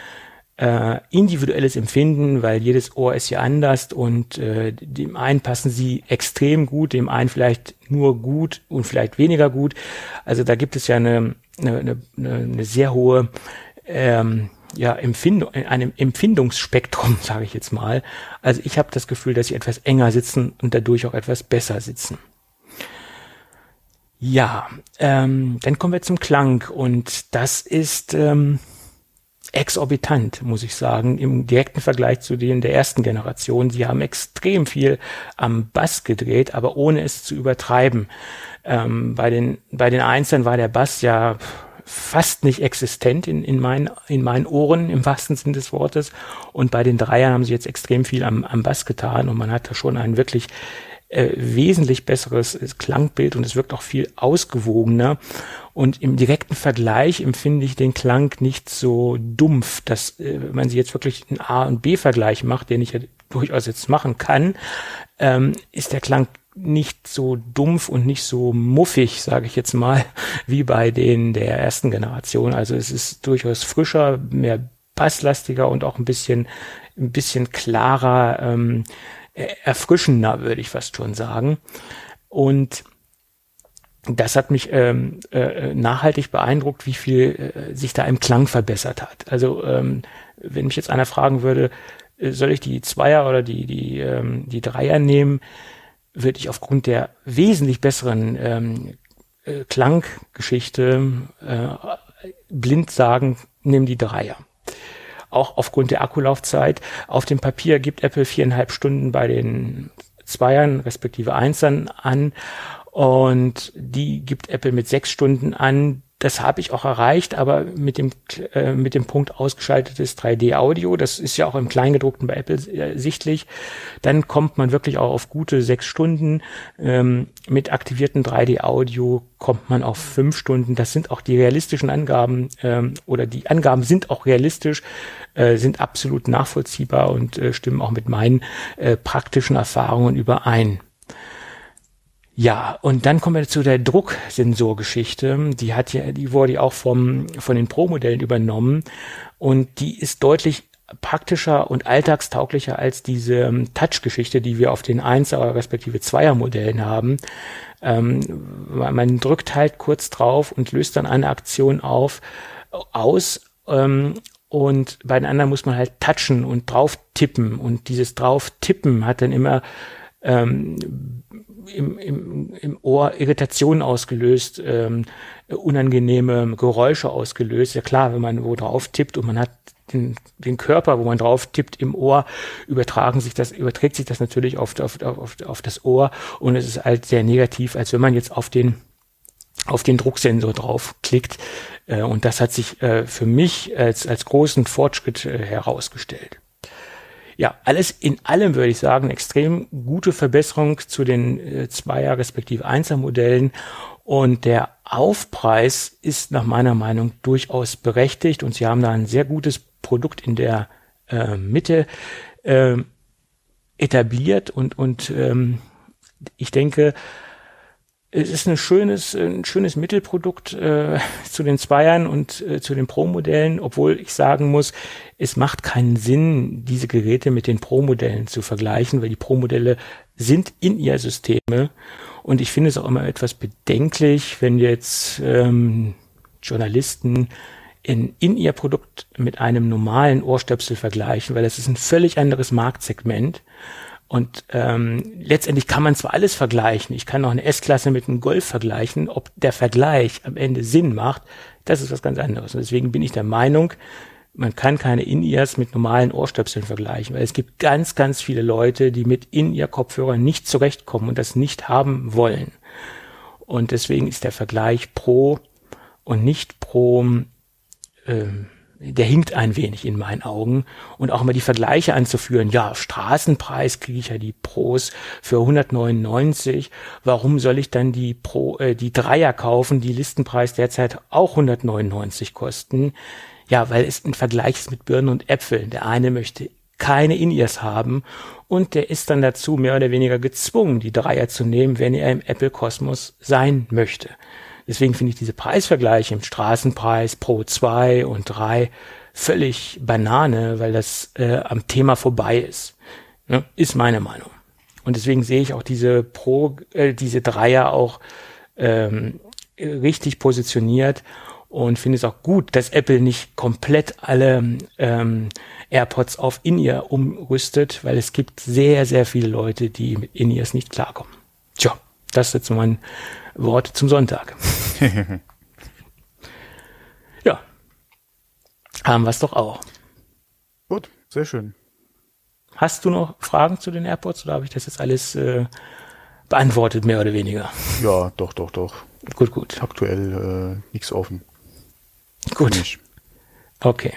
äh, individuelles Empfinden, weil jedes Ohr ist ja anders und äh, dem einen passen sie extrem gut, dem einen vielleicht nur gut und vielleicht weniger gut. Also da gibt es ja eine, eine, eine, eine sehr hohe ähm, ja, Empfindung, einem Empfindungsspektrum, sage ich jetzt mal. Also ich habe das Gefühl, dass sie etwas enger sitzen und dadurch auch etwas besser sitzen. Ja, ähm, dann kommen wir zum Klang und das ist ähm, exorbitant, muss ich sagen, im direkten Vergleich zu denen der ersten Generation. Sie haben extrem viel am Bass gedreht, aber ohne es zu übertreiben. Ähm, bei den bei den Einzelnen war der Bass ja fast nicht existent in, in, mein, in meinen Ohren im wahrsten Sinn des Wortes. Und bei den Dreiern haben sie jetzt extrem viel am, am Bass getan und man hat da schon einen wirklich äh, wesentlich besseres Klangbild und es wirkt auch viel ausgewogener. Und im direkten Vergleich empfinde ich den Klang nicht so dumpf, dass äh, wenn man sie jetzt wirklich einen A- und B-Vergleich macht, den ich ja durchaus jetzt machen kann, ähm, ist der Klang nicht so dumpf und nicht so muffig, sage ich jetzt mal, wie bei den der ersten Generation. Also es ist durchaus frischer, mehr basslastiger und auch ein bisschen ein bisschen klarer, ähm, erfrischender, würde ich fast schon sagen. Und das hat mich ähm, äh, nachhaltig beeindruckt, wie viel äh, sich da im Klang verbessert hat. Also ähm, wenn mich jetzt einer fragen würde, äh, soll ich die Zweier oder die die ähm, die Dreier nehmen, würde ich aufgrund der wesentlich besseren ähm, äh, Klanggeschichte äh, blind sagen, nimm die Dreier. Auch aufgrund der Akkulaufzeit. Auf dem Papier gibt Apple viereinhalb Stunden bei den Zweiern respektive Einsern an und die gibt Apple mit sechs Stunden an. Das habe ich auch erreicht, aber mit dem, äh, mit dem Punkt ausgeschaltetes 3D-Audio, das ist ja auch im Kleingedruckten bei Apple äh, sichtlich, dann kommt man wirklich auch auf gute sechs Stunden. Ähm, mit aktiviertem 3D-Audio kommt man auf fünf Stunden. Das sind auch die realistischen Angaben ähm, oder die Angaben sind auch realistisch, äh, sind absolut nachvollziehbar und äh, stimmen auch mit meinen äh, praktischen Erfahrungen überein. Ja, und dann kommen wir zu der Drucksensorgeschichte. Die hat ja, die wurde ja auch vom, von den Pro-Modellen übernommen und die ist deutlich praktischer und alltagstauglicher als diese ähm, Touch-Geschichte, die wir auf den 1er respektive 2er Modellen haben. Ähm, man drückt halt kurz drauf und löst dann eine Aktion auf, aus ähm, und bei den anderen muss man halt touchen und drauf tippen und dieses drauf tippen hat dann immer ähm, im, im, im Ohr Irritationen ausgelöst, ähm, unangenehme Geräusche ausgelöst. Ja klar, wenn man wo drauf tippt und man hat den, den Körper, wo man drauf tippt im Ohr, übertragen sich das, überträgt sich das natürlich auf, auf, auf, auf das Ohr und es ist halt sehr negativ, als wenn man jetzt auf den auf den Drucksensor draufklickt. Äh, und das hat sich äh, für mich als, als großen Fortschritt äh, herausgestellt ja, alles in allem würde ich sagen, extrem gute Verbesserung zu den Zweier respektive Einser Modellen. Und der Aufpreis ist nach meiner Meinung durchaus berechtigt und sie haben da ein sehr gutes Produkt in der äh, Mitte äh, etabliert und, und ähm, ich denke, es ist ein schönes, ein schönes Mittelprodukt äh, zu den Zweiern und äh, zu den Pro-Modellen, obwohl ich sagen muss, es macht keinen Sinn, diese Geräte mit den Pro-Modellen zu vergleichen, weil die Pro-Modelle sind in ihr Systeme. Und ich finde es auch immer etwas bedenklich, wenn jetzt ähm, Journalisten in, in ihr Produkt mit einem normalen Ohrstöpsel vergleichen, weil es ist ein völlig anderes Marktsegment und ähm, letztendlich kann man zwar alles vergleichen, ich kann auch eine S-Klasse mit einem Golf vergleichen, ob der Vergleich am Ende Sinn macht, das ist was ganz anderes. Und deswegen bin ich der Meinung, man kann keine In-Ears mit normalen Ohrstöpseln vergleichen, weil es gibt ganz, ganz viele Leute, die mit In-Ear-Kopfhörern nicht zurechtkommen und das nicht haben wollen. Und deswegen ist der Vergleich pro und nicht pro ähm, der hinkt ein wenig in meinen Augen. Und auch mal die Vergleiche anzuführen. Ja, Straßenpreis kriege ich ja die Pros für 199. Warum soll ich dann die Pro, äh, die Dreier kaufen, die Listenpreis derzeit auch 199 kosten? Ja, weil es ein Vergleich ist mit Birnen und Äpfeln. Der eine möchte keine In-Ears haben und der ist dann dazu mehr oder weniger gezwungen, die Dreier zu nehmen, wenn er im Apple-Kosmos sein möchte. Deswegen finde ich diese Preisvergleiche im Straßenpreis Pro 2 und 3 völlig Banane, weil das äh, am Thema vorbei ist. Ne? Ist meine Meinung. Und deswegen sehe ich auch diese Pro, äh, diese Dreier auch ähm, richtig positioniert und finde es auch gut, dass Apple nicht komplett alle ähm, AirPods auf In-Ear umrüstet, weil es gibt sehr, sehr viele Leute, die mit In-Ears nicht klarkommen. Tja, das ist jetzt mein Wort zum Sonntag. ja. Haben wir es doch auch. Gut, sehr schön. Hast du noch Fragen zu den AirPods oder habe ich das jetzt alles äh, beantwortet, mehr oder weniger? Ja, doch, doch, doch. Gut, gut. Aktuell äh, nichts offen. Gut. Okay.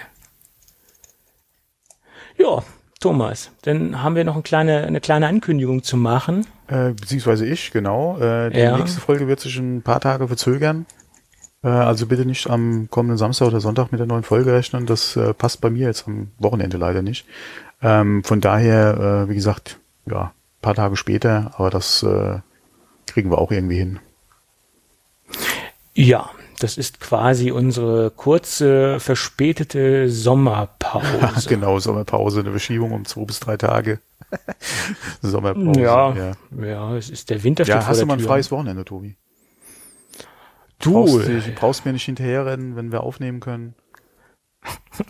Ja, Thomas, dann haben wir noch eine kleine, eine kleine Ankündigung zu machen. Äh, beziehungsweise ich, genau. Äh, die ja. nächste Folge wird sich ein paar Tage verzögern. Äh, also bitte nicht am kommenden Samstag oder Sonntag mit der neuen Folge rechnen. Das äh, passt bei mir jetzt am Wochenende leider nicht. Ähm, von daher, äh, wie gesagt, ja, paar Tage später, aber das äh, Kriegen wir auch irgendwie hin. Ja, das ist quasi unsere kurze, verspätete Sommerpause. genau, Sommerpause, eine Verschiebung um zwei bis drei Tage. Sommerpause. Ja, ja, ja, es ist der Winter. Ja, hast du mal ein freies Wochenende, Tobi? Du brauchst, du brauchst mir nicht hinterherrennen, wenn wir aufnehmen können.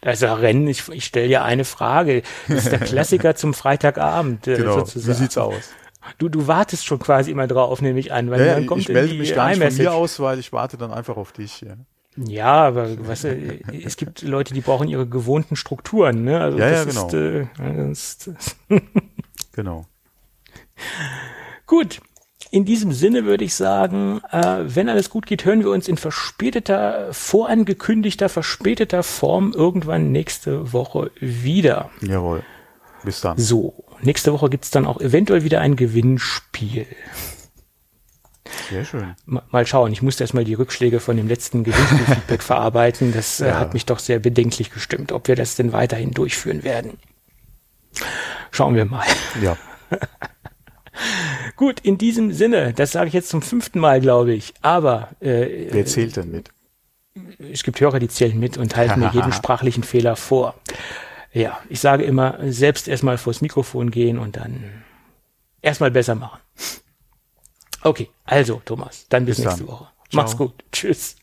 Da ist ja Rennen, ich, ich stelle ja eine Frage. Das ist der Klassiker zum Freitagabend. Äh, genau. Sozusagen. Wie sieht's aus? Du, du wartest schon quasi immer drauf, nehme ich an. Weil ja, dann kommt ich melde mich gar nicht von mir aus, weil ich warte dann einfach auf dich. Ja. Ja, aber was, äh, es gibt Leute, die brauchen ihre gewohnten Strukturen, ne? Also ja, ja, genau. Ist, äh, das, genau. Gut. In diesem Sinne würde ich sagen, äh, wenn alles gut geht, hören wir uns in verspäteter, vorangekündigter, verspäteter Form irgendwann nächste Woche wieder. Jawohl. Bis dann. So, nächste Woche gibt's dann auch eventuell wieder ein Gewinnspiel. Sehr schön. Mal schauen, ich musste erstmal die Rückschläge von dem letzten Gewinnspielfeedback verarbeiten. Das äh, ja. hat mich doch sehr bedenklich gestimmt, ob wir das denn weiterhin durchführen werden. Schauen wir mal. Ja. Gut, in diesem Sinne, das sage ich jetzt zum fünften Mal, glaube ich. Aber äh, wer zählt denn mit? Es gibt Hörer, die zählen mit und halten mir jeden sprachlichen Fehler vor. Ja, ich sage immer, selbst erstmal vors Mikrofon gehen und dann erstmal besser machen. Okay, also Thomas, dann bis, bis nächste dann. Woche. Ciao. Mach's gut. Tschüss.